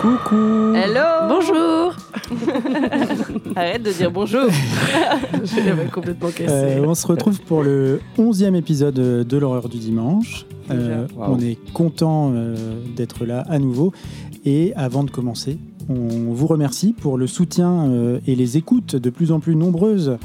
Coucou. Hello Bonjour Arrête de dire bonjour Je l'avais complètement cassé. Euh, on se retrouve pour le 11e épisode de l'horreur du dimanche. Euh. On est content euh, d'être là à nouveau. Et avant de commencer, on vous remercie pour le soutien euh, et les écoutes de plus en plus nombreuses euh,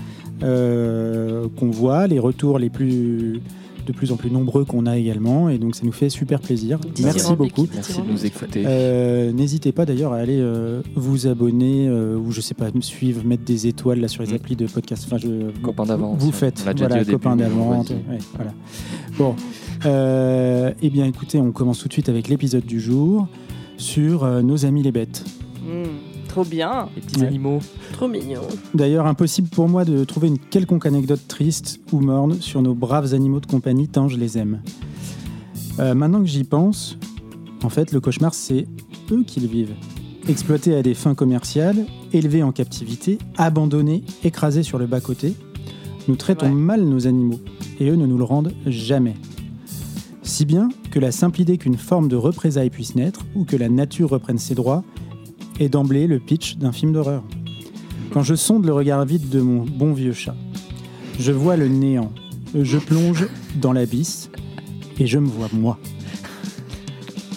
qu'on voit, les retours les plus de plus en plus nombreux qu'on a également. Et donc ça nous fait super plaisir. Merci beaucoup. Merci de nous écouter. Euh, N'hésitez pas d'ailleurs à aller euh, vous abonner euh, ou je sais pas me suivre, mettre des étoiles là sur les Mm. applis de podcast. Enfin, je, Copains d'avance. Vous faites, déjà voilà, début, d'avant. vas-y. ouais, voilà. Bon, euh, eh bien écoutez, on commence tout de suite avec l'épisode du jour sur euh, nos amis les bêtes. Hmm, Trop bien Les petits Ouais. animaux. Trop mignon. D'ailleurs, impossible pour moi de trouver une quelconque anecdote triste ou morne sur nos braves animaux de compagnie tant je les aime. Euh, maintenant que j'y pense, en fait, le cauchemar, c'est eux qui le vivent. Exploités à des fins commerciales, élevés en captivité, abandonnés, écrasés sur le bas-côté, nous traitons Ouais. mal nos animaux et eux ne nous le rendent jamais. Si bien que la simple idée qu'une forme de représailles puisse naître ou que la nature reprenne ses droits est d'emblée le pitch d'un film d'horreur. Quand je sonde le regard vide de mon bon vieux chat, je vois le néant. Je plonge dans l'abysse et je me vois moi.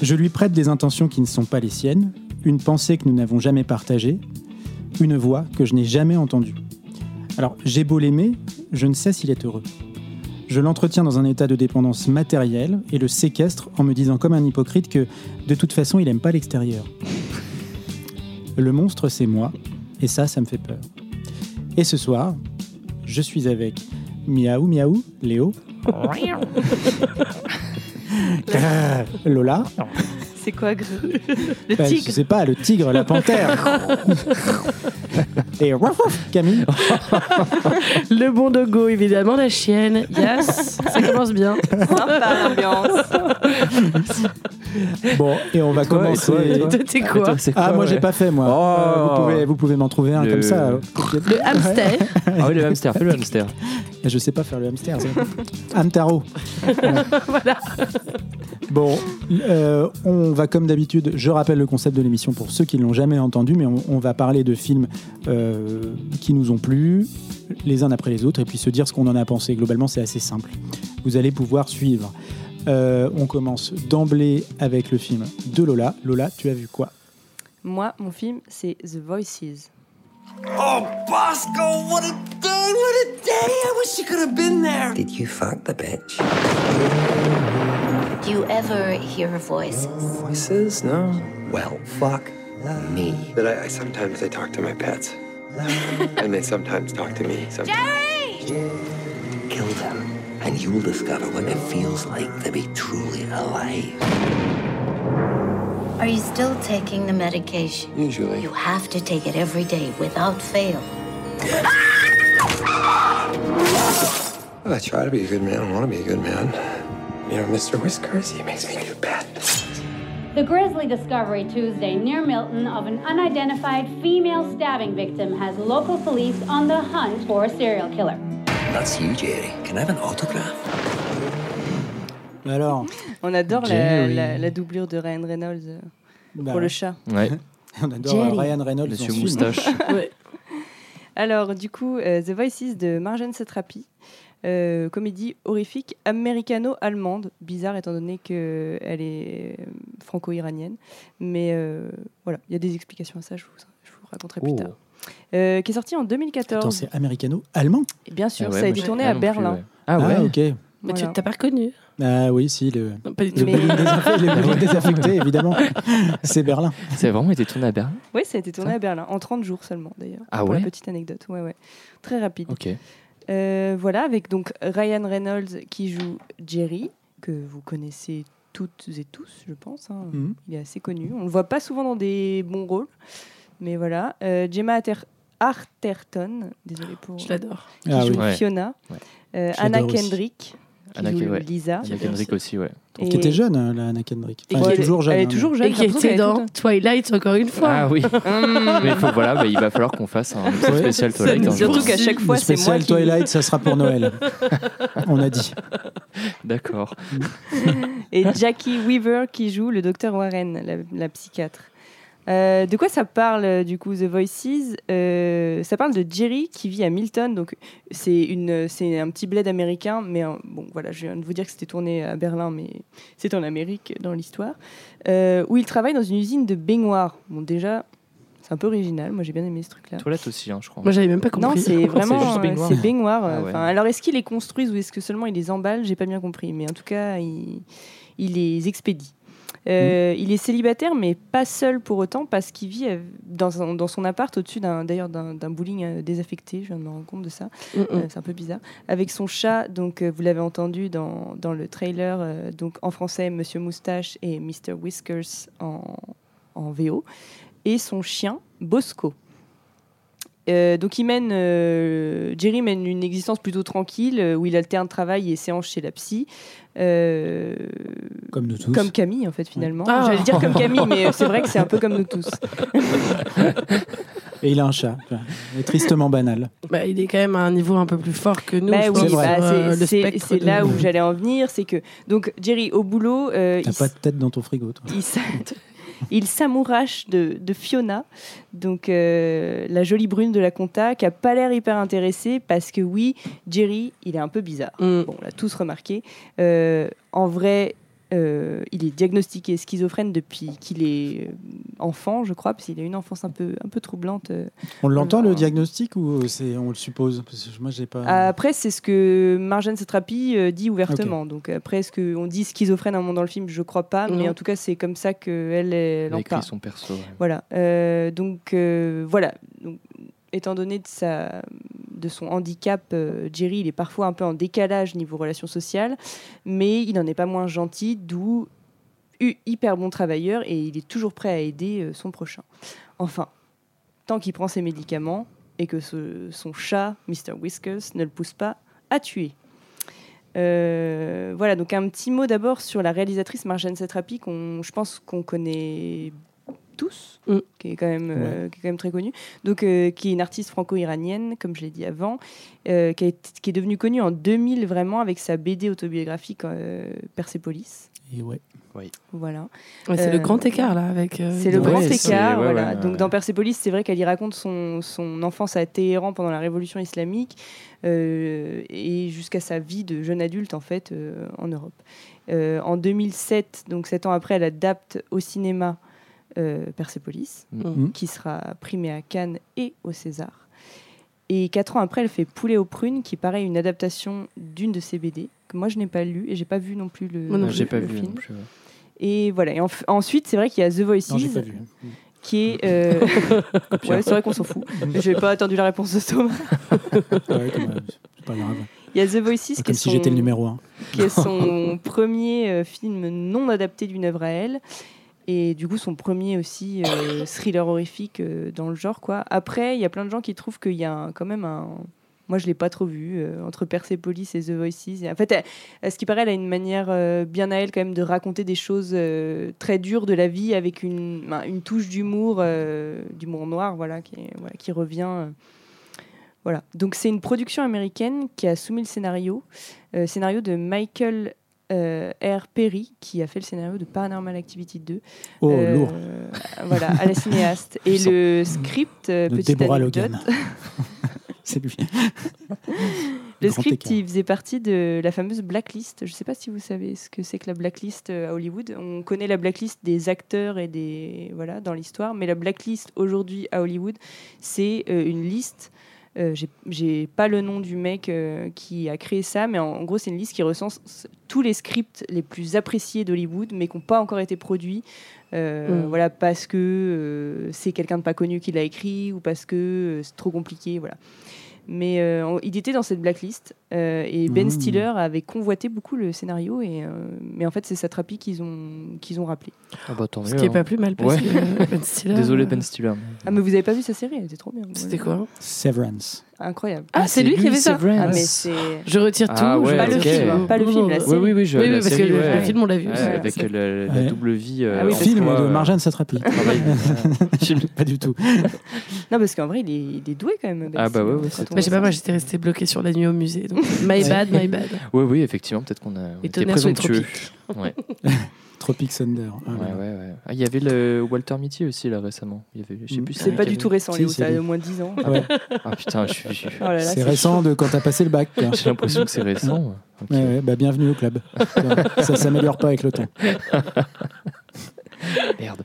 Je lui prête des intentions qui ne sont pas les siennes, une pensée que nous n'avons jamais partagée, une voix que je n'ai jamais entendue. Alors, j'ai beau l'aimer, je ne sais s'il est heureux. Je l'entretiens dans un état de dépendance matérielle et le séquestre en me disant comme un hypocrite que de toute façon, il n'aime pas l'extérieur. Le monstre, c'est moi, et ça, ça me fait peur. Et ce soir, je suis avec Miaou Miaou, Léo, Lola, C'est quoi gr- Le Bah, je tigre sais pas, le tigre, la panthère, et wouf, wouf, Camille. Le bon dogo, évidemment, la chienne. Yes, ça commence bien. Sympa l'ambiance Bon, et on va Toi, et commencer. toi, et toi Toi, t'es Et quoi toi, c'est Ah, quoi, moi j'ai pas fait moi. Oh. Euh, vous pouvez, vous pouvez m'en trouver un Le- comme ça. Le hamster. Ah oui, le hamster, fais le hamster. Je sais pas faire le hamster. ça. Hamtaro. voilà. Bon, euh, on va comme d'habitude, je rappelle le concept de l'émission pour ceux qui ne l'ont jamais entendu, mais on, on va parler de films euh, qui nous ont plu, les uns après les autres, et puis se dire ce qu'on en a pensé. Globalement, c'est assez simple. Vous allez pouvoir suivre. Euh, on commence d'emblée avec le film de Lola. Lola, tu as vu quoi? Moi, mon film, c'est The Voices. Oh, Bosco, what a day, what a day! I wish you could have been there. Did you fuck the bitch? Do you ever hear voices? Voices? No. Well, fuck me. But I, I sometimes I talk to my pets, and they sometimes talk to me. Sometimes. Kill them, and you'll discover what it feels like to be truly alive. Are you still taking the medication? Usually. You have to take it every day without fail. I try to be a good man. I want to be a good man. You know, Mr. Whiskers, he makes me do bad. The grisly discovery Tuesday near Milton of an unidentified female stabbing victim has local police on the hunt for a serial killer. That's you, Jerry. Can I have an autograph? Alors, On adore la, Jerry. la- la doublure de Ryan Reynolds euh, bah, pour le chat. Ouais, on adore Jerry. euh, Ryan Reynolds. monsieur moustache. Ouais. Alors, du coup, euh, The Voices de Marjane Satrapi, euh, comédie horrifique américano-allemande. Bizarre étant donné qu'elle est euh, franco-iranienne. Mais euh, voilà, il y a des explications à ça, je vous, je vous raconterai plus Oh. tard. Euh, qui est sorti en 2014. Attends, c'est américano-allemand? Et bien sûr, Ah ouais, ça a été tourné ah à plus, Berlin. ouais. Ah ouais Ah, ok. Mais tu Voilà. t'as pas reconnu? Ah oui, si, le, Non, pas du le tout. Mais- le bowling désaffecté, évidemment. C'est Berlin. Ça a vraiment été tourné à Berlin? Oui, ça a été tourné à Berlin, en 30 jours seulement d'ailleurs. Ah pour ouais? la petite anecdote, ouais, ouais. Très rapide. Ok. Euh, voilà, avec donc Ryan Reynolds qui joue Jerry, que vous connaissez toutes et tous, je pense. hein. Mhm. Il est assez connu. On le voit pas souvent dans des bons rôles, mais voilà. Euh, Gemma Arter- Arterton, désolé pour. Je l'adore. qui Ah joue oui. Fiona. Ouais. Euh, Anna aussi. Anna joue. Lisa. Anna Kendrick aussi, ouais. Et- Qui était jeune, hein, la Anna Kendrick. Enfin, elle est était- toujours jeune. Elle est hein, toujours jeune. Et qui l'impression était dans Twilight encore une fois. Ah oui. Mais faut, voilà, bah, il va falloir qu'on fasse un Ouais. spécial Twilight. jour. Surtout qu'à chaque fois, c'est moi spécial. Twilight, ça sera pour Noël. On a dit. D'accord. Et Jackie Weaver qui joue le docteur Warren, la, la psychiatre. Euh, de quoi ça parle euh, du coup The Voices? Euh, Ça parle de Jerry qui vit à Milton, donc c'est une, c'est un petit bled américain, mais euh, bon voilà, je viens de vous dire que c'était tourné à Berlin, mais c'est en Amérique dans l'histoire, euh, où il travaille dans une usine de baignoire. Bon déjà, c'est un peu original, moi j'ai bien aimé ce truc-là. Toilette aussi, hein, je crois. Moi, j'avais même pas compris. Non, c'est vraiment c'est baignoire. Ah ouais. enfin, Alors, est-ce qu'ils les construisent ou est-ce que seulement ils les emballent? J'ai pas bien compris. Mais en tout cas, il, il les expédie. Euh, Il est célibataire, mais pas seul pour autant, parce qu'il vit euh, dans, un- dans son appart au-dessus d'un d'ailleurs d'un d'un bowling euh, désaffecté. Je viens de me rendre compte de ça. Mm, mm. Euh, c'est un peu bizarre. Avec son chat, donc vous l'avez entendu dans, dans le trailer, euh, donc en français Monsieur Moustache et Mr Whiskers en, en VO, et son chien Bosco. Euh, donc il mène, euh, Jerry mène une existence plutôt tranquille euh, où il alterne travail et séance chez la psy, Euh, Comme nous tous. comme Camille en fait finalement. Ah. J'allais dire comme Camille, mais c'est vrai que c'est un peu comme nous tous. Et il a un chat. Enfin, il est tristement banal. Bah, il est quand même à un niveau un peu plus fort que nous. Bah oui, C'est bah, c'est- euh, là où j'allais en venir, c'est que donc Jerry au boulot, euh, T'as il, pas de tête dans ton frigo, toi. il, il s'amourache de, de Fiona, donc euh, la jolie brune de la compta, qui a pas l'air hyper intéressée parce que oui, Jerry, il est un peu bizarre. Mm. Bon, on l'a tous remarqué. Euh, en vrai, euh, il est diagnostiqué schizophrène depuis qu'il est euh, enfant, je crois, parce qu'il a une enfance un peu, un peu troublante. euh. On l'entend le diagnostic ou c'est on le suppose? Parce que moi j'ai pas. Après, c'est ce que Marjane Satrapi euh, dit ouvertement. Donc après, est-ce qu'on dit schizophrène à un moment dans le film? Je crois pas, mais en tout cas, c'est comme ça qu'elle elle Elle en écrit parle. son perso. ouais. Voilà. Euh, donc euh, voilà. Donc, étant donné de, sa, de son handicap, euh, Jerry, il est parfois un peu en décalage niveau relations sociales, mais il n'en est pas moins gentil, d'où hyper bon travailleur et il est toujours prêt à aider euh, son prochain. Enfin, tant qu'il prend ses médicaments et que son chat, Mr. Whiskers, ne le pousse pas à tuer. Euh, voilà, donc un petit mot d'abord sur la réalisatrice Marjane Satrapi, qu'on, je pense qu'on connaît tous, Mm. qui, est quand même, euh, qui est quand même très connue, donc, euh, qui est une artiste franco-iranienne, comme je l'ai dit avant, euh, qui, est devenue connue en 2000 vraiment avec sa BD autobiographique euh, Persepolis. Et ouais. Voilà. Ouais, c'est Euh, le grand écart là avec. euh, C'est le Ouais, grand écart. ouais, voilà. ouais, Donc ouais. dans Persepolis, c'est vrai qu'elle y raconte son, son enfance à Téhéran pendant la révolution islamique euh, et jusqu'à sa vie de jeune adulte en fait euh, en Europe. Euh, en 2007, donc sept ans après, elle adapte au cinéma euh, Persepolis, Mhm. qui sera primé à Cannes et au César. Et quatre ans après, elle fait Poulet aux prunes, qui paraît une adaptation d'une de ses BD que moi je n'ai pas lu et j'ai pas vu non plus le, non J'ai pas le vu film. non plus. ouais. Et voilà. Et ensuite, c'est vrai qu'il y a The Voices Non, j'ai pas vu. qui est. euh, ouais, c'est vrai qu'on s'en fout. J'ai pas attendu la réponse de Thomas. Ouais, euh, c'est pas grave. Il y a The Voices qui Comme est, si son, j'étais le numéro 1. qui est son premier euh, film non adapté d'une œuvre à elle. Et du coup, son premier aussi euh, thriller horrifique euh, dans le genre. quoi. Après, il y a plein de gens qui trouvent qu'il y a quand même un. Moi, je l'ai pas trop vu euh, entre Persepolis et The Voices. En fait, à ce qui paraît, elle a une manière euh, bien à elle quand même de raconter des choses très dures de la vie avec une, ben, touche d'humour, d'humour noir, qui, voilà, qui revient. voilà. Donc, c'est une production américaine qui a soumis le scénario, scénario de Michael euh, R. Perry, qui a fait le scénario de Paranormal Activity 2. Oh, Euh, lourd. Voilà, à la cinéaste. Et le script, euh, De petite Deborah anecdote, c'est lui. Le Grand script, écart. il faisait partie de la fameuse blacklist. Je ne sais pas si vous savez ce que c'est que la blacklist à Hollywood. On connaît la blacklist des acteurs et des voilà dans l'histoire, mais la blacklist aujourd'hui à Hollywood, c'est une liste. Euh, j'ai- pas le nom du mec euh, qui a créé ça, mais en, en gros, c'est une liste qui recense tous les scripts les plus appréciés d'Hollywood, mais qui n'ont pas encore été produits. Euh, Mm. Voilà, parce que c'est quelqu'un de pas connu qui l'a écrit ou parce que c'est trop compliqué. Voilà. Mais on- il était dans cette blacklist. Euh, et Ben Mmh. Stiller avait convoité beaucoup le scénario, et, euh, mais en fait, c'est Satrapi qu'ils ont, qu'ils ont rappelé. Ah bah tant Ce mieux. qui est hein. pas plus mal parce Ouais. que euh, Ben Stiller, Désolé Ben Stiller. Ah, mais vous avez pas vu sa série Elle était trop bien. C'était quoi Severance. Incroyable. Ah, c'est lui qui avait ça Ah, mais. Je retire Ah tout. ouais, je- Pas le film, hein, pas le film, la Oui, série. oui, oui, je, Oui, la oui, parce série, que le- ouais. le film, on l'a vu. Ouais, avec la, double vie. euh, Ah oui, Film de Marjane Satrapi. pas du tout. Non, parce qu'en vrai, il est, il est doué quand même. Ben Ah, bah ouais, ouais, Mais je sais pas, moi j'étais restée bloquée sur la nuit au musée. Donc, my bad, my bad. Oui, oui, effectivement, peut-être qu'on a les présomptueux. Ouais, Tropic Thunder. Ah, ouais, ouais, ouais. Ah, il y avait le Walter Mitty aussi là récemment. Il y avait, je sais Mm. plus. C'est pas du tout récent, Si, Léo, c'est ça a au moins 10 ans. Ah ouais. Ah putain, je suis. Oh C'est récent de quand t'as passé le bac. quoi. J'ai l'impression que c'est récent. Ok. Ouais, ouais, bah, bienvenue au club. ça s'améliore pas avec le temps. Merde.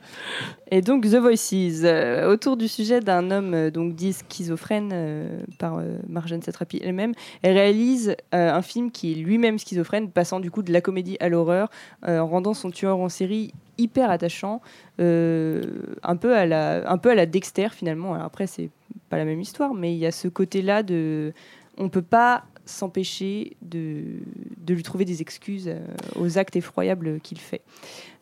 Et donc The Voices, euh, autour du sujet d'un homme euh, donc dit schizophrène euh, par Marjane Satrapi elle-même, elle réalise un film qui est lui-même schizophrène, passant du coup de la comédie à l'horreur, en rendant son tueur en série hyper attachant, un peu à la, un peu à la Dexter finalement. Alors après c'est pas la même histoire, mais il y a ce côté-là de, on peut pas s'empêcher de, de lui trouver des excuses aux actes effroyables qu'il fait.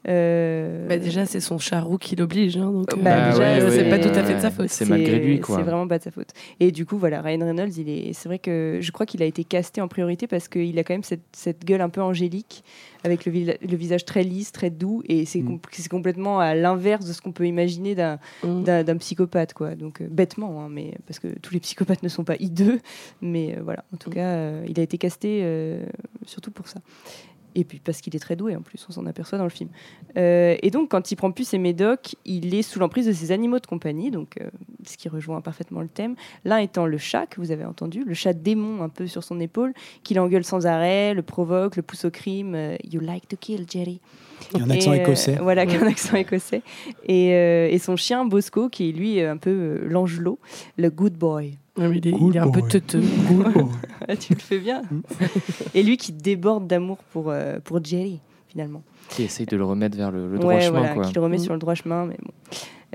Euh, Bah, déjà, c'est son charou qui l'oblige. hein, donc, euh, Bah, déjà, euh, c'est ouais, pas tout à ouais, fait de sa faute. c'est malgré lui, quoi. C'est vraiment pas de sa faute. Et du coup, voilà, Ryan Reynolds, il est, c'est vrai que je crois qu'il a été casté en priorité parce qu'il a quand même cette, cette gueule un peu angélique, avec le, vi- le visage très lisse, très doux, et c'est, Mm. com- c'est complètement à l'inverse de ce qu'on peut imaginer d'un, Mm. psychopathe, quoi. Donc euh, bêtement, hein, mais parce que tous les psychopathes ne sont pas hideux, mais euh, voilà. En tout Mm. cas, euh, il a été casté euh, surtout pour ça. Et puis parce qu'il est très doué en plus, on s'en aperçoit dans le film. Euh, et donc, quand il prend plus ses médocs, il est sous l'emprise de ses animaux de compagnie, donc euh, ce qui rejoint parfaitement le thème. L'un étant le chat que vous avez entendu, le chat démon un peu sur son épaule, qui l'engueule sans arrêt, le provoque, le pousse au crime. euh, you like to kill, Jerry. Il y a un accent Et, euh, écossais. voilà, Ouais. qui a un accent écossais. Et, euh, et son chien Bosco, qui est lui un peu euh, l'angelot, le good boy. Mais il est, Cool il est un peu teuteux. Ah, tu le fais bien. et lui qui déborde d'amour pour, euh, pour Jerry, finalement. Qui essaye de le remettre vers le, le droit ouais, chemin, voilà, quoi. qui le remet Mm. sur le droit chemin, mais bon.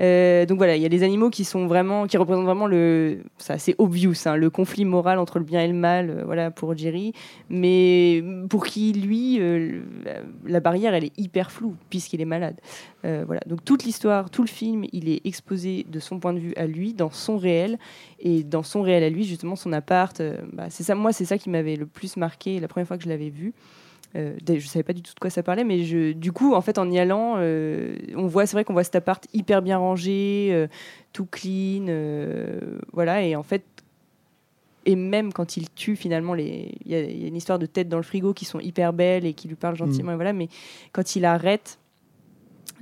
Euh, donc voilà, il y a les animaux qui sont vraiment, qui représentent vraiment le, ça c'est obvious, hein, le conflit moral entre le bien et le mal, euh, voilà pour Jerry, mais pour qui lui, euh, la, barrière elle est hyper floue puisqu'il est malade. Voilà, donc toute l'histoire, tout le film, il est exposé de son point de vue à lui, dans son réel et dans son réel à lui justement son appart. bah, c'est ça, moi c'est ça qui m'avait le plus marqué la première fois que je l'avais vu. Euh, je savais pas du tout de quoi ça parlait, mais je, du coup, en fait, en y allant, euh, on voit, c'est vrai qu'on voit cet appart hyper bien rangé, euh, tout clean, voilà, et en fait, et même quand il tue finalement, les- il y, a- il y a une histoire de têtes dans le frigo qui sont hyper belles et qui lui parlent gentiment, et voilà, mais quand il arrête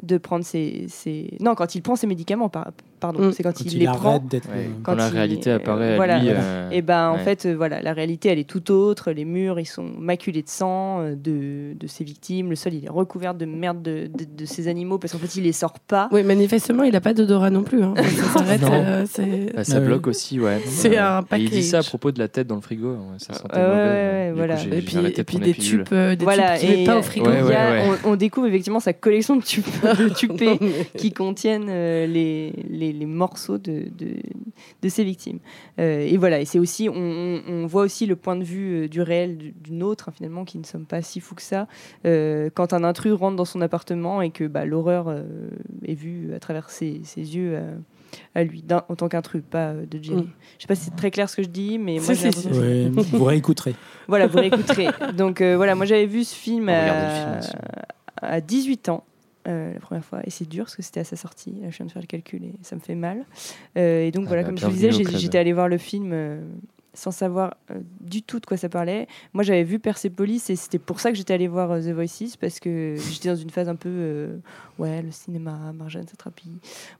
de prendre ses, ses- non, quand il prend ses médicaments, par- pardon, Mm. c'est quand, Quand il, il les prend. Ouais, euh, quand, quand la il- réalité apparaît à voilà. lui. Voilà. euh, Et ben en ouais. fait, euh, voilà, la réalité, elle est tout autre. Les murs, ils sont maculés de sang euh, de, de ses victimes. Le sol, il est recouvert de merde de, de, de ses animaux parce qu'en fait, il les sort pas. Oui, manifestement, il a pas d'odorat non plus. hein. Ça euh, Bah, ça Ah bloque aussi, ouais. C'est Euh, un et il dit ça à propos de la tête dans le frigo. ouais, ça sentait mauvais. ouais, Du coup, voilà. j'ai- Et puis, et des tubes, euh, des Voilà, tubes met et pas au frigo. On, découvre effectivement sa collection de, tubes, qui contiennent euh, les, les, les morceaux de, de, de ses victimes. Euh, et voilà, et c'est aussi, on, voit aussi le point de vue euh, du réel du- d'une autre, hein, finalement, qui ne sommes pas si fous que ça. Euh, quand un intrus rentre dans son appartement et que bah, l'horreur euh, est vue à travers ses, ses yeux euh, à lui, d'un- en tant qu'intrus, pas de Jerry. Mm. Je sais pas si c'est très clair ce que je dis, mais moi, j'ai ouais, vous réécouterez. voilà, vous réécouterez. Donc euh, voilà, moi j'avais vu ce film à 18 ans. Euh, la première fois et c'est dur parce que c'était à sa sortie là je viens de faire le calcul et ça me fait mal. Euh, et donc Ah voilà bah, comme je vous disais j'étais allée voir le film euh, sans savoir euh, du tout de quoi ça parlait moi j'avais vu Persepolis et c'était pour ça que j'étais allée voir euh, The Voices parce que j'étais dans une phase un peu euh, ouais le cinéma Marjane Satrapi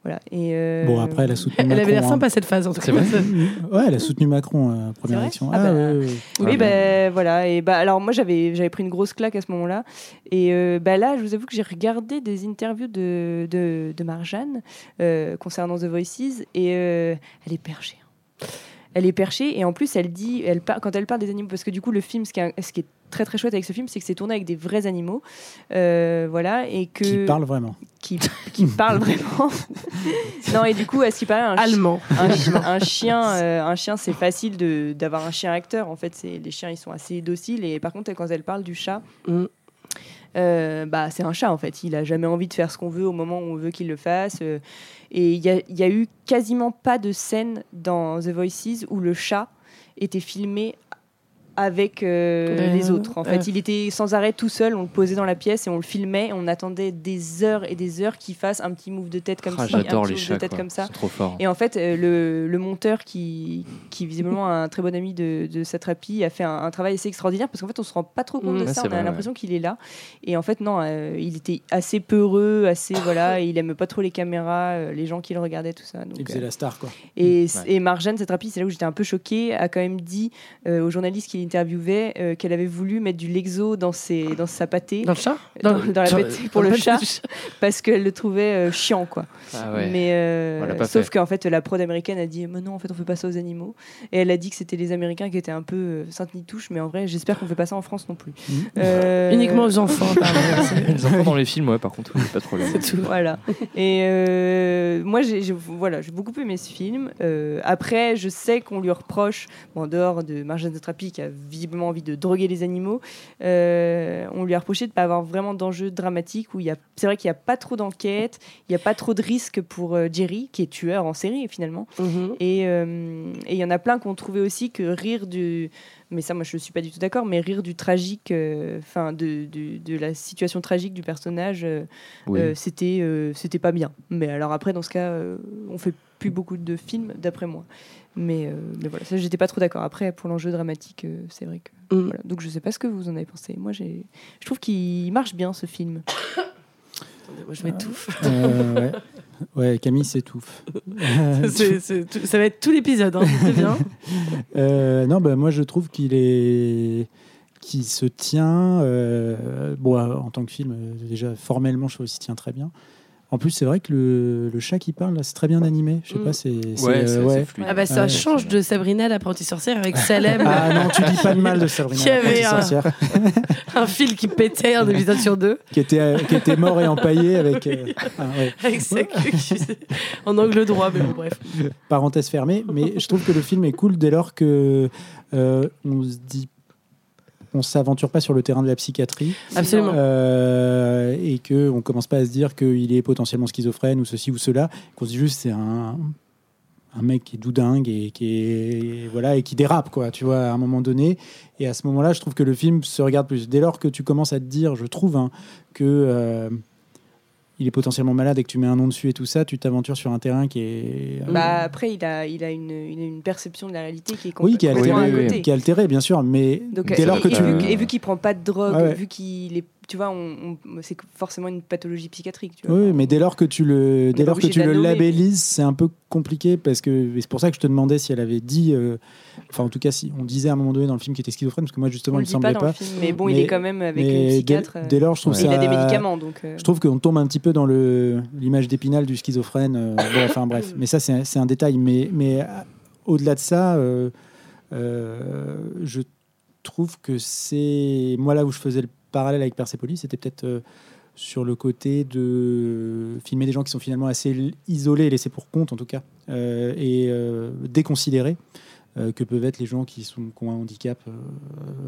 voilà et euh, Bon, après, elle a soutenu Elle avait l'air hein. sympa cette phase en tout cas. vrai Ouais, elle a soutenu Macron, euh, première élection. Ah bah, ouais, ouais, ouais. Oui, Ah, ben voilà. Et bah, alors moi, j'avais, j'avais pris une grosse claque à ce moment-là. Et euh, bah, là, je vous avoue que j'ai regardé des interviews de, de, de Marjane euh, concernant The Voices. Et euh, elle est perchée. hein. Elle est perchée et en plus elle dit, elle par- quand elle parle des animaux, parce que du coup le film, ce qui est, ce qui est très très chouette avec ce film, c'est que c'est tourné avec des vrais animaux, euh, voilà, et que Qui parle vraiment. qui, qui parlent vraiment. non et du coup, à ce qui paraît, un, Allemand. un, chi- un chien, euh, un chien, c'est facile de d'avoir un chien acteur. En fait, c'est les chiens, ils sont assez dociles et par contre, quand elle parle du chat. Mm. Euh, bah, c'est un chat en fait. Il a jamais envie de faire ce qu'on veut au moment où on veut qu'il le fasse. euh, et il y y a eu quasiment pas de scène dans The Voices où le chat était filmé avec euh, Ouais, les autres. En fait, il était sans arrêt tout seul. On le posait dans la pièce et on le filmait. Et on attendait des heures et des heures qu'il fasse un petit move de tête comme Ah, ci, un J'adore petit les move chats. de tête quoi. comme ça. C'est trop fort. Et en fait, euh, le, le monteur qui, qui visiblement a un très bon ami de, de Satrapi a fait un, un travail assez extraordinaire parce qu'en fait, on se rend pas trop compte Mm. de ça. On a l'impression qu'il est là. Et en fait, non, euh, il était assez peureux, assez voilà. et il aime pas trop les caméras, euh, les gens qui le regardaient, tout ça. Donc, Il faisait euh, la star, quoi. et, Ouais. et Marjane Satrapi, c'est là où j'étais un peu choquée, a quand même dit euh, aux journalistes qui euh, qu'elle avait voulu mettre du Lexo dans, ses, dans sa pâtée. Dans le chat Dans- dans la pâtée pour le chat. parce qu'elle le trouvait euh, chiant quoi. Ah ouais. Mais euh, sauf qu'en fait la prod américaine a dit mais non en fait on fait pas ça aux animaux et elle a dit que c'était les Américains qui étaient un peu euh, sainte ni touche mais en vrai j'espère qu'on fait pas ça en France non plus. Euh, Uniquement aux enfants, pardon. Les enfants dans les films, ouais, par contre, pas de problème. C'est tout. Voilà. Et euh, moi, j'ai voilà, j'ai beaucoup aimé ce film. Euh, après, je sais qu'on lui reproche, bon, en dehors de Marjane Satrapi qui a visiblement envie de droguer les animaux, euh, on lui a reproché de ne pas avoir vraiment d'enjeux dramatiques où il y a, c'est vrai qu'il n'y a pas trop d'enquête, il n'y a pas trop de risques pour euh, Jerry, qui est tueur en série finalement. Mhm. Et euh, et il y en a plein qui ont trouvé aussi que rire du. Mais ça, moi, je ne suis pas du tout d'accord, mais rire du tragique, enfin, de, de, de la situation tragique du personnage, Oui. c'était c'était pas bien. Mais alors après, dans ce cas, on fait plus beaucoup de films, d'après moi. Mais, euh, mais voilà, ça, j'étais pas trop d'accord. Après, pour l'enjeu dramatique, euh, c'est vrai que. Mm. Voilà. Donc, je sais pas ce que vous en avez pensé. Moi, j'ai, je trouve qu'il marche bien ce film. Moi, je m'étouffe. Euh, ouais. ouais, Camille s'étouffe. C'est- c'est tout- ça va être tout l'épisode, hein, c'est bien. Euh, non, bah, moi je trouve qu'il est qui se tient euh, bon en tant que film déjà formellement je trouve qu'il s'y tient très bien. En plus c'est vrai que le, le chat qui parle là, c'est très bien animé. Je sais Mm. pas c'est c'est, Ouais, euh, c'est ouais. Ah bah ça Ouais, change de Sabrina l'apprentie sorcière avec Salem, Ah non, tu dis pas de mal de Sabrina l'apprentie un- sorcière, un fil qui pétait un épisode sur deux, qui était euh, qui était mort et empaillé avec euh, ah, ouais. avec sa queue qui- en angle droit, mais bon bref. parenthèse fermée, mais je trouve que le film est cool dès lors que euh, on se dit, on s'aventure pas sur le terrain de la psychiatrie. Absolument. euh, et que on commence pas à se dire qu'il est potentiellement schizophrène ou ceci ou cela, qu'on se dit juste c'est un un mec qui est doudingue et qui est voilà et qui dérape quoi tu vois à un moment donné. Et à ce moment-là je trouve que le film se regarde plus. Dès lors que tu commences à te dire je trouve hein, que euh, il est potentiellement malade et que tu mets un nom dessus et tout ça tu t'aventures sur un terrain qui est Bah, après, il a, il a une, une, une perception de la réalité qui est oui, qui est, complètement oui, côté. qui est altéré, bien sûr, mais Donc, dès et, lors que et tu... vu, et vu qu'il prend pas de drogue, ouais. vu qu'il est, tu vois, on, on- c'est forcément une pathologie psychiatrique. Tu vois. Oui, mais dès lors que tu le, dès lors que tu le labellises, c'est un peu compliqué parce que c'est pour ça que je te demandais si elle avait dit, euh, enfin en tout cas si on disait à un moment donné dans le film qu'il était schizophrène parce que moi justement on il dit semblait pas pas. film, mais bon, il est quand même avec une mais dès, psychiatre. euh, dès lors, je trouve il ça. a des médicaments, donc. euh, Je trouve qu'on tombe un petit peu dans le l'image d'épinal du schizophrène. euh, bon, enfin bref, mais ça c'est un- détail. Mais mais au-delà de ça, je trouve que c'est moi là où je faisais le parallèle avec Persepolis, c'était peut-être euh, sur le côté de filmer des gens qui sont finalement assez isolés, laissés pour compte en tout cas, euh, et euh, déconsidérés. Euh, que peuvent être les gens qui, sont, qui ont un handicap euh,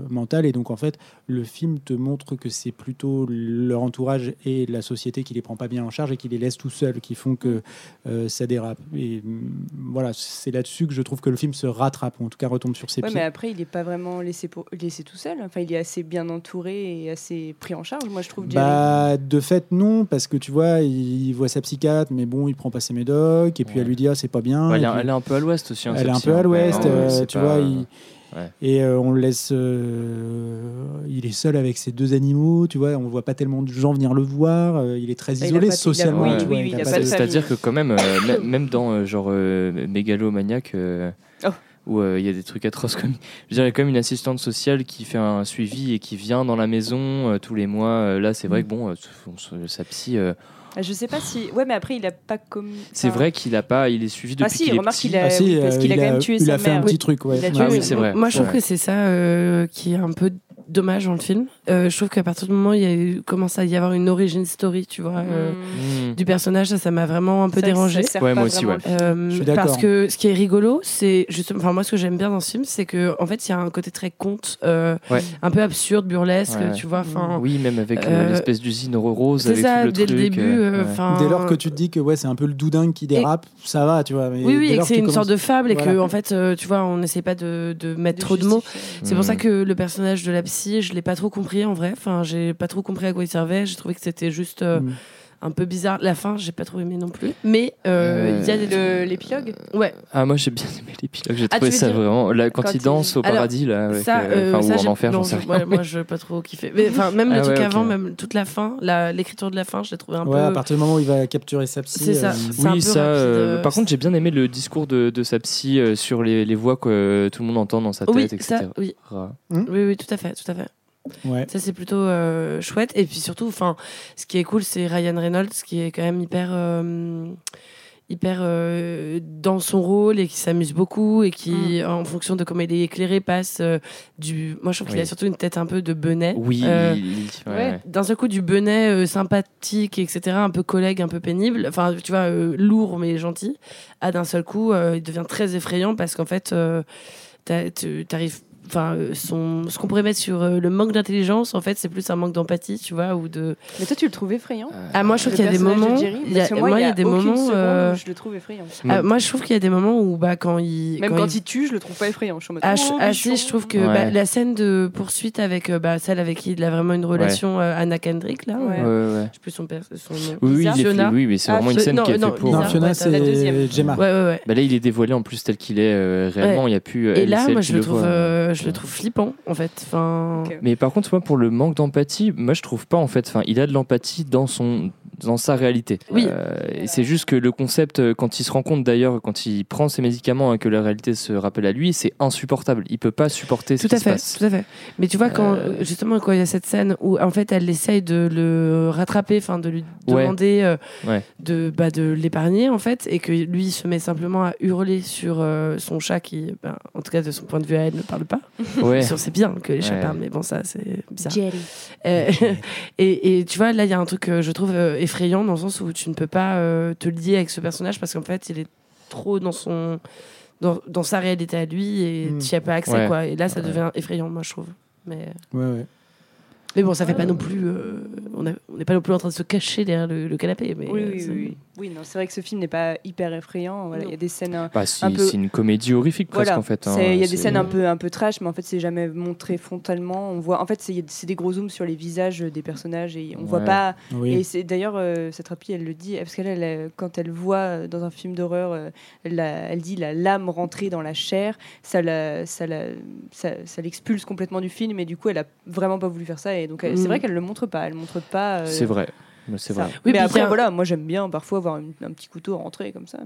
mental. Et donc, en fait, le film te montre que c'est plutôt leur entourage et la société qui les prend pas bien en charge et qui les laisse tout seuls, qui font que euh, ça dérape. Et hum, voilà, c'est là-dessus que je trouve que le film se rattrape, ou en tout cas retombe sur ses Ouais, pieds. mais après, il n'est pas vraiment laissé, pour... laissé tout seul. Enfin, il est assez bien entouré et assez pris en charge. Moi, je trouve. Bah, de fait, non, parce que tu vois, il, voit sa psychiatre, mais bon, il prend pas ses médocs, et puis Ouais. elle lui dit, ah, c'est pas bien. Elle, est, puis- elle est un peu à l'ouest aussi. hein, elle est un peu à hein, l'ouest, euh, tu pas- vois, il- ouais. et euh, on le laisse, euh, il est seul avec ses deux animaux, tu vois, on voit pas tellement de gens venir le voir, euh, il est très il a isolé socialement. oui, oui, oui. C'est-à-dire que quand même, euh, mê- même dans euh, genre euh, Mégalomaniac, euh, Oh. où euh, il y a des trucs atroces comme, je veux dire, il y a quand même une assistante sociale qui fait un suivi et qui vient dans la maison euh, tous les mois. Euh, là, c'est Mm. vrai que bon, euh, sa psy, Je sais pas si. Ouais, mais après, il a pas comme. C'est vrai qu'il a pas, il est suivi depuis Ah si, qu'il est remarque qu'il a. Ah si, oui, parce euh, qu'il a il quand a- même tué il sa a fait un mère. petit truc, ouais. Il a tué Ah Ah oui, c'est mère. vrai. Moi, je trouve Ouais. que c'est ça euh, qui est un peu dommage dans le film. Euh, je trouve qu'à partir du moment où il y a eu, commence à y avoir une origin story, tu vois, euh, Hmm. du personnage, ça, ça m'a vraiment un peu dérangé. ça sert Ouais, pas moi aussi, ouais. Euh, Je suis d'accord. parce que ce qui est rigolo, c'est justement, enfin moi ce que j'aime bien dans ce film, c'est que en fait il y a un côté très conte, euh, Ouais. un peu absurde, burlesque, Ouais. tu vois. Enfin, Oui, même avec l'espèce d'usine rose c'est ça tout le dès truc. le début. Dès lors que tu te dis que ouais, c'est un peu le doudin qui dérape, ça va, tu vois. mais oui, oui, et que c'est une sorte de fable et que en fait, tu vois, on n'essaie pas de, mettre trop de mots. C'est pour ça Hmm. que le personnage de la psy, je l'ai pas trop compris en vrai. Enfin, j'ai pas trop compris à quoi il servait. J'ai trouvé que c'était juste euh, Mm. un peu bizarre. La fin, j'ai pas trop aimé non plus. Mais euh, il y a des Le- L'épilogue ouais. Ah, moi j'ai bien aimé l'épilogue. J'ai Ah, trouvé ça dire- vraiment. Là, quand, Quand il il- danse au Alors, paradis, là, avec, ça, euh, euh, enfin, ça, ou j'ai- en enfer, j'en sais rien. ouais, moi, je pas trop kiffé. Mais enfin, même le Ah truc ouais, avant, ok. même toute la fin, la- l'écriture de la fin, je l'ai trouvé un Ouais, à peu. partir du moment où il va capturer sa psy. C'est ça. euh, Oui, ça. euh, euh, par contre, j'ai bien aimé le discours de, sa psy euh, sur les, voix que euh, tout le monde entend dans sa tête, etc. oui, oui, tout à fait, tout à fait. Ouais. Ça, c'est plutôt euh, chouette. Et puis surtout, enfin, ce qui est cool, c'est Ryan Reynolds qui est quand même hyper. euh, hyper euh, dans son rôle et qui s'amuse beaucoup et qui en fonction de comment il est éclairé passe euh, du moi je trouve qu'il a surtout une tête un peu de benet Oui, Euh, ouais, d'un seul coup du benet euh, sympathique etc un peu collègue un peu pénible enfin tu vois euh, lourd mais gentil à d'un seul coup euh, il devient très effrayant parce qu'en fait euh, t'as- tu arrives enfin euh, son ce qu'on pourrait mettre sur euh, le manque d'intelligence en fait c'est plus un manque d'empathie tu vois ou de Mais toi, tu le trouves effrayant ah moi je trouve qu'il y a des moments il y a, moi, moi, il y a des moments euh, où je le trouve effrayant. ah, moi je trouve qu'il y a des moments où bah quand il Même quand quand il- il tue, je le trouve pas effrayant. Je suis en mode, Ah, oh, je- ah, si, je trouve que Ouais. bah, la scène de poursuite avec euh, bah, celle avec qui il a vraiment une relation, euh, Anna Kendrick, là. Ouais. euh, Ouais, ouais. Je sais plus son, père, son nom. Oui, oui, Fiona. oui, oui, c'est Ah, vraiment une scène non, qui est faite pour. Fiona, c'est la deuxième. Gemma. Bah là, il est dévoilé en tel qu'il est euh, réellement. Il y a plus. euh, Et là, moi, je le, trouve. Euh, je le trouve flippant, en fait. Enfin. Mais par contre, moi, pour le manque d'empathie, moi, je trouve pas en fait. Enfin, il a de l'empathie dans son dans sa réalité. Oui. Euh, et c'est juste que le concept, euh, quand il se rend compte d'ailleurs, quand il prend ses médicaments et que la réalité se rappelle à lui, c'est insupportable. Il peut pas supporter ce tout qui à se fait, passe. tout à fait. Mais tu vois, quand, Euh, justement, quand il y a cette scène où, en fait, elle essaye de le rattraper, enfin, de lui Ouais. demander euh, Ouais. de, bah, de l'épargner, en fait, et que lui se met simplement à hurler sur euh, son chat qui, ben, en tout cas, de son point de vue à elle, ne parle pas. Ouais. Sûr, C'est bien que les chats Ouais. parlent, mais bon, ça, c'est bizarre. Jerry. Euh, et, et tu vois, là, il y a un truc que je trouve euh, effrayant dans le sens où tu ne peux pas euh, te lier avec ce personnage parce qu'en fait, il est trop dans son. Dans, dans sa réalité à lui et Mm. tu n'y as pas accès Ouais. quoi et là ça Ouais. devient effrayant moi je trouve mais Ouais, ouais. mais bon ça fait pas non plus euh, on n'est pas non plus en train de se cacher derrière le, le canapé mais Oui, euh, oui, c'est- oui. Oui, non, c'est vrai que ce film n'est pas hyper effrayant. Voilà, il y a des scènes. Bah, si, Un peu- c'est une comédie horrifique presque Voilà, en fait. hein. il y a des scènes un peu, un peu trash, mais en fait, c'est jamais montré frontalement. On voit, en fait, c'est des gros zooms sur les visages des personnages et on voit Ouais. pas. Oui. Et c'est d'ailleurs euh, cette rapie, elle le dit, parce qu'elle, elle, euh, quand elle voit euh, dans un film d'horreur, euh, elle, dit la lame rentrer dans la chair, ça la, ça la, ça, ça l'expulse complètement du film, et du coup, elle a vraiment pas voulu faire ça. Et donc, c'est Mm. vrai qu'elle le montre pas. Elle montre pas. euh, C'est vrai. Mais C'est ça. vrai. Oui, mais après, a- voilà, moi j'aime bien parfois avoir une- un petit couteau rentré comme ça.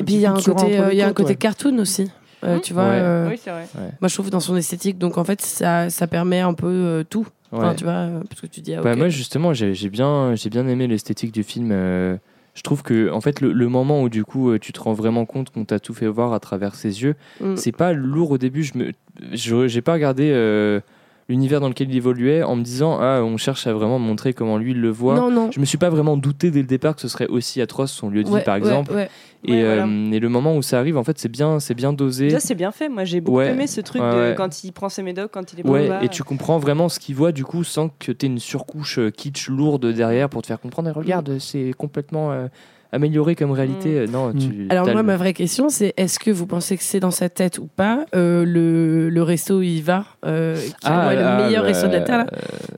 et puis il y a un côté euh, il y a un côté ouais. cartoon aussi Euh, Hmm. tu vois Ouais. euh, Oui, c'est vrai. moi je trouve dans son esthétique donc en fait ça, ça permet un peu euh, tout Enfin, tu vois parce que tu dis ah, Bah, moi justement j'ai j'ai bien j'ai bien aimé l'esthétique du film euh, je trouve que en fait le, le moment où du coup tu te rends vraiment compte qu'on t'a tout fait voir à travers ses yeux Mm. c'est pas lourd au début je me je- j'ai pas regardé euh, l'univers dans lequel il évoluait en me disant ah on cherche à vraiment montrer comment lui il le voit non non je me suis pas vraiment douté dès le départ que ce serait aussi atroce son lieu de vie par ouais, exemple ouais. et, Ouais, voilà. euh, et le moment où ça arrive en fait c'est bien c'est bien dosé Ça, c'est bien fait. Moi, j'ai beaucoup Ouais. aimé ce truc Ouais, de ouais. quand il prend ses médocs, quand il est Ouais, et tu comprends vraiment ce qu'il voit du coup sans que tu aies une surcouche euh, kitsch lourde derrière pour te faire comprendre. Et regarde, c'est complètement euh, amélioré comme réalité. Euh, Non, Mm. tu, Alors moi, le- ma vraie question, c'est est-ce que vous pensez que c'est dans sa tête ou pas euh, le, le resto où il va, euh, qui Ah, est le ah, meilleur bah, resto de la terre, là,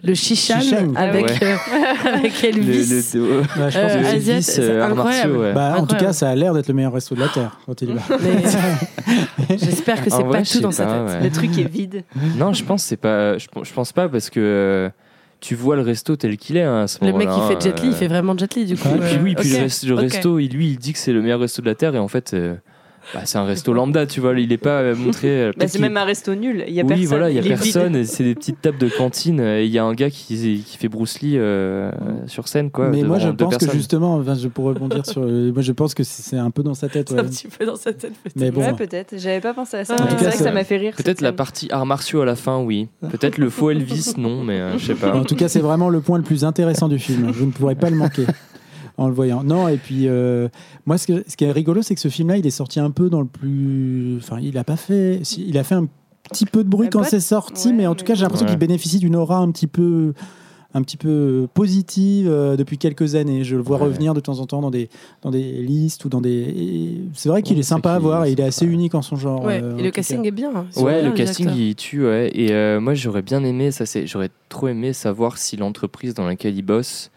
le Shishan, Shishan. avec Ouais. euh, avec Elvis. le- Ouais, je pense Euh, que le Elvis, c'est euh, incroyable. ouais. Bah, en tout cas, ça a l'air d'être le meilleur resto de la Terre quand il là. Mais j'espère que c'est vrai, pas je tout dans sa tête. ouais. Le truc est vide. Non, je pense c'est pas. Je, je pense pas parce que euh, tu vois le resto tel qu'il est hein, à ce Le mec qui moment-là, fait Jet Li, euh, il fait vraiment Jet Li du coup. Ouais, Et puis Euh, oui, puis ok, le, resto, il, lui, il dit que c'est le meilleur resto de la terre et en fait, euh, bah, c'est un resto lambda, tu vois. Il est pas euh, montré. euh, Bah, c'est même un resto nul. Il y a oui, personne. voilà, il y a personne. C'est des petites tables de cantine. et Il y a un gars qui, qui fait Bruce Lee euh, sur scène, quoi. Mais moi, je pense que justement, enfin, je pourrais rebondir sur. euh, moi, je pense que c'est un peu dans sa tête. C'est ouais. un petit peu dans sa tête. peut-être. Mais bon. Ouais, peut-être. J'avais pas pensé à ça. Tout c'est cas, vrai que ça m'a fait rire. Peut-être la partie arts martiaux à la fin, oui. Peut-être le faux Elvis, non, mais euh, je sais pas. En tout cas, c'est vraiment le point le plus intéressant du film. Je ne pourrais pas le manquer en le voyant. Non, et puis euh, moi, ce, que- ce qui est rigolo, c'est que ce film-là, il est sorti un peu dans le plus. Enfin, il a pas fait. il a fait un petit peu de bruit quand c'est sorti, ouais, mais en tout cas, j'ai l'impression Ouais. qu'il bénéficie d'une aura un petit peu un petit peu positive euh, depuis quelques années. Je le vois Ouais. revenir de temps en temps dans des, dans des listes ou dans des. C'est vrai qu'il Ouais, est sympa à voir et il est assez unique en son genre. Ouais, euh, et le casting cas. est bien. hein. Ouais, bien, le casting il tue, ouais. Et euh, moi j'aurais bien aimé, ça c'est, j'aurais trop aimé savoir si l'entreprise dans laquelle il bosse,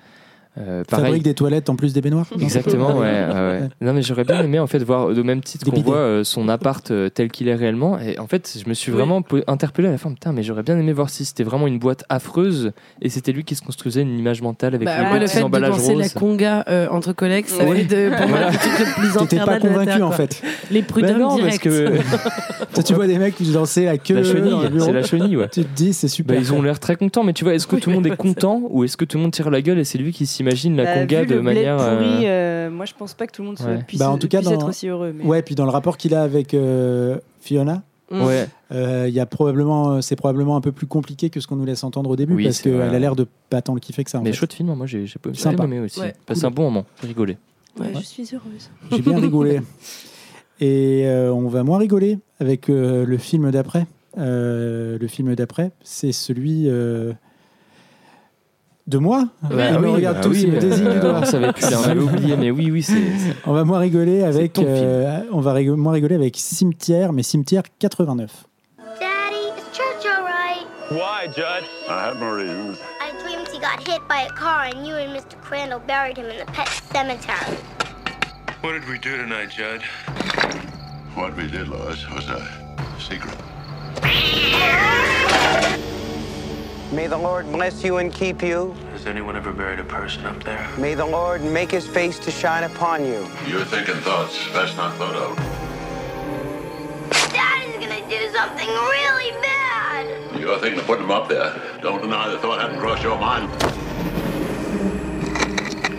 euh, pareil. Fabrique des toilettes en plus des baignoires. Exactement, ouais, Ouais. ouais, ouais. Non, mais j'aurais bien aimé en fait voir au même titre qu'on voit euh, son appart euh, tel qu'il est réellement. Et en fait, je me suis Oui. vraiment po- interpellé à la fin. Putain, mais j'aurais bien aimé voir si c'était vraiment une boîte affreuse et c'était lui qui se construisait une image mentale avec Bah, le fait de emballages penser la conga euh, entre collègues, ça Ouais. fait de, pour moi le le plus T'étais pas convaincu en fait. Les Bah prud'hommes direct. que Toi, tu vois des mecs qui dansaient la queue. la le chenille, c'est la chenille, ouais. Tu te dis, c'est Bah, super. ils ont l'air très contents, mais tu vois, est-ce que tout le monde est content ou est-ce que tout le monde tire la gueule et c'est lui qui s'imagine la Bah, conga vu de le manière. euh, pourri, euh, moi je pense pas que tout le monde soit, puisse, Bah, en tout cas, puisse dans- être aussi heureux. Mais... Ouais, puis dans le rapport qu'il a avec euh, Fiona, Mm. Ouais, euh, il y a probablement, c'est probablement un peu plus compliqué que ce qu'on nous laisse entendre au début Oui, parce qu'elle a l'air de pas tant le kiffer que ça. En mais fait. chouette film, hein, moi j'ai j'ai pas- Sympa. aimé aussi. Ouais, Passé cool. un bon moment, j'ai rigolé. Ouais. Je suis heureuse. J'ai bien rigolé. Et euh, on va moins rigoler avec euh, le film d'après. Euh, le film d'après, c'est celui euh, de moi. Ouais, il me oui, regarde bah tous, oui, il me désigne du euh, doigt. On savait plus, on avait oublié, mais oui, oui, c'est. On va moins rigoler avec, euh, on va rigo- moins rigoler avec Cimetière, mais Cimetière 89. Daddy, is church all right? Why, Judd? I have my reasons. I dreamed he got hit by a car and you and Mr. Crandall buried him in the pet cemetery. What did we do tonight, Judd? What we did, Lois, was a secret. May the Lord bless you and keep you. Has anyone ever buried a person up there? May the Lord make his face to shine upon you. You're thinking thoughts best not thought of. Daddy's gonna do something really bad. You're thinking of putting them up there. Don't deny the thought hadn't crossed your mind.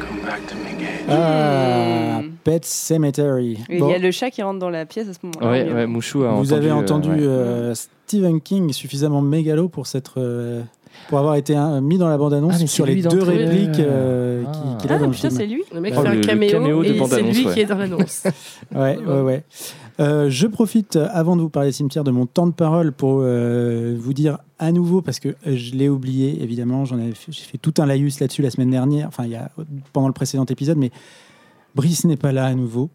Come back to me, Gage. Ah, Pet Cemetery. Bon, Il y a le chat qui rentre dans la pièce à ce moment-là. Ouais. Mouchou a vous entendu. avez euh, entendu ouais. euh, Stephen King suffisamment mégalo pour s'être euh, pour avoir été hein, mis dans la bande-annonce Ah, sur les deux répliques euh, Ah. qui- qu'il a Ah, dans le film. c'est lui Le mec Oh, fait un caméo, caméo de et c'est lui ouais. qui est dans l'annonce. Ouais, ouais, ouais. Euh, je profite, euh, avant de vous parler des cimetières, de mon temps de parole pour euh, vous dire à nouveau, parce que je l'ai oublié, évidemment, j'en avais fait- j'ai fait tout un laïus là-dessus la semaine dernière, enfin, il y a, pendant le précédent épisode, mais Brice n'est pas là à nouveau.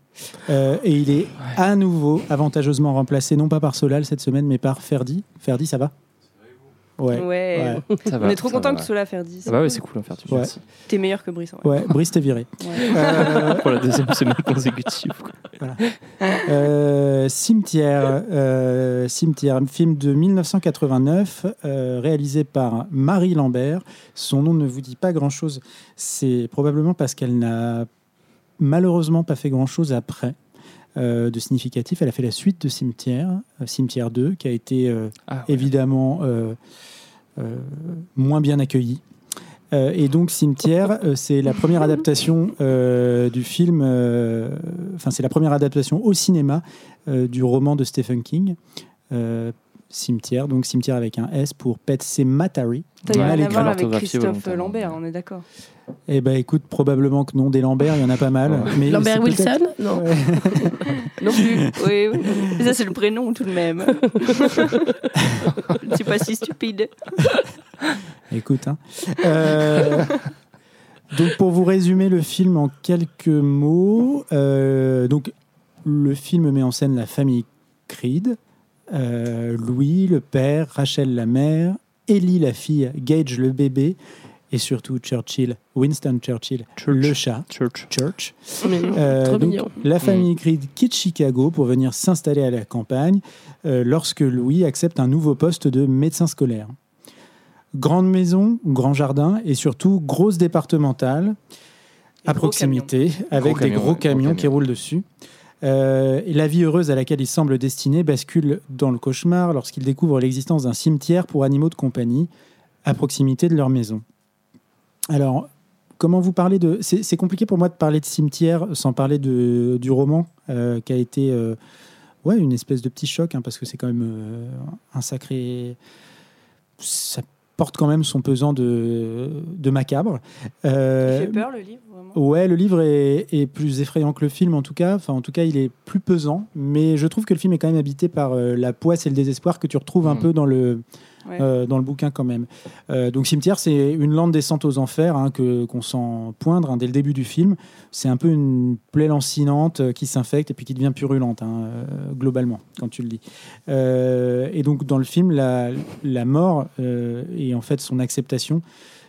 Euh, et il est à nouveau avantageusement remplacé, non pas par Solal cette semaine, mais par Ferdi. Ferdi, ça va? Ouais. Ouais. Ça On est trop content que tu sois là. Ah bah ouais, c'est cool, faire du Ouais. merci. T'es meilleur que Brice. en vrai. Ouais, Brice t'es viré. Ouais. Euh, Pour la deuxième semaine consécutive. quoi. Euh, Cimetière, euh, Cimetière, un film de 1989 euh, réalisé par Marie Lambert. Son nom ne vous dit pas grand-chose. C'est probablement parce qu'elle n'a malheureusement pas fait grand-chose après euh, de significatif. Elle a fait la suite de Cimetière, euh, Cimetière 2, qui a été euh, Ah, ouais. évidemment euh, euh, moins bien accueilli. Euh, et donc Cimetière, euh, c'est la première adaptation euh, du film, euh, enfin c'est la première adaptation au cinéma euh, du roman de Stephen King. Cimetière, donc cimetière avec un S pour Pet Cemetery. T'as rien à écrit. voir avec Christophe. Lambert, on est d'accord. Eh ben écoute, probablement que non, des Lambert, il y en a pas mal. Mais Lambert Wilson Non. Non plus. oui, oui. Mais ça, c'est le prénom tout de même. Je suis pas si stupide. Écoute, hein. Euh, donc pour vous résumer le film en quelques mots, euh, donc le film met en scène la famille Creed, euh, Louis le père, Rachel la mère, Ellie la fille, Gage le bébé et surtout Churchill, Winston Churchill, le chat, Church. Church. Mignon. Euh, Trop donc, mignon. La famille Creed quitte Chicago pour venir s'installer à la campagne euh, lorsque Louis accepte un nouveau poste de médecin scolaire. Grande maison, grand jardin et surtout grosse départementale Et à gros proximité avec Gros des camions, gros ouais, gros camions qui camions. roulent dessus. Euh, la vie heureuse à laquelle il semble destiné bascule dans le cauchemar lorsqu'il découvre l'existence d'un cimetière pour animaux de compagnie à proximité de leur maison. Alors, comment vous parlez de... C'est compliqué pour moi de parler de cimetière sans parler du roman euh, qui a été euh, ouais, une espèce de petit choc, hein, parce que c'est quand même euh, un sacré... porte quand même son pesant de, de macabre. Il Euh, fait peur le livre, vraiment. Ouais, le livre est, est plus effrayant que le film en tout cas. Enfin, en tout cas, il est plus pesant. Mais je trouve que le film est quand même habité par euh, la poisse et le désespoir que tu retrouves un Mhm. peu dans le, Euh, dans le bouquin quand même. Euh, donc Cimetière, c'est une lande descente aux enfers hein, que qu'on sent poindre hein, dès le début du film. C'est un peu une plaie lancinante euh, qui s'infecte et puis qui devient purulente hein, globalement quand tu le. Euh, et donc dans le film, la, la mort et en fait son acceptation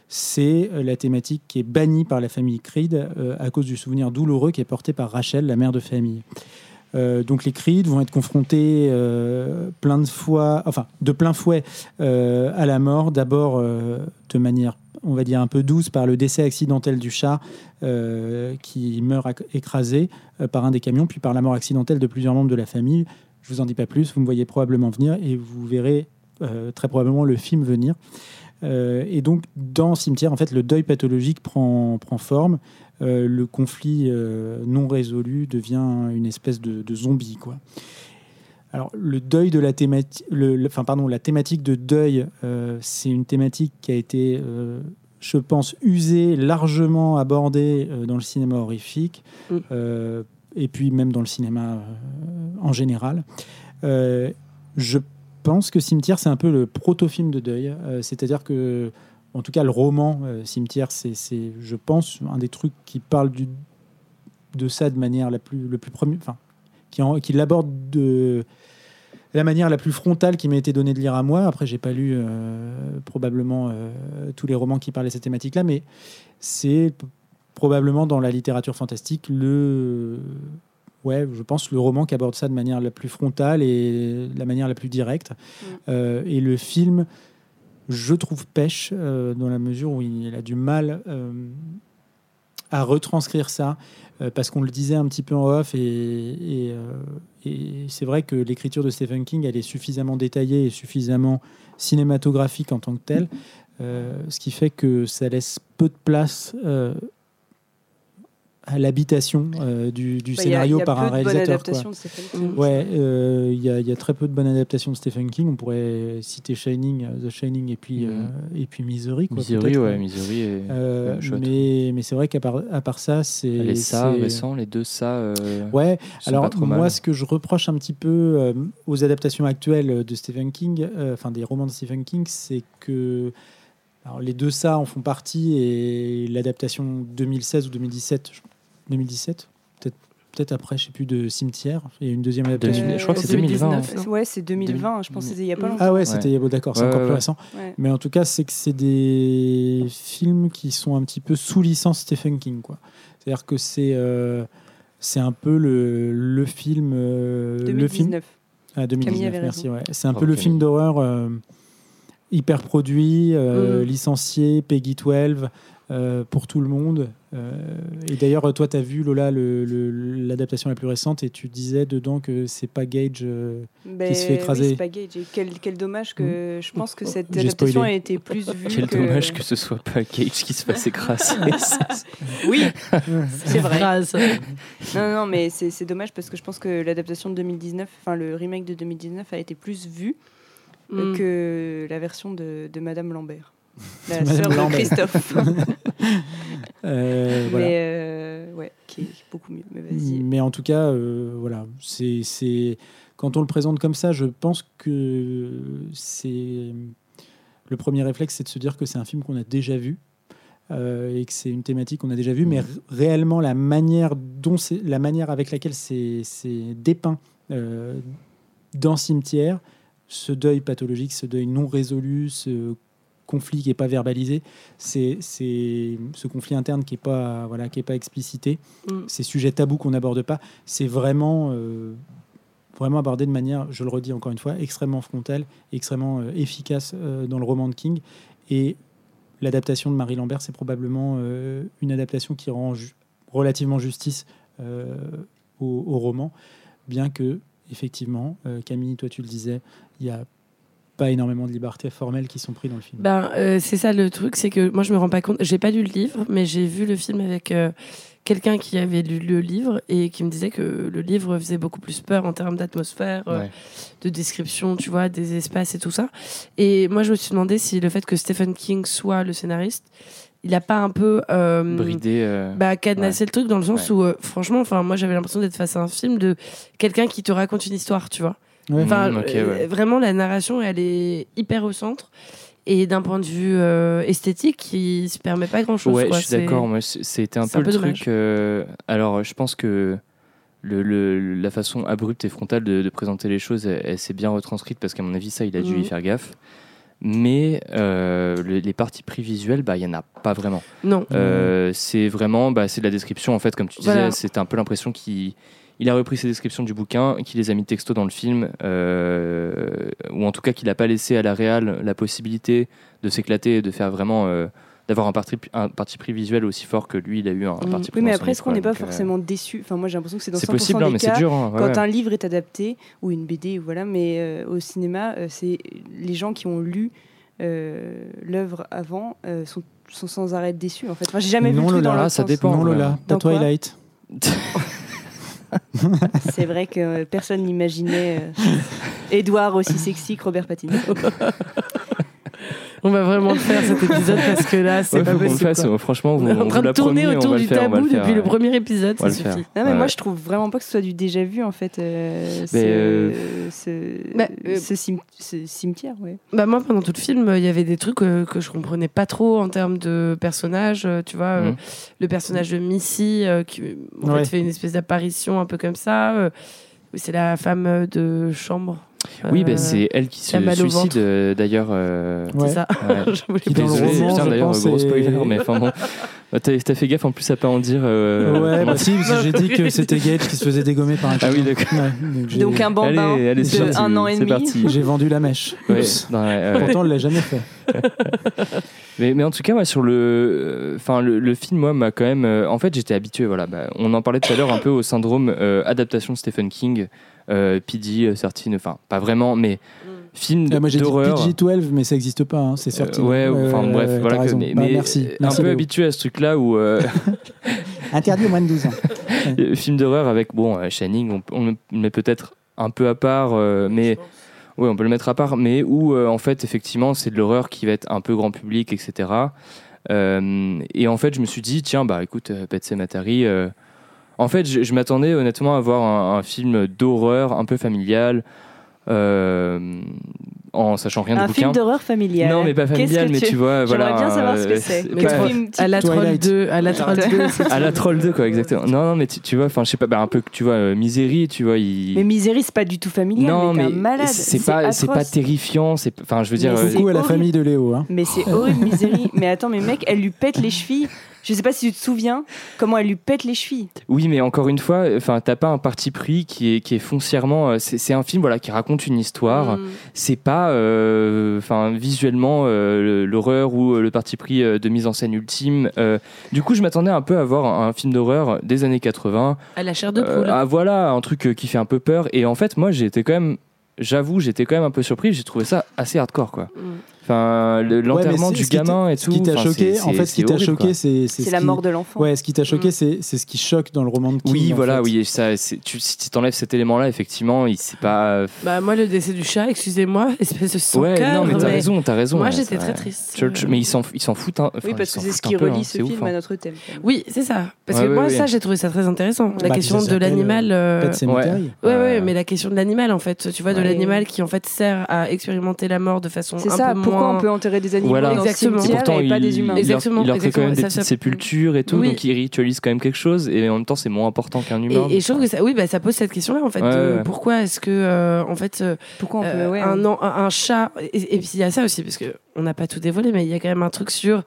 c'est la thématique qui est bannie par la famille Creed à cause du souvenir douloureux qui est porté par Rachel, la mère de famille. Euh, donc les Creed vont être confrontés euh, plein de fois, enfin de plein fouet euh, à la mort. D'abord de manière, on va dire un peu douce par le décès accidentel du chat qui meurt écrasé par un des camions, puis par la mort accidentelle de plusieurs membres de la famille. Je vous en dis pas plus, vous me voyez probablement venir et vous verrez très probablement le film venir. Et donc, dans Cimetière, en fait, le deuil pathologique prend, prend forme. Euh, le conflit euh, non résolu devient une espèce de, de zombie, quoi. Alors, le deuil de la thématique, le, le- enfin, pardon, la thématique de deuil, euh, c'est une thématique qui a été, je pense, usée, largement abordée dans le cinéma horrifique, Mm. et puis même dans le cinéma en général. Je pense que Cimetière, c'est un peu le proto-film de deuil. C'est-à-dire que, en tout cas, le roman euh, Cimetière, c'est, c'est, je pense, un des trucs qui parle du, de ça de manière la plus, le plus premier, enfin, qui, en- qui l'aborde de la manière la plus frontale qui m'a été donnée de lire à moi. Après, j'ai pas lu euh, probablement euh, tous les romans qui parlent de cette thématique-là, mais c'est probablement dans la littérature fantastique le ouais, je pense le roman qui aborde ça de manière la plus frontale et la manière la plus directe. Euh, et le film, je trouve pêche euh, dans la mesure où il a du mal euh, à retranscrire ça euh, parce qu'on le disait un petit peu en off et, et, c'est vrai que l'écriture de Stephen King elle est suffisamment détaillée et suffisamment cinématographique en tant que telle ce qui fait que ça laisse peu de place à l'habitation euh, du, du Bah, il y a- scénario il y a par peu un de bonnes réalisateur. quoi. adaptations de Stephen King. Ouais, euh, il y, a- il y a très peu de bonnes adaptations de Stephen King. On pourrait citer Shining, euh, The Shining et puis, euh, et puis Misery. Quoi, Misery, ouais. Misery est Euh, ouais, chouette. mais mais c'est vrai qu'à part, à part ça, c'est. Les ça récents, les deux ça. euh, Ouais, alors moi, mal. ce que je reproche un petit peu euh, aux adaptations actuelles de Stephen King, euh, enfin des romans de Stephen King, c'est que alors, les deux ça en font partie et l'adaptation 2016 ou 2017, je- 2017, peut-être peut-être après, je sais plus, de Cimetière, il y a une deuxième adaptation. je crois que c'est 2020. Euh, Ouais, c'est 2020. Je pense que c'était il y a pas longtemps. Ah ouais, c'était bon, d'accord, c'est Ouais, encore ouais, plus ouais. récent. Ouais. Mais en tout cas, c'est que c'est des films qui sont un petit peu sous licence Stephen King, quoi. C'est-à-dire que c'est euh, c'est un peu le, le film euh, le film 2019. ah, 2019, Camille avait merci. C'est un Bravo, peu le film d'horreur euh, hyper produit, euh, Mm. licencié, Peggy 12. euh, pour tout le monde. Euh, et d'ailleurs, toi, tu as vu Lola le- le- l'adaptation la plus récente et tu disais dedans que c'est pas Gage euh, Ben qui se fait oui, écraser. c'est pas Gage. Et quel, quel dommage que je pense que cette J'ai adaptation spoilé. a été plus vue. Quel que... dommage que ce soit pas Cage qui se fasse écraser. Oui, c'est vrai. Non, non, mais c'est dommage parce que je pense que l'adaptation de 2019, enfin le remake de 2019 a été plus vu Mm. que la version de, de Madame Lambert. La sœur de. Christophe. Euh, voilà. Mais euh, ouais, qui est beaucoup mieux. Mais. Mais en tout cas, euh, voilà, c'est quand on le présente comme ça, je pense que c'est le premier réflexe, c'est de se dire que c'est un film qu'on a déjà vu euh, et que c'est une thématique qu'on a déjà vue, mais r- réellement la manière dont la manière avec laquelle c'est dépeint dans Cimetière, ce deuil pathologique, ce deuil non résolu, ce conflit qui n'est pas verbalisé, c'est ce conflit interne qui n'est pas voilà qui est pas explicité, Mm. ces sujets tabous qu'on n'aborde pas, c'est vraiment euh, vraiment abordé de manière, je le redis encore une fois, extrêmement frontale, extrêmement euh, efficace euh, dans le roman de King. Et l'adaptation de Marie Lambert, c'est probablement une adaptation qui rend ju- relativement justice au, au roman, bien que, effectivement, Camille, toi tu le disais, il n'y a pas énormément de libertés formelles qui sont prises dans le film. Ben, euh, c'est ça le truc, c'est que moi je me rends pas compte. J'ai pas lu le livre, mais j'ai vu le film avec euh, quelqu'un qui avait lu le livre et qui me disait que le livre faisait beaucoup plus peur en termes d'atmosphère, euh, Ouais. de description, tu vois, des espaces et tout ça. Et moi je me suis demandé si le fait que Stephen King soit le scénariste, il a pas un peu euh, Bridé. euh, bah, cadenasser ouais. le truc dans le sens Ouais. où, euh, franchement, enfin, moi j'avais l'impression d'être face à un film de quelqu'un qui te raconte une histoire, tu vois. Ouais. Enfin, Mm, euh, ouais. vraiment, la narration, elle est hyper au centre. Et d'un point de vue euh, esthétique, il se permet pas grand chose. Ouais, je suis d'accord. Moi, c'était un c'est peu un le truc. euh, alors, je pense que le, le- la façon abrupte et frontale de, de présenter les choses, elle, elle s'est bien retranscrite parce qu'à mon avis, ça, il a dû y faire gaffe. Mais euh, le- les parties pris visuelles, bah, il y en a pas vraiment. Non. Euh, c'est vraiment, bah, c'est de la description en fait, comme tu disais. Voilà. C'était un peu l'impression qu'il il a repris ses descriptions du bouquin, qu'il les a mis texto dans le film, euh, ou en tout cas qu'il n'a pas laissé à la réal la possibilité de s'éclater et de faire vraiment, euh, d'avoir un parti, un parti pris visuel aussi fort que lui, il a eu un Mhm. parti pris Oui, mais après, est-ce qu'on n'est pas euh, forcément déçu? Enfin, moi, j'ai l'impression que c'est dans C'est 100% possible, hein, des mais c'est cas, dur. hein, ouais, quand ouais. un livre est adapté ou une BD, voilà, mais euh, au cinéma, euh, c'est les gens qui ont lu euh, l'œuvre avant euh, sont, sont sans arrêt déçus. En fait, enfin, j'ai jamais vu Non, le truc Lola, dans ça dépend. non. Lola, Dans Twilight. C'est vrai que euh, personne n'imaginait euh, Edouard aussi sexy que Robert Pattinson. On va vraiment le faire cet épisode parce que là, c'est Ouais, pas possible. fasse. quoi. Franchement, On est en train de tourner promis, autour du tabou faire, depuis le premier épisode, ça suffit. Non, mais Ouais. moi, je trouve vraiment pas que ce soit du déjà vu, en fait. euh, ce, euh, ce, bah, euh, ce cim- ce cimetière, ouais. Bah moi, pendant tout le film, il y avait des trucs euh, que je comprenais pas trop en termes de personnages. euh, tu vois, euh, Mhm. le personnage de Missy euh, qui en Ouais. fait, fait une espèce d'apparition un peu comme ça. euh, c'est la femme de chambre. Oui, bah, Euh, c'est elle qui se suicide euh, d'ailleurs. euh, Ouais. C'est ça. Ouais. Je voulais Qui, dans le Désolé, roman, putain, d'ailleurs, gros est- spoiler, mais enfin bon. Bah, T'as t'as fait gaffe en plus à pas en dire. euh, ouais, bah si, parce que j'ai dit que c'était Gage qui se faisait dégommer par un Ah oui, d'accord. Ouais, donc j'ai- Donc un bambin Allez, allez, c'est de parti, un an et demi. parti. J'ai vendu la mèche. Ouais, Oups. non, ouais, ouais. Pourtant, on ne l'a jamais fait. Mais, mais en tout cas, moi, sur le, enfin, le, le film, moi, m'a quand même. euh, en fait, j'étais habitué. Voilà, bah, on en parlait tout à l'heure un peu au syndrome euh, adaptation de Stephen King, euh, PD, euh, Certine, enfin, pas vraiment, mais film Ah, moi, j'ai dit d'horreur. PG-12, mais ça n'existe pas, hein, c'est Euh, certain. ouais, enfin bref, voilà. que- mais Bah, mais merci. un Merci, peu habitué à ce truc-là où euh, Interdit au moins de 12 ans. euh, film d'horreur avec bon euh, Shining, on, on le met peut-être un peu à part, euh, mais ouais, on peut le mettre à part, mais où euh, en fait effectivement c'est de l'horreur qui va être un peu grand public, etc. Euh, et en fait, je me suis dit tiens bah écoute, euh, Pet Sematary. En fait, je, je m'attendais honnêtement à voir un, un film d'horreur un peu familial. euh, en sachant rien Un film d'horreur familial. Non, mais pas familial, que mais tu vois, J'aimerais voilà. bien savoir ce que euh, c'est. à la troll Twilight. 2, à la troll 2. c'est à la troll 2 quoi exactement non non mais tu, tu vois enfin je sais pas bah, un peu tu vois euh, Misery tu vois il Mais Misery, c'est pas du tout familial. non mais, mais c'est pas c'est pas terrifiant c'est enfin je veux dire euh, c'est Coucou à la famille de Léo. Hein. Mais c'est horrible, Misery. Mais attends, mais mec, elle lui pète les chevilles. Je sais pas si tu te souviens comment elle lui pète les chevilles. oui mais encore une fois enfin t'as pas un parti pris qui est qui est foncièrement euh, c'est un film voilà qui raconte une histoire Mm. c'est pas euh, enfin visuellement euh, l'horreur ou le parti pris de mise en scène ultime Euh, du coup je m'attendais un peu à voir un, un film d'horreur des années 80 À la chair de Euh, poule. ah voilà, un truc qui fait un peu peur. Et en fait, moi, j'étais quand même, j'avoue, j'étais quand même un peu surpris. J'ai trouvé ça assez hardcore, quoi. Enfin, le- l'enterrement Ouais, du ce gamin et Ce tout. qui t'a choqué, en fait, ce qui t'a choqué, c'est C'est ce la mort de l'enfant. Ouais, ce qui t'a choqué, Mm. c'est c'est ce qui choque dans le roman de King. Oui, voilà, fait. oui. Ça, c'est- tu, si tu t'enlèves cet élément-là, effectivement, il c'est pas. euh, Bah, moi, le décès du chat, excusez-moi, espèce de sans ouais, non, mais t'as mais- raison, t'as raison. Moi, j'étais très triste. Church- mais ils s'en ils s'en foutent. hein. Enfin, Oui, parce que c'est ce qui relie hein, ce film hein. à notre thème. Oui, c'est ça. Parce que moi, ça, j'ai trouvé ça très intéressant. La Bah, question de l'animal. euh, Sematary. Ouais, ouais, mais la question de l'animal, en fait, tu vois, de l'animal qui, en fait, sert à expérimenter la mort de façon C'est un ça, peu pourquoi on peut enterrer des animaux Voilà. dans Exactement. cimetière Pourtant, et pas il, des humains il leur- il leur crée quand même des petites ça- sépultures et tout, Oui. donc ils ritualisent quand même quelque chose, et en même temps, c'est moins important qu'un humain. Et, et je trouve que ça, oui, bah, ça pose cette question-là, en fait. Ouais, de ouais. Pourquoi est-ce que, euh, en fait, euh, Pourquoi on peut. euh, ouais, un, chat. Et, et puis il y a ça aussi, parce que on n'a pas tout dévoilé, mais il y a quand même un truc sur.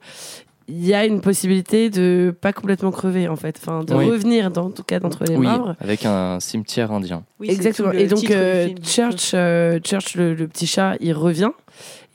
Il y a une possibilité de pas complètement crever, en fait. Enfin, de Oui. revenir, dans, en tout cas, d'entre les oui, membres. avec un cimetière indien. Oui, Exactement. Et donc, euh. Church, euh, Church le, le petit chat, il revient.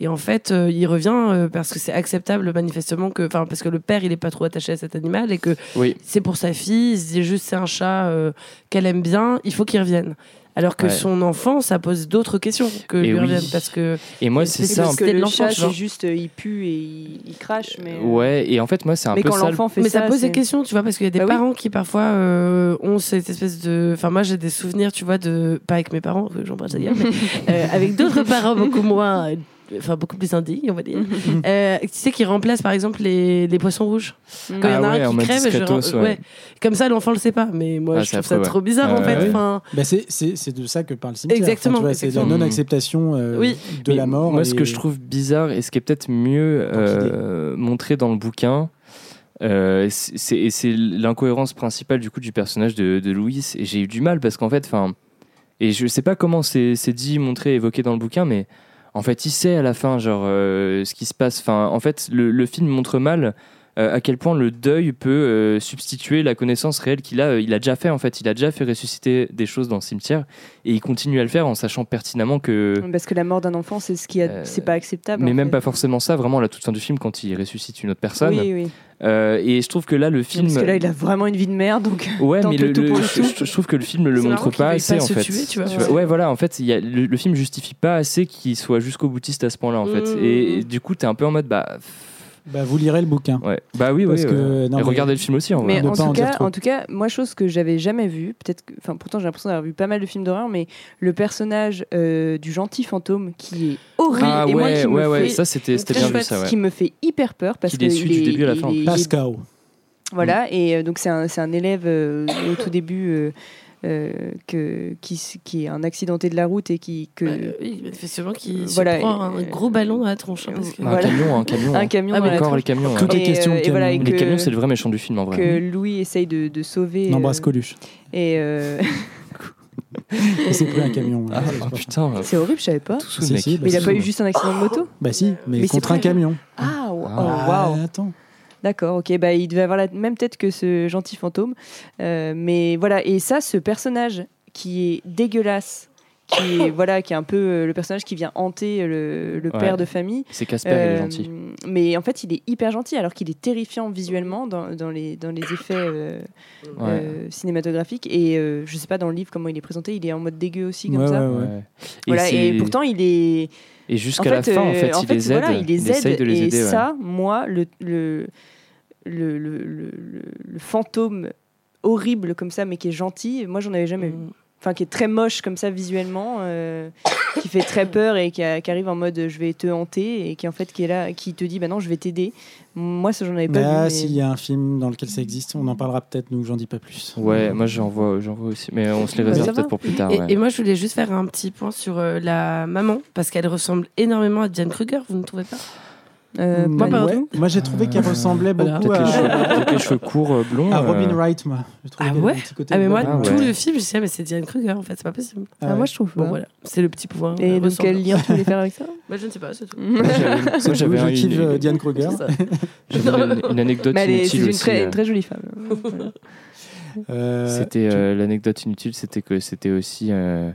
Et en fait, euh, il revient euh, parce que c'est acceptable manifestement que, enfin, parce que le père il est pas trop attaché à cet animal et que Oui. c'est pour sa fille. Il se dit juste c'est un chat euh, qu'elle aime bien, il faut qu'il revienne. Alors que Ouais. son enfant, ça pose d'autres questions que Et lui oui. revienne parce que Et moi, c'est ça. parce que le l'enfant, chat, c'est juste, il pue et il, il crache. Mais... Ouais, et en fait, moi, c'est un mais peu quand ça. fait mais ça, pose c'est- des questions, tu vois, parce qu'il y a des Bah oui. parents qui parfois euh, ont cette espèce de. Enfin, moi j'ai des souvenirs, tu vois, de. Pas avec mes parents, que j'embrasse d'ailleurs, mais euh, avec d'autres parents beaucoup moins. Euh, Enfin, beaucoup plus indignes, on va dire. Euh, tu sais, qui remplacent par exemple les, les poissons rouges. Quand il y en Ah a ouais, un qui crève, je ouais. Comme ça, l'enfant le sait pas. Mais moi, Ah, je trouve ça trop bizarre en Ouais, fait. ouais. Enfin, Bah, c'est, c'est, c'est de ça que parle le cimetière. Exactement, Enfin, c'est de la non-acceptation euh, Oui. de Mais la mort. Moi, ce que je trouve bizarre et ce qui est peut-être mieux euh, montré dans le bouquin, euh, c'est l'incohérence principale du coup du personnage de, de Louis. Et j'ai eu du mal parce qu'en fait, enfin, et je sais pas comment c'est c'est dit, montré, évoqué dans le bouquin, mais en fait, il sait à la fin, genre, euh, ce qui se passe. En fait, le, le film montre mal. Euh, à quel point le deuil peut euh, substituer la connaissance réelle qu'il a. euh, il a déjà fait en fait, il a déjà fait ressusciter des choses dans le cimetière et il continue à le faire en sachant pertinemment que Parce que la mort d'un enfant, c'est ce qui a... C'est pas acceptable. mais même fait. pas forcément ça, vraiment à la toute fin du film quand il ressuscite une autre personne. Oui, oui. Euh, et je trouve que là le film. Parce que là, il a vraiment une vie de merde, donc. Ouais, mais le, le- le je, trouve que le film le C'est montre pas assez pas en se fait. tuer, tu vois. Ouais, voilà, en fait, y a, le, le film justifie pas assez qu'il soit jusqu'au boutiste à ce point-là en fait. Mmh. Et, et du coup, t'es un peu en mode bah. Bah, vous lirez le bouquin. Ouais. Bah oui, Parce oui. que- ouais. non, et mais- regardez le film aussi en. Mais tout, cas, trop. en tout cas, moi, chose que j'avais jamais vue, peut-être, enfin, pourtant j'ai l'impression d'avoir vu pas mal de films d'horreur, mais le personnage euh, du gentil fantôme qui est horrible Ah et moi ouais, qui me ouais, ouais, fait ça c'était bien vu ça, ouais. qui me fait hyper peur parce Qu'il que est su il du est- début à la fin. Pascal. Voilà, et euh, donc c'est un, c'est un élève euh, au tout début euh, euh, que, qui, est un accidenté de la route et qui. Que, Euh, oui, manifestement, qui Voilà, se prend un euh, gros ballon dans la tronche. hein, parce que- Un Voilà. camion, un camion. un hein. camion Ah, mais Encore tronche. les camions. Tout est question euh, voilà, camion. Les que- camions, c'est le vrai méchant du film en vrai. que Louis essaye de, de sauver. On embrasse euh, Coluche. et euh, Il s'est pris un camion. Ah, putain, c'est horrible, je savais pas. Si, si, bah Mais il a pas eu juste un accident de moto Bah si, mais, contre un camion. Ah, wow, Ah. oh, waouh. attends. D'accord, ok, bah il devait avoir la même tête que ce gentil fantôme. Euh, mais voilà, et ça, ce personnage qui est dégueulasse, qui est, voilà, qui est un peu euh, le personnage qui vient hanter le, le Ouais. père de famille. C'est Casper, il est Euh, gentil. Mais en fait, il est hyper gentil, alors qu'il est terrifiant visuellement dans, dans les, dans les effets euh, Ouais. euh, cinématographiques. Et euh, je sais pas dans le livre comment il est présenté, il est en mode dégueu aussi, comme Ouais, ça. ouais, ouais. Ouais. Voilà, et, pourtant, il est. et jusqu'à en la fin, en fait, en il fait, les aide. voilà, il les de les et aider. ouais. ça, moi, le, le, le, le, le- le- le fantôme horrible comme ça, mais qui est gentil, moi, j'en avais jamais vu. Mm. Enfin, qui est très moche comme ça visuellement, euh, qui fait très peur et qui, a- qui arrive en mode je vais te hanter et qui en fait qui est là, qui te dit bah non, je vais t'aider. Moi, ça, j'en avais pas Bah, vu. mais- s'il y a un film dans lequel ça existe, on en parlera peut-être, nous, j'en dis pas plus. Ouais, moi j'en vois, j'en vois aussi, mais on se les Bah, réserve peut-être pour plus tard. Et, ouais. et moi, je voulais juste faire un petit point sur euh, la maman, parce qu'elle ressemble énormément à Diane Kruger, vous ne trouvez pas? Euh, du ouais. tout. Moi, j'ai trouvé qu'elle Euh, ressemblait voilà. beaucoup Peut-être les, cheveux- à, les cheveux courts, euh, blonds. à Robin euh, Wright, moi. Ah ouais un petit côté Ah, mais moi, Ah tout ouais. le film, je disais, mais c'est Diane Kruger, en fait, c'est pas possible. Ah Ah, ouais. moi, je trouve Bon, voilà, c'est le petit pouvoir. Et donc, quel lien tu voulais faire avec ça? Bah, Je ne sais pas, c'est tout. Moi, j'avais- moi, tout, un- je kiffe une, Diane Kruger. Une- une anecdote Mais elle est- c'est inutile une aussi. très, une très jolie femme. C'était l'anecdote inutile, c'était que c'était aussi le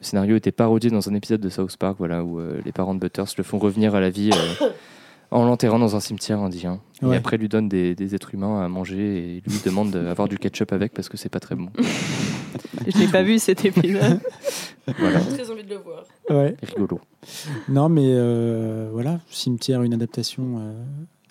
scénario était parodié dans un épisode de South Park, voilà, où euh, les parents de Butters le font revenir à la vie euh, en l'enterrant dans un cimetière indien. Ouais. Et après lui donne des, des êtres humains à manger et lui demande d'avoir du ketchup avec parce que c'est pas très bon. Je l'ai pas vu cet épisode. Voilà, J'ai très envie de le voir. ouais. rigolo. Non, mais euh, voilà, Cimetière, une adaptation. euh,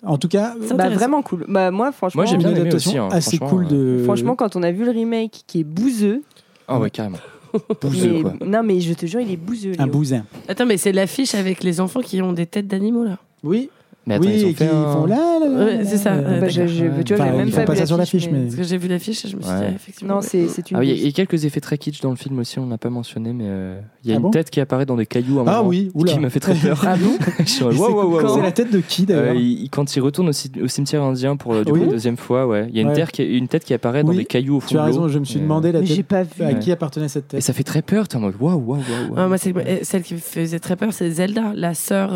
En tout cas, C'est bah, vraiment cool. Bah, moi, franchement, Moi, j'ai une bien aimé adaptation aussi, hein, assez franchement, cool de. franchement, quand on a vu le remake qui est bouseux, Ah ouais, carrément. Bouseux, mais- quoi. non mais je te jure, il est bouseux. un bousin. Attends, mais c'est l'affiche avec les enfants qui ont des têtes d'animaux, là. Oui, Mais attends, oui, ils ont et fait un- font là, là, là, Ouais, là, c'est ça. Bah, je- je- tu vois, Enfin, j'ai même ils pas font pas vu ça sur l'affiche, l'affiche, mais. Parce que j'ai vu l'affiche et je me suis dit, Ouais. ah, effectivement. Non, c'est c'est une. Ah oui, il y a- quelques effets très kitsch dans le film aussi, on n'a pas mentionné, mais euh, il y a Ah une bon tête qui apparaît dans des cailloux à un Ah moment, oui, oula. qui m'a fait très peur. Ah bon C'est wow, la tête de qui d'ailleurs Euh, il- quand il retourne au, ci- au cimetière indien pour euh, du Oui. coup, la deuxième fois, ouais, il y a une, Ouais. terre qui, une tête qui apparaît dans Oui, des cailloux au fond Tu as raison, je me suis Et, demandé la tête pas vu. à qui appartenait cette Et tête. ça fait très peur, t'es en mode waouh, waouh, waouh. Ah, moi, euh, celle qui me faisait très peur, c'est Zelda, la sœur.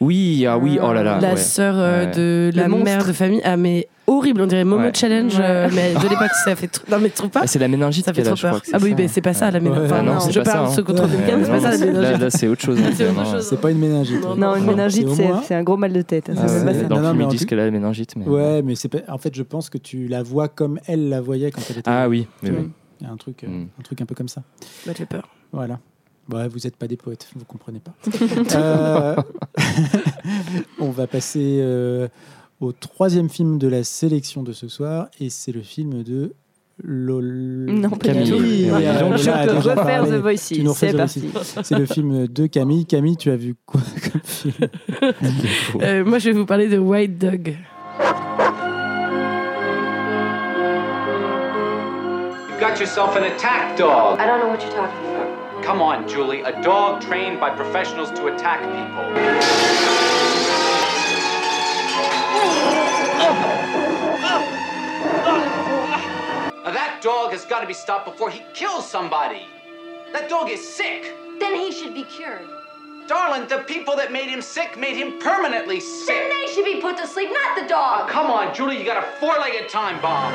Oui, ah oui, oh là là. La sœur euh, Ouais. de la monstre. mère de famille. Ah, mais horrible, on dirait Momo Ouais. Challenge, Ouais. euh, mais de l'époque, ça fait trop. Non, mais tu trouves pas Ah, c'est la méningite Ça fait trop peur. Ah oui, mais c'est pas ça la Ouais. méningite. Ah non, c'est je pas ça, parle hein. ce contre le Ouais, week-end, c'est pas ça la méningite. là, c'est autre chose. hein, C'est chose. C'est pas une méningite. Non, une méningite, c'est un gros mal de tête. hein, Ah c'est ouais, même pas ça. dans le non, film, mais ils en disent qu'elle a la méningite. Mais... Ouais, mais c'est pas... en fait, je pense que tu la vois comme elle la voyait quand elle était. Ah oui, mais vois, oui. Il y a un truc, euh, Mm. un truc un peu comme ça. Ça fait peur. Voilà. Ouais, vous n'êtes pas des poètes, vous comprenez pas. Euh, on va passer euh, au troisième film de la sélection de ce soir, et c'est le film de Lol. Non, pas Camille. du tout. Oui, Ah, oui, donc, Je l'a peux refaire parlé. The refais C'est parti. C'est le film de Camille. Camille, tu as vu quoi comme film? Euh, moi, je vais vous parler de White Dog. You got yourself an attack dog. I don't know what you're talking about. Come on, Julie. A dog trained by professionals to attack people. Now, that dog has got to be stopped before he kills somebody. That dog is sick. Then he should be cured. Darling, the people that made him sick made him permanently sick. Then they should be put to sleep, not the Oh, dog. come on, Julie. You got a four legged time bomb.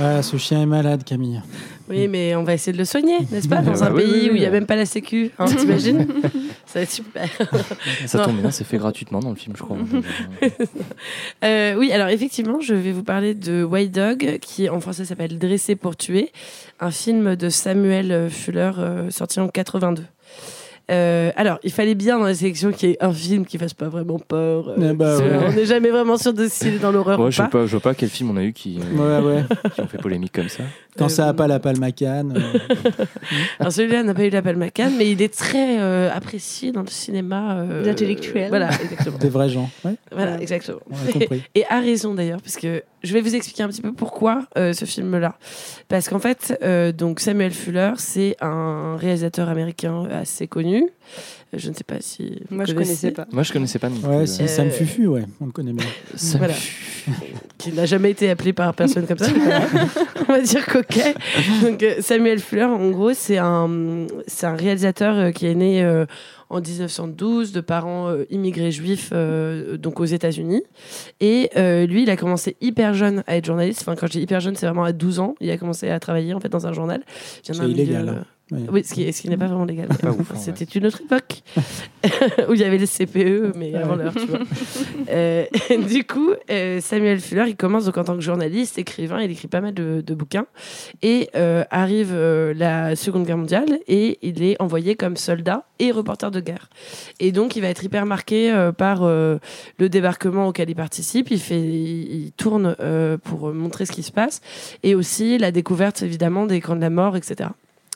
Ah, ce chien est malade, Camille. Oui, mais on va essayer de le soigner, n'est-ce pas Dans Bah un oui, pays oui, où il n'y a même pas la sécu, hein, t'imagines Ça va être super. Ça Non. tombe bien, c'est fait gratuitement dans le film, je crois. Euh, oui, alors effectivement, je vais vous parler de White Dog, qui en français s'appelle Dressé pour tuer, un film de Samuel Fuller euh, sorti en 82. Euh, alors, il fallait bien dans la sélection qu'il y ait un film qui fasse pas vraiment peur. euh, Eh bah ouais. On n'est jamais vraiment sûr de s'il est dans l'horreur Ouais, ou je, vois pas. pas, je vois pas quel film on a eu qui, euh, Ouais, ouais. qui ont fait polémique comme ça. Quand Euh, ça a pas la palme à Cannes. euh, Alors celui-là n'a pas eu l'appel Macan, mais il est très euh, apprécié dans le cinéma. euh, Intellectuel. Voilà, exactement. des vrais gens. Ouais, Voilà, exactement. on a compris. Et à raison d'ailleurs, parce que je vais vous expliquer un petit peu pourquoi euh, ce film-là. Parce qu'en fait, euh, donc Samuel Fuller, c'est un réalisateur américain assez connu. Euh, Je ne sais pas si. vous Moi, je connaissez. connaissais pas. Moi, je connaissais pas non plus. Ouais, euh, si, Sam Euh, Fufu, ouais, on le connaît bien. ça- Voilà. Qui n'a jamais été appelé par personne comme ça. On va dire qu'ok. Donc euh, Samuel Fuller, en gros, c'est un, c'est un réalisateur qui est né euh, en 1912 de parents euh, immigrés juifs euh, donc aux États-Unis. Et euh, lui, il a commencé hyper jeune à être journaliste. Enfin, quand je dis hyper jeune, c'est vraiment à 12 ans. Il a commencé à travailler en fait dans un journal. C'est d'un milieu, Oui, ce qui, ce qui n'est pas vraiment légal. C'était une autre époque où il y avait les CPE, mais avant l'heure, tu vois. Euh, du coup, euh, Samuel Fuller, il commence donc en tant que journaliste, écrivain, il écrit pas mal de, de bouquins. Et euh, arrive euh, la Seconde Guerre mondiale et il est envoyé comme soldat et reporter de guerre. Et donc, il va être hyper marqué euh, par euh, le débarquement auquel il participe. Il, fait, il, il tourne euh, pour montrer ce qui se passe. Et aussi la découverte, évidemment, des camps de la mort, etc.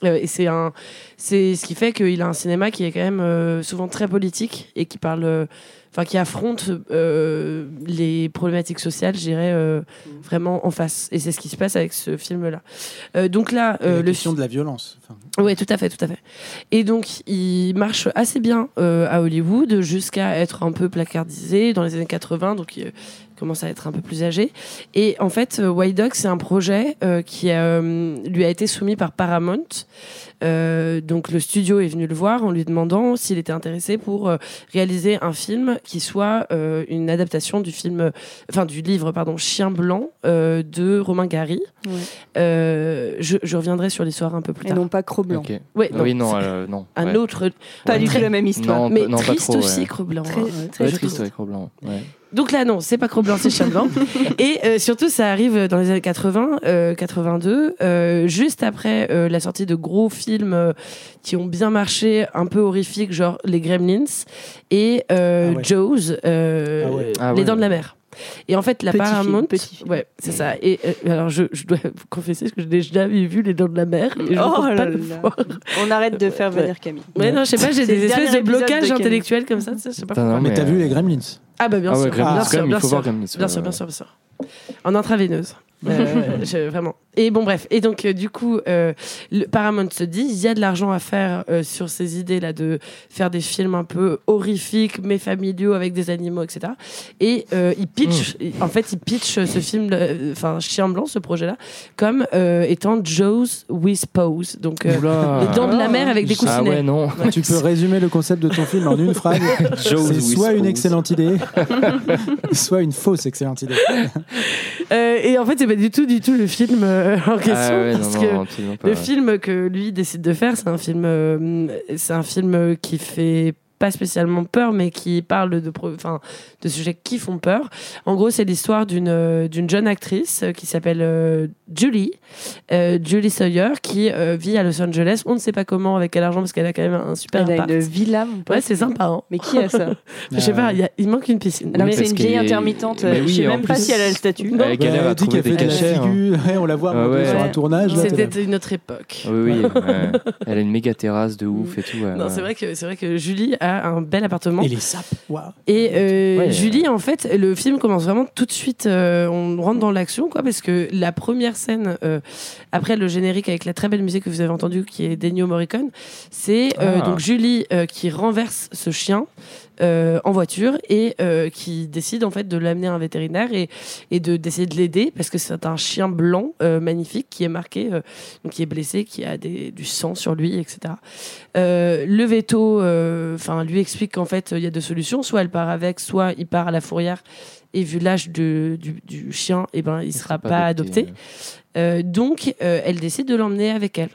Euh, et c'est un, c'est ce qui fait qu'il a un cinéma qui est quand même euh, souvent très politique et qui parle, euh, enfin qui affronte les problématiques sociales, je dirais euh, vraiment en face. Et c'est ce qui se passe avec ce film-là. Donc là, la le question de la violence. Enfin, oui, tout à fait, tout à fait. Et donc, il marche assez bien à Hollywood jusqu'à être un peu placardisé dans les années 80, donc commence à être un peu plus âgé. Et en fait, euh, White Dog, c'est un projet euh, qui euh, lui a été soumis par Paramount. Euh, donc le studio est venu le voir en lui demandant s'il était intéressé pour euh, réaliser un film qui soit euh, une adaptation du film, enfin du livre pardon Chien blanc euh, de Romain Gary. Ouais. Euh, je, je reviendrai sur l'histoire un peu plus Et tard. non pas Cro-Blanc. Ok. Ouais, non, oui, non, euh, non. un ouais. autre. Pas du tout la même histoire. Non, mais non, triste trop, aussi, ouais. Cro-Blanc. Très- très Ouais, je triste trouve. Donc là, non, c'est pas Cro-Blanc, c'est Chien Blanc. Et euh, surtout, ça arrive dans les années 80, euh, 82, euh, juste après euh, la sortie de gros films euh, qui ont bien marché, un peu horrifiques, genre Les Gremlins et euh, Ah ouais. Jaws, euh, Ah ouais. Ah Les ouais. Dents de la Mer. Et en fait, la Petit Paramount, film, petit film. ouais, c'est ça. Et euh, alors, je, je dois vous confesser que je n'ai jamais vu Les Dents de la Mer. Et je Oh ne compte là pas le là. voir. On arrête de faire Ouais. venir Camille. Ouais, non, je sais pas, j'ai des le espèces de blocages de intellectuels comme ça, je sais pas non, mais t'as mais, vu les Gremlins? Ah bah bien Ah ouais, sûr, Gremlins, bien quand sûr, même, il bien faut sûr. voir Gremlins, Bien sûr, bien sûr, bien sûr. En intravéneuse. Euh, je- vraiment. Et bon, bref. Et donc, euh, du coup, euh, le Paramount se dit il y a de l'argent à faire euh, sur ces idées-là de faire des films un peu horrifiques, mais familiaux avec des animaux, etc. Et euh, il pitch, en fait, il pitch ce film, euh, enfin, Chien Blanc, ce projet-là, comme euh, étant Joe's with Pose. Donc, euh, les dents de la mer avec des Ah coussinets. ouais, non. Ouais. Tu peux résumer le concept de ton film en une phrase. Joe's C'est soit une excellente idée, soit une fausse excellente idée. Euh, et en fait, c'est pas du tout, du tout le film euh, en question. Ah ouais, non, parce non, que absolument pas, le film que lui décide de faire, c'est un film, euh, c'est un film qui fait pas spécialement peur, mais qui parle de, enfin, de sujets qui font peur. En gros, c'est l'histoire d'une euh, d'une jeune actrice euh, qui s'appelle euh, Julie, euh, Julie Sawyer, qui euh, vit à Los Angeles. On ne sait pas comment, avec quel argent, parce qu'elle a quand même un super Elle a une villa, mon pote. Ouais, c'est sympa. hein. Mais qui a ça Je sais pas, il y a- il manque une piscine. Alors que c'est une vieille intermittente. Je oui, sais en même pas si elle a le statut. Elle à elle dit trouver qu'elle des fait de la cachets. hein. Ouais, on la voit Ah ouais. sur un tournage. C'était une autre époque. Oui, oui. ouais. Elle a une méga terrasse de ouf et tout. ouais, Non, ouais. c'est vrai que c'est vrai que Julie a un bel appartement. Et les sapes, waouh. Et euh, Ouais. Julie, en fait, le film commence vraiment tout de suite. euh, on rentre dans l'action, quoi, parce que la première scène euh, après le générique avec la très belle musique que vous avez entendue, qui est d'Ennio Morricone, c'est euh, Ah. donc Julie euh, qui renverse ce chien. Euh, en voiture et euh, qui décide en fait de l'amener à un vétérinaire et, et de d'essayer de l'aider parce que c'est un chien blanc euh, magnifique qui est marqué donc qui est blessé qui a des, du sang sur lui etc le veto, enfin, lui explique qu'en fait, il y a deux solutions. Soit elle part avec, soit il part à la fourrière. Et vu l'âge du, du chien, eh ben, il sera pas, adopté. Donc, elle décide de l'emmener avec elle.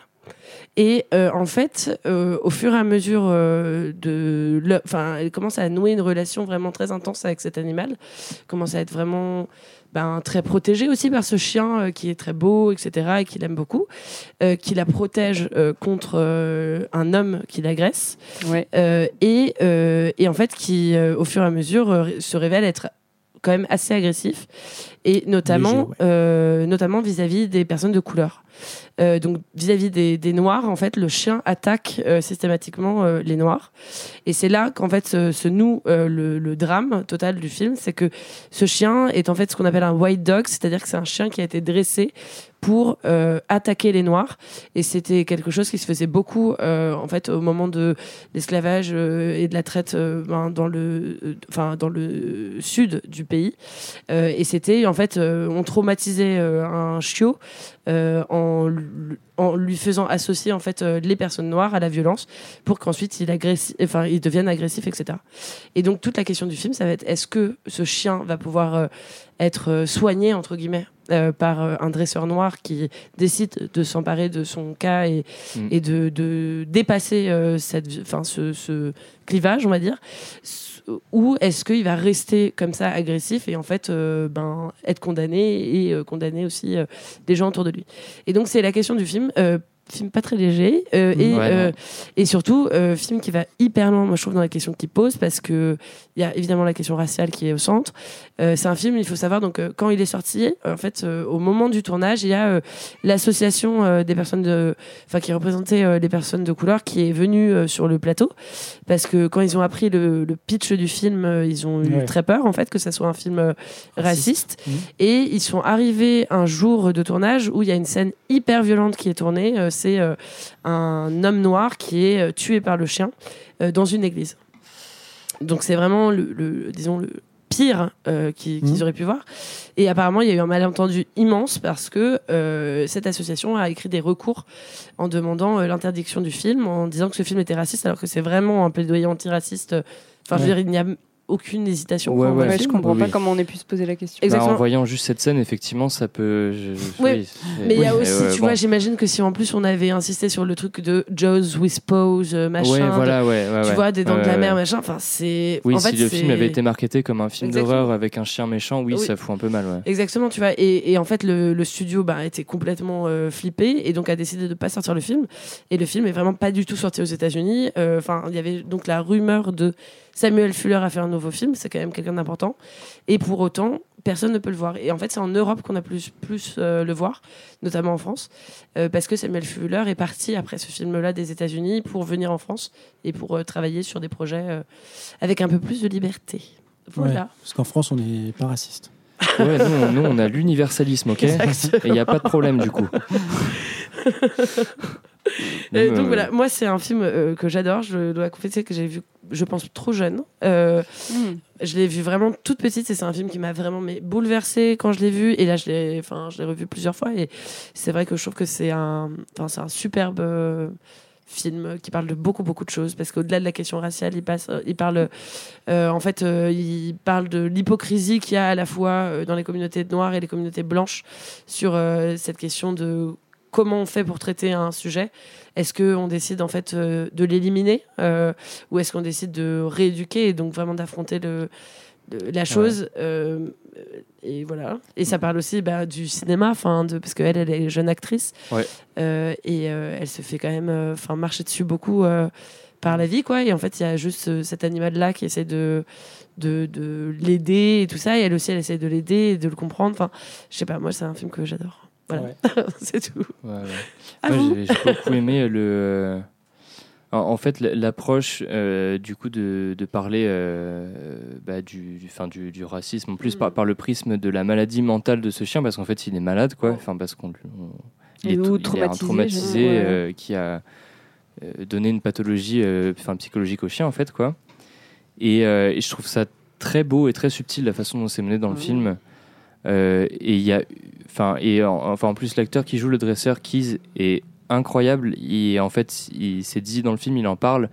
Et euh, en fait, euh, au fur et à mesure euh, de, le- enfin, elle commence à nouer une relation vraiment très intense avec cet animal. Commence à être vraiment ben, très protégée aussi par ce chien euh, qui est très beau, etc. et qu'il aime beaucoup, euh, qui la protège euh, contre euh, un homme qui l'agresse. Ouais. Euh, et, euh, et en fait, qui euh, au fur et à mesure euh, se révèle être quand même assez agressif et notamment Léger, ouais. euh, notamment vis-à-vis des personnes de couleur. Euh, donc vis-à-vis des, noirs, en fait, le chien attaque euh, systématiquement euh, les noirs. Et c'est là qu'en fait se, se noue le, drame total du film, c'est que ce chien est en fait ce qu'on appelle un white dog, c'est-à-dire que c'est un chien qui a été dressé pour attaquer les noirs. Et c'était quelque chose qui se faisait beaucoup en fait au moment de l'esclavage et de la traite ben, dans le, dans le sud du pays. Et c'était en fait on traumatisait un chiot en, lu- en lui faisant associer en fait euh, les personnes noires à la violence pour qu'ensuite il agresse enfin il devienne agressif etc et donc toute la question du film ça va être est-ce que ce chien va pouvoir euh, être euh, soigné entre guillemets? Euh, par euh, un dresseur noir qui décide de s'emparer de son cas et, Mm. et de, de dépasser euh, cette, ce, ce clivage, on va dire, ou est-ce qu'il va rester comme ça agressif et en fait euh, ben, être condamné et condamner aussi des gens autour de lui? Et donc c'est la question du film. Film pas très léger euh, et, Ouais, euh, et surtout euh, film qui va hyper loin moi je trouve dans la question qu'il pose parce que il y a évidemment la question raciale qui est au centre Euh, c'est un film il faut savoir donc euh, quand il est sorti en fait euh, au moment du tournage il y a euh, l'association euh, des personnes de enfin qui représentait euh, les personnes de couleur qui est venue euh, sur le plateau parce que quand ils ont appris le, le pitch du film euh, ils ont eu Ouais. très peur en fait que ça soit un film euh, raciste Mhm. et ils sont arrivés un jour de tournage où il y a une scène hyper violente qui est tournée. C'est euh, un homme noir qui est euh, tué par le chien euh, dans une église. Donc c'est vraiment le, le- disons le pire euh, qui- qu'ils auraient pu voir. Et apparemment, il y a eu un malentendu immense parce que euh, cette association a écrit des recours en demandant euh, l'interdiction du film, en disant que ce film était raciste, alors que c'est vraiment un plaidoyer antiraciste. Enfin, je veux dire, il n'y a aucune hésitation. Ouais, ouais. je comprends Oui, pas oui. comment on ait pu se poser la question. Bah, en voyant juste cette scène, effectivement, ça peut. je- Oui, oui, Mais il y a aussi, ouais, tu bon. vois, j'imagine que si en plus on avait insisté sur le truc de Joe's with Pose, euh, machin, Ouais, de- voilà, ouais, ouais, tu ouais. vois, des dents de la mer, ouais. machin, enfin c'est. Oui, en si fait, le film avait été marketé comme un film d'horreur avec un chien méchant, oui, Oui. ça fout un peu mal, ouais. Exactement, tu vois. Et, et en fait, le, le studio bah, était complètement euh, flippé et donc a décidé de ne pas sortir le film. Et le film est vraiment pas du tout sorti aux États-Unis. Euh, Enfin, il y avait donc la rumeur de Samuel Fuller à faire un nouveau film. C'est quand même quelqu'un d'important. Et pour autant, personne ne peut le voir. Et en fait, c'est en Europe qu'on a plus, plus euh, le voir, notamment en France, euh, parce que Samuel Fuller est parti après ce film-là des États-Unis pour venir en France et pour euh, travailler sur des projets euh, avec un peu plus de liberté. Voilà. Ouais, parce qu'en France, on n'est pas raciste. Ouais, nous, on- nous, on a l'universalisme, ok Et il n'y a pas de problème du coup. Euh, donc voilà, moi c'est un film euh, que j'adore. Je dois confesser que j'ai vu, je pense, trop jeune. Euh, Je l'ai vu vraiment toute petite et c'est un film qui m'a vraiment mais, bouleversée quand je l'ai vu. Et là, je l'ai, enfin, je l'ai revu plusieurs fois et c'est vrai que je trouve que c'est un, enfin, c'est un superbe euh, film qui parle de beaucoup beaucoup de choses parce qu'au-delà de la question raciale, il passe, il parle, euh, en fait, euh, il parle de l'hypocrisie qu'il y a à la fois euh, dans les communautés noires et les communautés blanches sur euh, cette question de comment on fait pour traiter un sujet Est-ce qu'on décide en fait euh, de l'éliminer euh, ou est-ce qu'on décide de rééduquer et donc vraiment d'affronter le, la chose euh, Et voilà. Et ça parle aussi bah, du cinéma, enfin de parce qu'elle elle est jeune actrice Ouais. Euh, et euh, elle se fait quand même enfin marcher dessus beaucoup par la vie quoi. Et en fait il y a juste cet animal là qui essaie de de, de l'aider et tout ça et elle aussi elle essaie de l'aider et de le comprendre. Enfin je sais pas moi c'est un film que j'adore. Voilà, c'est tout. Ouais, ouais. Vous. j'ai beaucoup aimé le. euh, En, fait, l'approche euh, du coup de, de parler euh, bah, du, du, fin, du, du racisme, en plus Mm. par, par le prisme de la maladie mentale de ce chien, parce qu'en fait, il est malade, quoi. Enfin, parce qu'on il, il est traumatisé, traumatisé euh, qui a donné une pathologie, enfin psychologique au chien, en fait, quoi. Et, et je trouve ça très beau et très subtil la façon dont c'est mené dans le film. Euh, et il y a, enfin, et en, enfin en plus l'acteur qui joue le dresseur Keys est incroyable. Et en fait, il s'est dit dans le film, il en parle.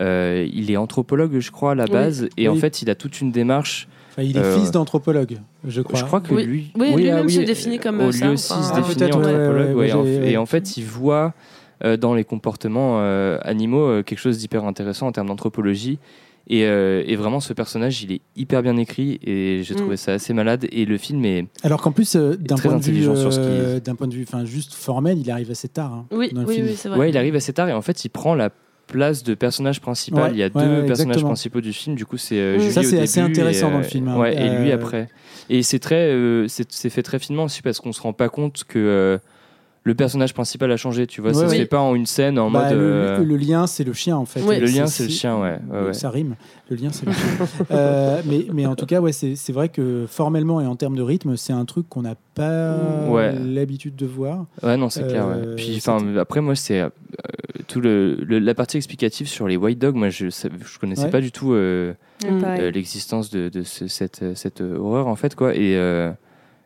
euh, il est anthropologue, je crois, à la Oui. base, et en fait, il a toute une démarche. Enfin, il est euh, fils d'anthropologue, je crois. Je crois que Oui. lui, Oui, lui-même ah se définit comme oh, ça, Lui aussi enfin. se Ah, définit anthropologue, ouais, ouais, ouais, en- j'ai- et en fait, il voit euh, dans les comportements euh, animaux euh, quelque chose d'hyper intéressant en termes d'anthropologie. Et, euh, et vraiment, ce personnage, il est hyper bien écrit et j'ai Mm. trouvé ça assez malade. Et le film est. Alors qu'en plus, euh, d'un point euh, d'un point de vue, enfin juste formel, il arrive assez tard. hein, Oui, dans le oui, film. oui, c'est vrai. Ouais, il arrive assez tard et en fait, il prend la place de personnage principal. Ouais, il y a ouais, deux ouais, personnages exactement. principaux du film. Du coup, c'est euh, Mm. Julie Ça, c'est assez intéressant et, dans le euh, film, hein. Ouais, et lui Euh, après. Et c'est très, euh, c'est fait très finement aussi parce qu'on se rend pas compte que euh, le personnage principal a changé. Tu vois, Ouais, ça se fait pas en une scène en Bah, mode. le, euh, le lien, c'est le chien en fait. Le lien, c'est le chien, ouais, ouais, ouais. Ça rime. Le lien, c'est le chien. Euh, mais, mais en tout cas, ouais, c'est vrai que formellement et en termes de rythme, c'est un truc qu'on n'a pas Ouais. l'habitude de voir. Ouais, non, c'est clair. ouais. Euh, Puis, après, moi, c'est euh, tout le, le- la partie explicative sur les white dogs. Moi, je, je connaissais Ouais. pas du tout euh, euh, l'existence de, de ce- cette, cette euh, horreur, en fait, quoi. Et, euh,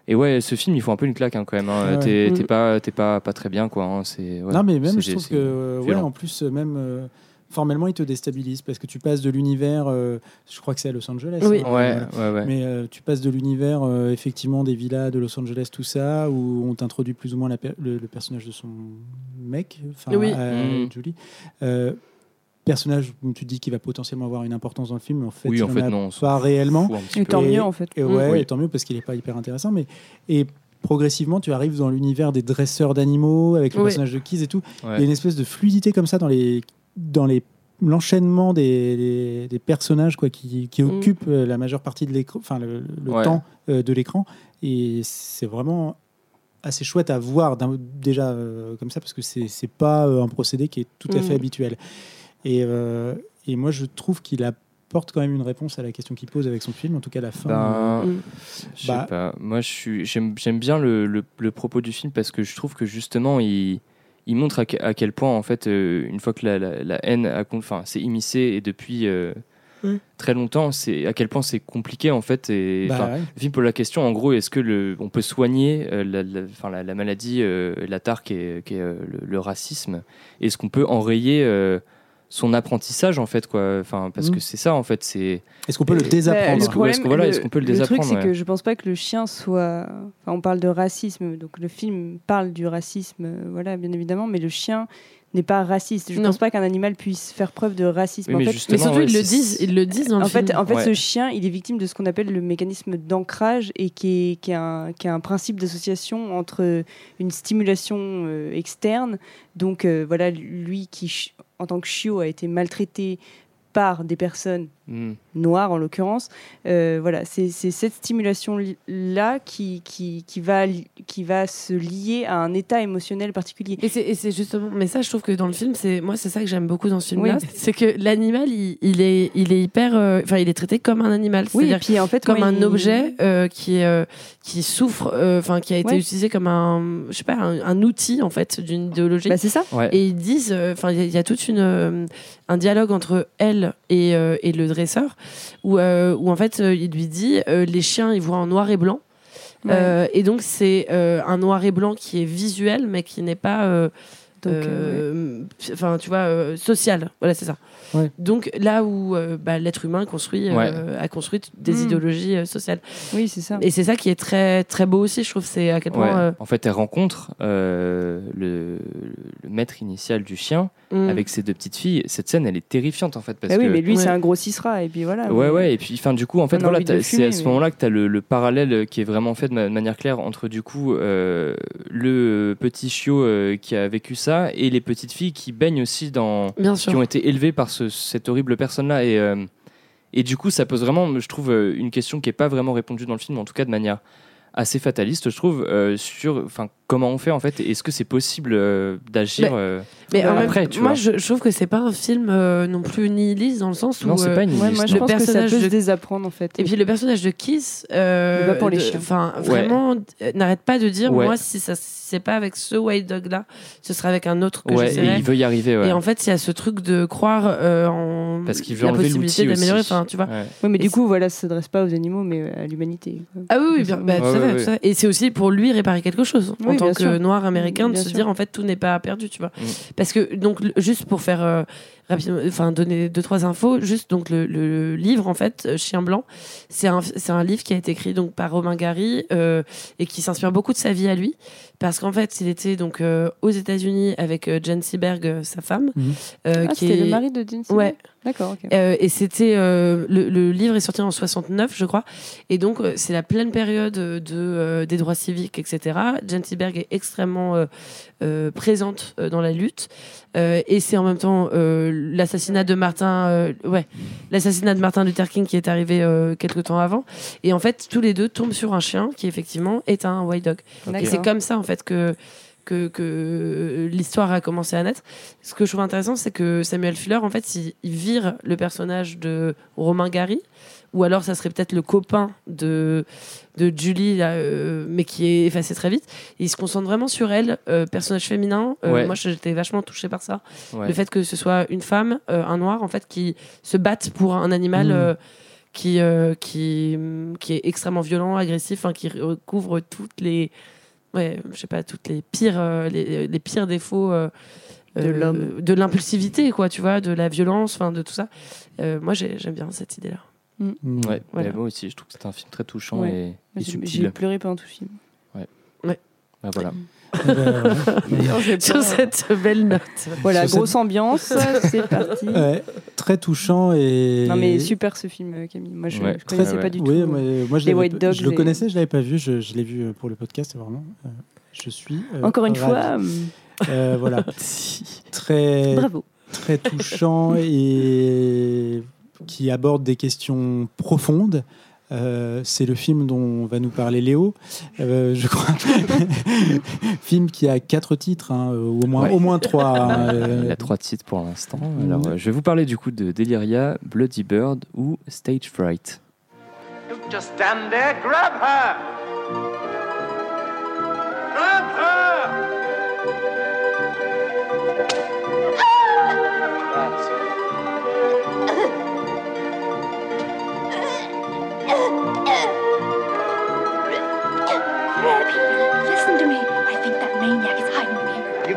et ouais, ce film, il faut un peu une claque, hein, quand même. hein. Ouais. T'es Mm. t'es pas, t'es pas, pas très bien, quoi. hein. C'est. ouais, non, mais même, c'est- je trouve que, euh, ouais, en plus, même euh, formellement, il te déstabilise parce que tu passes de l'univers, euh, je crois que c'est à Los Angeles. Oui. hein, Ouais, euh, ouais, ouais. Mais euh, tu passes de l'univers, euh, effectivement, des villas de Los Angeles, tout ça, où on t'introduit plus ou moins la per- le, le personnage de son mec, enfin, Oui. euh, Mm. Julie. Personnage où tu te dis qu'il va potentiellement avoir une importance dans le film, mais en fait, Oui, en fait, a non, pas réellement. Et tant mieux, en fait. Et ouais, Oui. et tant mieux parce qu'il n'est pas hyper intéressant. Mais et progressivement, tu arrives dans l'univers des dresseurs d'animaux avec le Oui. personnage de Keys et tout. Ouais. Il y a une espèce de fluidité comme ça dans les dans les l'enchaînement des, des, des personnages quoi qui, qui Mm. occupent euh, la majeure partie de l'écran enfin le, le Ouais. temps euh, de l'écran et c'est vraiment assez chouette à voir déjà euh, comme ça parce que c'est c'est pas euh, un procédé qui est tout à fait Mm. habituel et, euh, et moi je trouve qu'il apporte quand même une réponse à la question qu'il pose avec son film en tout cas la fin Ben, Mm. je sais Bah- pas. Moi, j'aime, bien le, le, le propos du film parce que je trouve que justement, il, il montre à, que- à quel point, en fait, euh, une fois que la, la, la haine a, con- enfin, s'est immiscée et depuis euh, très longtemps, c'est à quel point c'est compliqué, en fait. Et, Bah ouais. Le film pose la question, en gros, est-ce que le, on peut soigner euh, la, la, enfin, la, la maladie, euh, la tare qui est, euh, le, le racisme? Est-ce qu'on peut enrayer euh, son apprentissage, en fait, quoi Enfin, parce Mm. que c'est ça, en fait, c'est est-ce qu'on peut le désapprendre Est-ce qu'on- est-ce qu'on- voilà, est-ce qu'on peut le truc, désapprendre, c'est ouais. que je pense pas que le chien soit. Enfin, on parle de racisme, donc le film parle du racisme, euh, voilà, bien évidemment, mais le chien n'est pas raciste. Je Non. pense pas qu'un animal puisse faire preuve de racisme. Oui, en mais fait, justement, Mais surtout, ouais, ils le disent, ils le disent dans le en fait, film. en fait Ouais. ce chien, il est victime de ce qu'on appelle le mécanisme d'ancrage et qui est, qui, est un, qui est un principe d'association entre une stimulation euh, externe. Donc euh, voilà, lui qui, en tant que chiot, a été maltraité par des personnes Mm. Noir en l'occurrence. Euh, voilà, c'est cette stimulation-là qui, qui, qui, va, qui va se lier à un état émotionnel particulier. Et c'est- justement, mais ça, je trouve que dans le film, c'est moi, c'est ça que j'aime beaucoup dans ce film-là, Oui. c'est que l'animal, il, il est, il est hyper, euh, enfin, il est traité comme un animal, Oui, et c'est-à-dire puis en fait, comme un il- objet euh, qui euh, qui souffre, euh, enfin, qui a été Ouais. utilisé comme un, je sais pas, un, un outil en fait d'une idéologie. Bah, c'est ça. Ouais. Et ils disent, euh, enfin, il y y, a toute une, euh, un dialogue entre elle et, euh, et le dresseur, où, euh, où en fait, euh, il lui dit, euh, les chiens, ils voient en noir et blanc. Ouais. Et donc c'est un noir et blanc qui est visuel mais qui n'est pas Donc, euh, enfin tu vois euh, social voilà c'est ça Ouais. donc là où euh, bah, l'être humain construit euh, Ouais. a construit des Mm. idéologies euh, sociales Oui, c'est ça. et c'est ça qui est très très beau aussi je trouve c'est à quel Ouais. point euh, En fait, elle rencontre euh, le, le maître initial du chien mm. avec ses deux petites filles. Cette scène, elle est terrifiante en fait. Parce Bah oui, que... mais lui, c'est un gros cisra, et puis voilà. Ouais, mais- ouais, et puis enfin, du coup, en fait, voilà, de c'est à ce mais- moment-là que tu as le, le parallèle qui est vraiment fait de ma- manière claire entre du coup euh, le petit chiot euh, qui a vécu ça et les petites filles qui baignent aussi dans. bien qui sûr ont été élevées par ce- cette horrible personne-là. Et, euh, et du coup, ça pose vraiment, je trouve, euh, une question qui n'est pas vraiment répondue dans le film, en tout cas de manière assez fataliste, je trouve, euh, sur enfin, comment on fait en fait. Est-ce que c'est possible euh, d'agir Mais- euh, mais en même- après tu moi vois je, je trouve que c'est pas un film euh, non plus nihiliste dans le sens où Non, c'est pas une Ouais, moi, je Le que ça personnage peut de- se désapprendre, en fait. Et puis le personnage de Kiss, Il va pour les de- chiens. Enfin, Ouais. vraiment, n'arrête pas de dire, Ouais. moi, si ça, c'est pas avec ce white dog là, ce sera avec un autre que Ouais, et il veut y arriver. ouais. Et en fait, il y a ce truc de croire euh, en Parce qu'il veut la enlever possibilité l'outil d'améliorer. Enfin, tu vois. Ouais. Ouais, mais Et du coup, voilà, ça s'adresse pas aux animaux, mais à l'humanité. Ah oui, oui, bien, bah, tout, fait, tout à fait. Et c'est aussi pour lui réparer quelque chose en tant que sûr. noir américain de Bien se sûr. dire en fait tout n'est pas perdu, tu vois. Mm. Parce que donc juste pour faire euh, rapidement, enfin donner deux trois infos, juste donc le, le livre en fait euh, Chien blanc, c'est un c'est un livre qui a été écrit donc par Romain Gary euh, et qui s'inspire beaucoup de sa vie à lui parce qu'en fait il était donc euh, aux États-Unis avec euh, Jen Seberg, sa femme, Mhm. euh, Ah, qui c'était est le mari de Jane Seymour Ouais. D'accord, ok. euh, et c'était euh, le, le livre est sorti en 69, je crois. Et donc euh, c'est la pleine période de des droits civiques, etc. Seberg est extrêmement présente dans la lutte. Et c'est en même temps l'assassinat de Martin, ouais, l'assassinat de Martin Luther King qui est arrivé quelques temps avant. Et en fait, tous les deux tombent sur un chien qui effectivement est un white dog. Et c'est comme ça en fait que que, que l'histoire a commencé à naître. Ce que je trouve intéressant, c'est que Samuel Fuller, en fait, il, il vire le personnage de Romain Gary, ou alors ça serait peut-être le copain de, de Julie, là, euh, mais qui est effacé très vite. Et il se concentre vraiment sur elle, euh, personnage féminin. Euh, Ouais. Moi, j'étais vachement touchée par ça. Ouais. Le fait que ce soit une femme, un noir, en fait, qui se battent pour un animal. Euh, qui, qui, qui est extrêmement violent, agressif, hein, qui recouvre toutes les, ouais, je sais pas, toutes les pires, euh, les, les pires défauts euh, De euh, l'homme. de l'impulsivité, quoi, tu vois, de la violence, enfin, de tout ça. Euh, moi, j'ai- j'aime bien cette idée-là. Mm. Ouais, Voilà. mais moi aussi, je trouve que c'est un film très touchant Ouais. et, et J'ai- J'ai subtil. pleuré pendant tout le film. Ah, voilà. Euh, J'ai Sur cette belle note. Voilà, Sur grosse cette- ambiance, c'est parti. ouais, très touchant et. Non mais super ce film, euh, Camille. Moi je, Ouais. je connaissais Ouais, pas ouais. du tout. Oui, moi, moi, je, Les White Dogs je le et- connaissais, je l'avais pas vu, je, je l'ai vu euh, pour le podcast, vraiment. euh, je suis. euh, Encore une ravi. fois, hum, Euh, voilà. très, bravo. très touchant et qui aborde des questions profondes. Euh, c'est le film dont va nous parler Léo, euh, je crois. film qui a quatre titres, hein, au moins, Ouais. au moins trois. hein, euh, Il a trois titres pour l'instant. Mhm. Alors, euh, je vais vous parler du coup de Deliria, Bloody Bird ou Stage Fright. You just stand there, grab her! Grab her!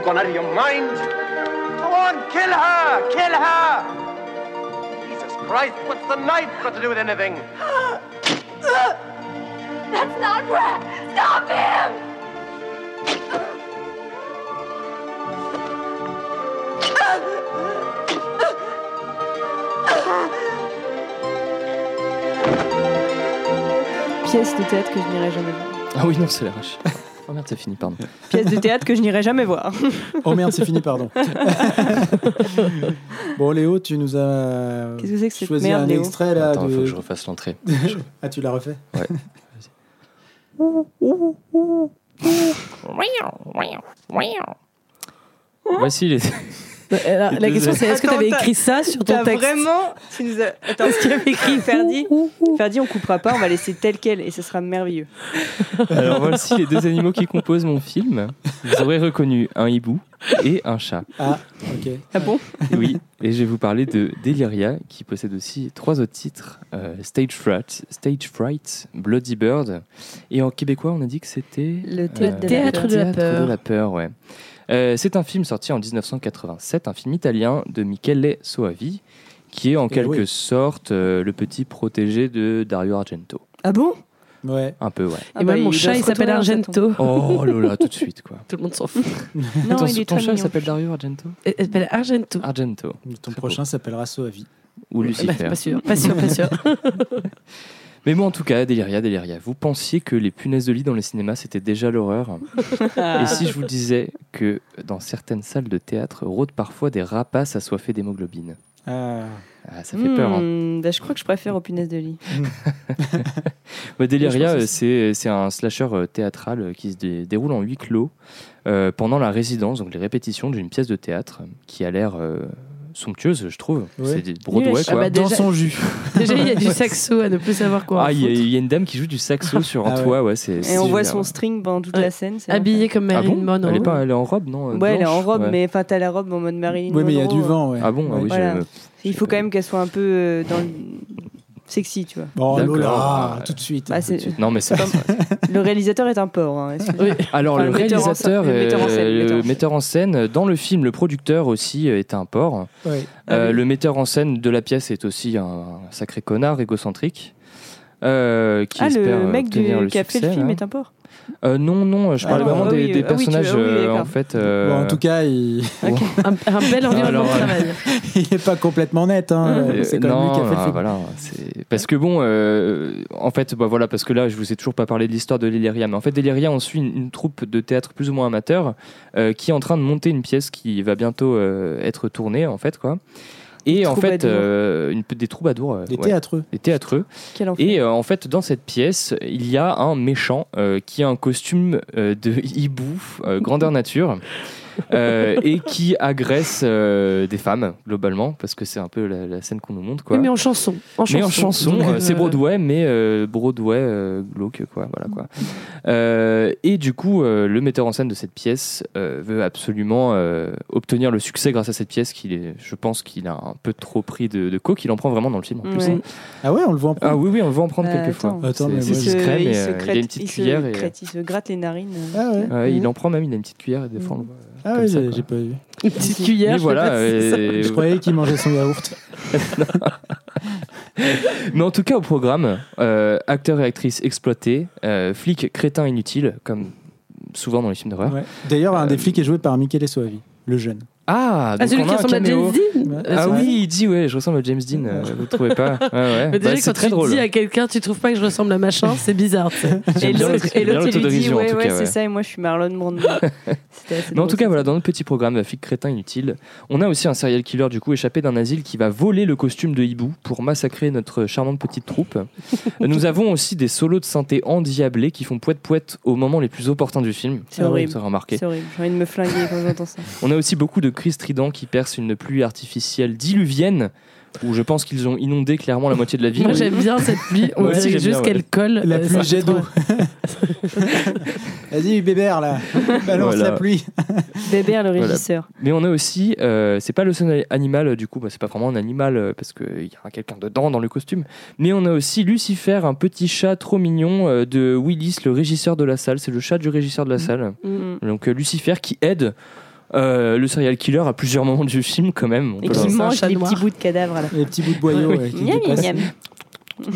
Gone out of your mind? Go on, kill her! Kill her! Jesus Christ, what's the knife got to do with anything? That's not Fred. Stop him! Pièce de théâtre que je n'irai jamais voir. Ah oui, non, c'est la vache. Oh merde, c'est fini, pardon. Pièce de théâtre que je n'irai jamais voir. Oh merde, c'est fini, pardon. bon, Léo, tu nous as Qu'est-ce que c'est que cette choisi merde, un Léo extrait là Attends, de. faut que je refasse l'entrée. ah, tu l'as refait Ouais. Voici les. Alors, la question, c'est est-ce que tu avais écrit ça sur ton T'as texte vraiment. Tu nous as... Attends, ce qu'il avait écrit Ferdi. Ferdi, on coupera pas, on va laisser tel quel et ce sera merveilleux. Alors voici les deux animaux qui composent mon film. Vous aurez reconnu un hibou et un chat. Ah, ok. Ah bon? Oui, et je vais vous parler de Deliria, qui possède aussi trois autres titres euh, Stage Fright, Stage Fright, Bloody Bird, et en québécois, on a dit que c'était Le théâtre de la Théâtre peur. de la Théâtre peur. de la peur, ouais. Euh, c'est un film sorti en 1987, un film italien de Michele Soavi, qui est en Eh quelque oui. sorte euh, le petit protégé de Dario Argento. Ah bon? Ouais. Un peu, ouais. Ah Et moi, bah, mon il chat, il s'appelle Argento. Oh là là, tout de suite, quoi. Tout le monde s'en fout. Non, ton il est ton très chat il s'appelle Dario Argento? Elle s'appelle Argento. Argento. Ton prochain s'appellera Soavi. Ou Bah, Lucifer. pas sûr, pas sûr, pas sûr. Mais bon, en tout cas, Deliria, Deliria, vous pensiez que les punaises de lit dans les cinémas, c'était déjà l'horreur. Et si je vous disais que dans certaines salles de théâtre rôdent parfois des rapaces assoiffés d'hémoglobine Ah. Ah, Ça fait peur. hein. Hmm, bah, je crois que je préfère aux punaises de lit. Bah, Deliria, euh, c'est c'est un slasher euh, théâtral euh, qui se dé- déroule en huis clos euh, pendant la résidence, donc les répétitions d'une pièce de théâtre qui a l'air euh, somptueuse, je trouve. Ouais. C'est des Broadway, Ah quoi. bah, Dans déjà- son jus. Déjà, il y a du saxo à ne plus savoir quoi. Ah, il y, a- y une dame qui joue du saxo sur un Ah ouais. toit, ouais, c'est. Et on voit son string pendant toute Ouais. la scène. Habillée comme Ah Marilyn bon Monroe. elle est, pas, elle est en robe, non euh. Ouais, elle est en robe, Ouais. mais enfin, t'as la robe en mode Marilyn Oui, mais il y a du Monroe. vent, ouais. Ah bon Ah oui, Il faut quand même qu'elle soit un peu euh, dans le sexy, tu vois. Oh D'accord. là, Ah, tout de suite. Bah, c'est- Non, mais c'est. Le réalisateur est un porc. hein. Oui. Alors, Enfin, le réalisateur, le metteur en scène, euh, le metteur en scène. dans le film, le producteur aussi euh, est un porc. Euh, Ah oui. Le metteur en scène de la pièce est aussi un sacré connard égocentrique. euh, qui Ah, espère, le euh, mec du- le qui a fait le film là. est un porc. Euh, non, non, je Ah, parlais non, vraiment ah des, oui, des ah personnages ah oui, euh, en fait. euh, Bon, en tout cas, il. Un, un bel environnement Alors, de travail. il est pas complètement net. Hein. C'est quand même lui qui a fait le non, film. voilà, c'est- parce que bon, euh, en fait, bah voilà, parce que là, je vous ai toujours pas parlé de l'histoire de Deliria, mais en fait, Deliria, on suit une, une troupe de théâtre plus ou moins amateur euh, qui est en train de monter une pièce qui va bientôt euh, être tournée, en fait, quoi. Et en fait, euh, une, des troubadours, euh, Des ouais, théâtreux. des théâtreux. Et euh, en fait, dans cette pièce, il y a un méchant euh, qui a un costume euh, de hibou, euh, grandeur nature, euh, et qui agresse euh, des femmes, globalement, parce que c'est un peu la, la scène qu'on nous montre. Quoi. Oui, mais en chanson. En Mais en chanson. euh, c'est Broadway, mais euh, Broadway euh, glauque, quoi. Voilà, quoi. Euh, et du coup, euh, le metteur en scène de cette pièce euh, veut absolument euh, obtenir le succès grâce à cette pièce. Qu'il est, je pense qu'il a un peu trop pris de, de coke. Il en prend vraiment dans le film en plus. Ouais. hein. Ah ouais, on le voit en Ah oui, oui, on le voit en prendre Bah, quelques attends. mais il se il a crête- une petite il se cuillère. et, crête, il se gratte les narines. Ah ouais. Ouais, il en prend même, il a une petite cuillère et des fois on le voit, euh, Ah ça, j'ai pas vu. Une petite cuillère. Mais je voilà, euh, Je croyais qu'il mangeait son yaourt. Mais en tout cas, au programme, euh, acteurs et actrices exploités, euh, flics crétins inutiles, comme souvent dans les films d'horreur. Ouais. D'ailleurs, un Euh, des flics est joué par Michele Soavi, le jeune. Ah, Ah, donc celui on qui ressemble à. James Dean. Ah oui, il dit ouais, je ressemble à James Dean. euh, vous trouvez pas Ouais, ouais. Mais déjà, Bah, quand très tu drôle. dis à quelqu'un, tu trouves pas que je ressemble à machin, c'est bizarre. Et l'autre, il lui dit Ouais, ouais, c'est ça, et moi je suis Marlon Brando. Mais en tout cas, ça. voilà, dans notre petit programme, Flic crétin inutile, on a aussi un serial killer du coup échappé d'un asile qui va voler le costume de hibou pour massacrer notre charmante petite troupe. Nous avons aussi des solos de synthé endiablés qui font poète poète au moment les plus opportuns du film. C'est Ah horrible. Vous avez remarqué. C'est horrible. J'ai envie de me flinguer quand j'entends ça. On a aussi beaucoup de cris stridents qui percent une pluie artificielle diluvienne où je pense qu'ils ont inondé clairement la moitié de la ville. Moi, j'aime bien cette pluie. On dirait juste bien, ouais. qu'elle colle. La euh, pluie jet d'eau. Vas-y, bébert, là. Balance Voilà. la pluie. Bébert, le Voilà. régisseur. Mais on a aussi, euh, c'est pas le seul animal, euh, du coup, bah, c'est pas vraiment un animal euh, parce qu'il y a quelqu'un dedans dans le costume, mais on a aussi Lucifer, un petit chat trop mignon de Willis, le régisseur de la salle. C'est le chat du régisseur de la salle. Mm. Donc euh, Lucifer qui aide euh, le serial killer à plusieurs moments du film, quand même. On Et qui mange des noir. petits bouts de cadavres à la fin. Les petits bouts de boyau ouais, qui Miam, dépassent. miam, miam.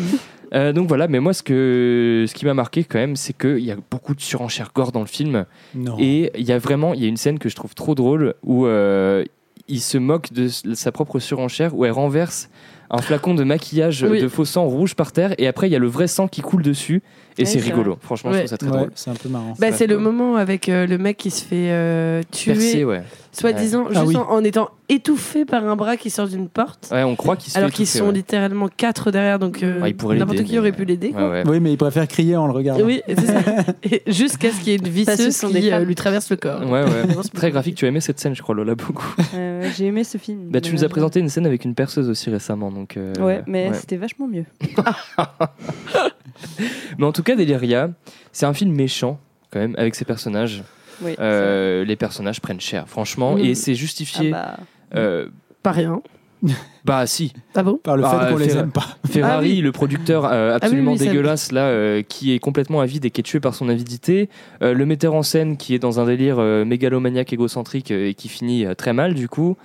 Euh, donc voilà, mais moi, ce, que, ce qui m'a marqué quand même, c'est qu'il y a beaucoup de surenchère gore dans le film. Non. Et il y a vraiment, il y a une scène que je trouve trop drôle où euh, il se moque de sa propre surenchère, où elle renverse un flacon de maquillage Oui. de faux sang rouge par terre, et après il y a le vrai sang qui coule dessus, et Ouais, c'est rigolo. vrai. Franchement, Ouais. je trouve ça très Ouais, drôle. c'est un peu marrant. Bah, c'est le moment avec euh, le mec qui se fait euh, tuer, Percé, ouais. soi-disant, juste Ah oui. en, en étant étouffé par un bras qui sort d'une porte. Ouais, on croit qu'il se Alors fait qu'ils étouffer, sont ouais. littéralement quatre derrière, donc euh, Ouais, pourrait n'importe l'aider, qui aurait mais- pu l'aider. quoi. Ouais, ouais. Oui, mais il préfère crier en le regardant. Oui, c'est ça. Et Jusqu'à ce qu'il y ait une Parce que visseuse ce sont des qui euh, femmes. lui traverse le corps. Ouais, ouais. Très graphique. Tu as aimé cette scène, je crois, Lola, beaucoup. Euh, J'ai aimé ce film. Bah, tu nous as présenté une scène avec une perceuse aussi récemment, donc. euh, Ouais, mais ouais. c'était vachement mieux. Mais en tout cas, Deliria, c'est un film méchant quand même avec ses personnages. Oui, Euh, les personnages prennent cher, franchement, et c'est justifié. Ah euh, Pas rien. bah si. Ah bon? Par le Ah, fait qu'on les aime pas. Ferrari, Ah oui. le producteur euh, absolument oui, ça- dégueulasse là, euh, qui est complètement avide et qui est tué par son avidité. Euh, le metteur en scène qui est dans un délire euh, mégalomaniaque égocentrique euh, et qui finit euh, très mal du coup.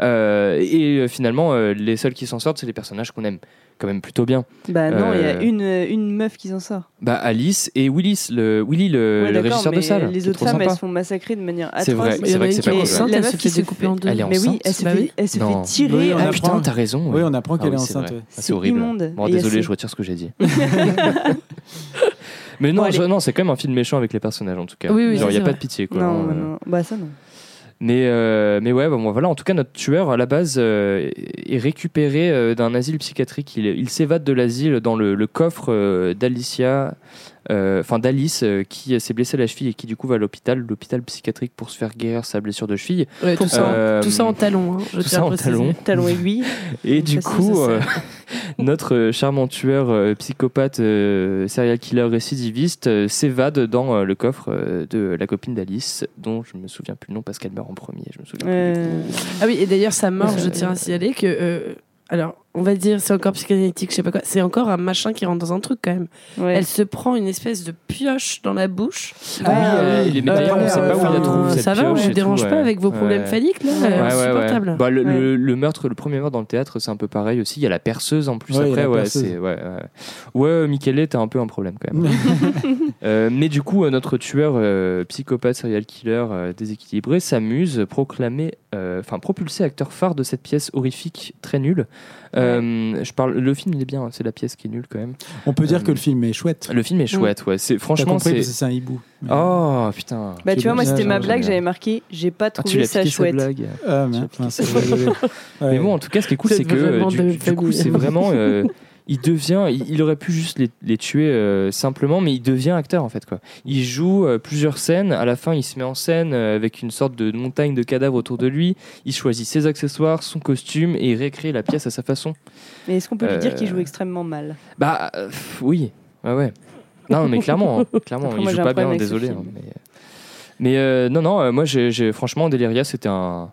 Euh, et euh, finalement, euh, les seuls qui s'en sortent, c'est les personnages qu'on aime quand même plutôt bien. Bah non, il y a une, une meuf qui s'en sort. Bah Alice et Willis, le Willy, le, Ouais, le régisseur de salle. Les autres femmes, elles sympa. se font massacrer de manière atroce. C'est vrai, c'est vrai que c'est pas enceinte, La elle se fait découper en deux. Elle est Mais oui, enceinte elle se Bah fait, oui. elle se fait tirer. Ah apprend- putain, t'as raison. Oui, on apprend qu'elle Ah est oui, c'est enceinte. Ah, C'est horrible. immonde. Bon, désolé, je retire ce que j'ai dit. Mais non, Bon, c'est quand même un film méchant avec les personnages en tout cas. Oui, oui, Genre, il n'y a pas de pitié quoi. Non, non, non. Bah ça non. Mais, euh, mais ouais, bah, voilà, en tout cas, notre tueur, à la base, euh, est récupéré euh, d'un asile psychiatrique. Il, s'évade de l'asile dans le, coffre d'Alicia, enfin d'Alice, euh, qui s'est blessée à la cheville et qui, du coup, va à l'hôpital, l'hôpital psychiatrique pour se faire guérir sa blessure de cheville. Ouais, tout, ça, en- Euh, tout ça en talons. Hein, je tout ça en talons. Talon aiguille. Et du coup, euh, notre euh, charmant tueur euh, psychopathe euh, serial killer récidiviste euh, s'évade dans euh, le coffre euh, de la copine d'Alice, dont je me souviens plus le nom parce qu'elle meurt en premier. Je me souviens plus. Euh, Ah oui, et d'ailleurs, sa mort, Euh, je tiens à signaler que. euh, alors, on va dire, c'est encore psychanalytique, je sais pas quoi. C'est encore un machin qui rentre dans un truc quand même. ouais. Elle se prend une espèce de pioche dans la bouche. Ah oui, euh, oui. il est- mais d'ailleurs, on sait pas où il la trouve. cette Ça va, on et dérange tout, pas ouais. avec vos problèmes Ouais. phalliques là Ouais, euh, Ouais, ouais, ouais. Insupportable. Bah, le, Ouais. le- le meurtre, le premier meurtre dans le théâtre, c'est un peu pareil aussi. Il y a la perceuse en plus après. Ouais, c'est ouais, ouais. ouais, Michele, t'as un peu un problème quand même. Euh, mais du coup, euh, notre tueur euh, psychopathe serial killer euh, déséquilibré s'amuse, proclamé, euh, enfin propulsé acteur phare de cette pièce horrifique très nulle. Euh, je parle, le film il est bien, c'est la pièce qui est nulle quand même. On peut dire Euh, que le film est chouette. Le film est chouette, ouais. C'est T'as franchement compris c'est. c'est un hibou. Oh putain. Bah Tu vois, moi c'était ma blague, j'avais marqué, j'ai pas Ah, tu trouvé ça chouette. blague. Ah, mais, bon, en tout cas, ce qui est cool, C'est que euh, du, coup, c'est vraiment. il devient. Il, il aurait pu juste les, les tuer euh, simplement, mais il devient acteur en fait. Quoi. Il joue euh, plusieurs scènes. À la fin, il se met en scène euh, avec une sorte de montagne de cadavres autour de lui. Il choisit ses accessoires, son costume et il récrée la pièce à sa façon. Mais est-ce qu'on peut lui dire qu'il joue extrêmement mal? Bah oui. Ouais, ouais. Non, mais clairement, hein, clairement, Après, il joue pas bien, désolé. hein, mais mais, non, non, moi, j'ai- franchement, Deliria, c'était un,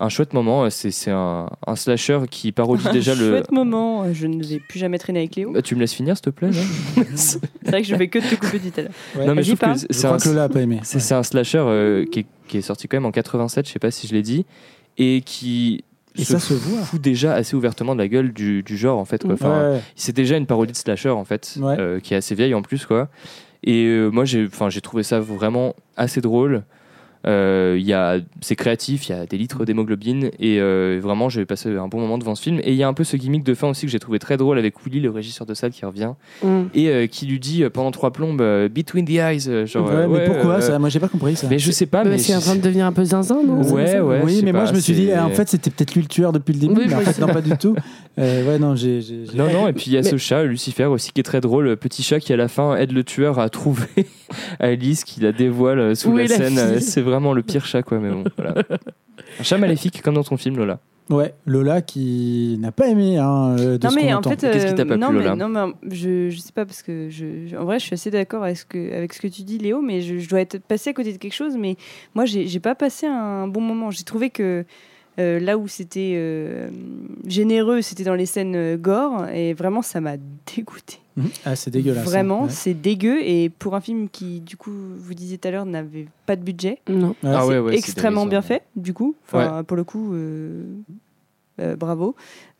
un chouette moment. Euh, C'est, c'est un, un slasher qui parodie déjà le. Chouette moment, je ne vais plus jamais traîner avec Léo. Bah, tu me laisses finir, s'il te plaît C'est vrai que je fais que de te couper tout à l'heure. Ouais. Non, mais je trouve que Je c'est crois un, que Lola a pas aimé. c'est, c'est un slasher euh, qui, est, qui est sorti quand même en 87, je sais pas si je l'ai dit, et qui Et ça se voit. fout déjà assez ouvertement de la gueule du, du genre en fait. Ouais, Enfin, ouais. c'est déjà une parodie de slasher en fait, Ouais. euh, qui est assez vieille en plus quoi. Et euh, moi j'ai, enfin j'ai trouvé ça vraiment assez drôle. Euh, il y a, c'est créatif, il y a des litres d'hémoglobine et euh, vraiment j'ai passé un bon moment devant ce film. Et il y a un peu ce gimmick de fin aussi que j'ai trouvé très drôle avec Willy, le régisseur de salle qui revient Mm. et euh, qui lui dit euh, pendant trois plombes euh, Between the eyes, genre. Ouais, euh, mais ouais, pourquoi euh, ça? Moi, j'ai pas compris ça. Mais je sais pas, Bah, mais c'est en train de devenir un peu zinzin, non? Ouais, ouais. oui, mais moi pas, je me suis dit, ah, en fait c'était peut-être lui le tueur depuis le début, Oui, mais en moi fait non, pas du tout. Euh, ouais, non, j'ai. Non, non, et puis il y a Mais- ce chat, Lucifer aussi, qui est très drôle. Le petit chat qui, à la fin, aide le tueur à trouver Alice, qui la dévoile euh, sous Où la scène. Euh, C'est vraiment le pire chat, quoi. Mais bon, voilà. Un chat maléfique, comme dans ton film, Lola. Ouais, Lola qui n'a pas aimé hein, euh, de Non ce mais en entend. fait, Qu'est-ce qui t'a pas non, plu, mais, non mais je, je sais pas parce que je, je- en vrai je suis assez d'accord avec ce que avec ce que tu dis Léo, mais je, je dois être passé à côté de quelque chose, mais moi j'ai pas passé un bon moment. J'ai trouvé que euh, là où c'était euh, généreux, c'était dans les scènes euh, gore et vraiment ça m'a dégoûté. Mhm. Ah, c'est dégueulasse. hein. Vraiment, Ouais. c'est dégueu et pour un film qui du coup vous disiez tout à l'heure n'avait pas de budget, Non. Ah c'est ouais, ouais, c'est extrêmement bien fait, du coup. Enfin, pour le coup, euh, euh, bravo.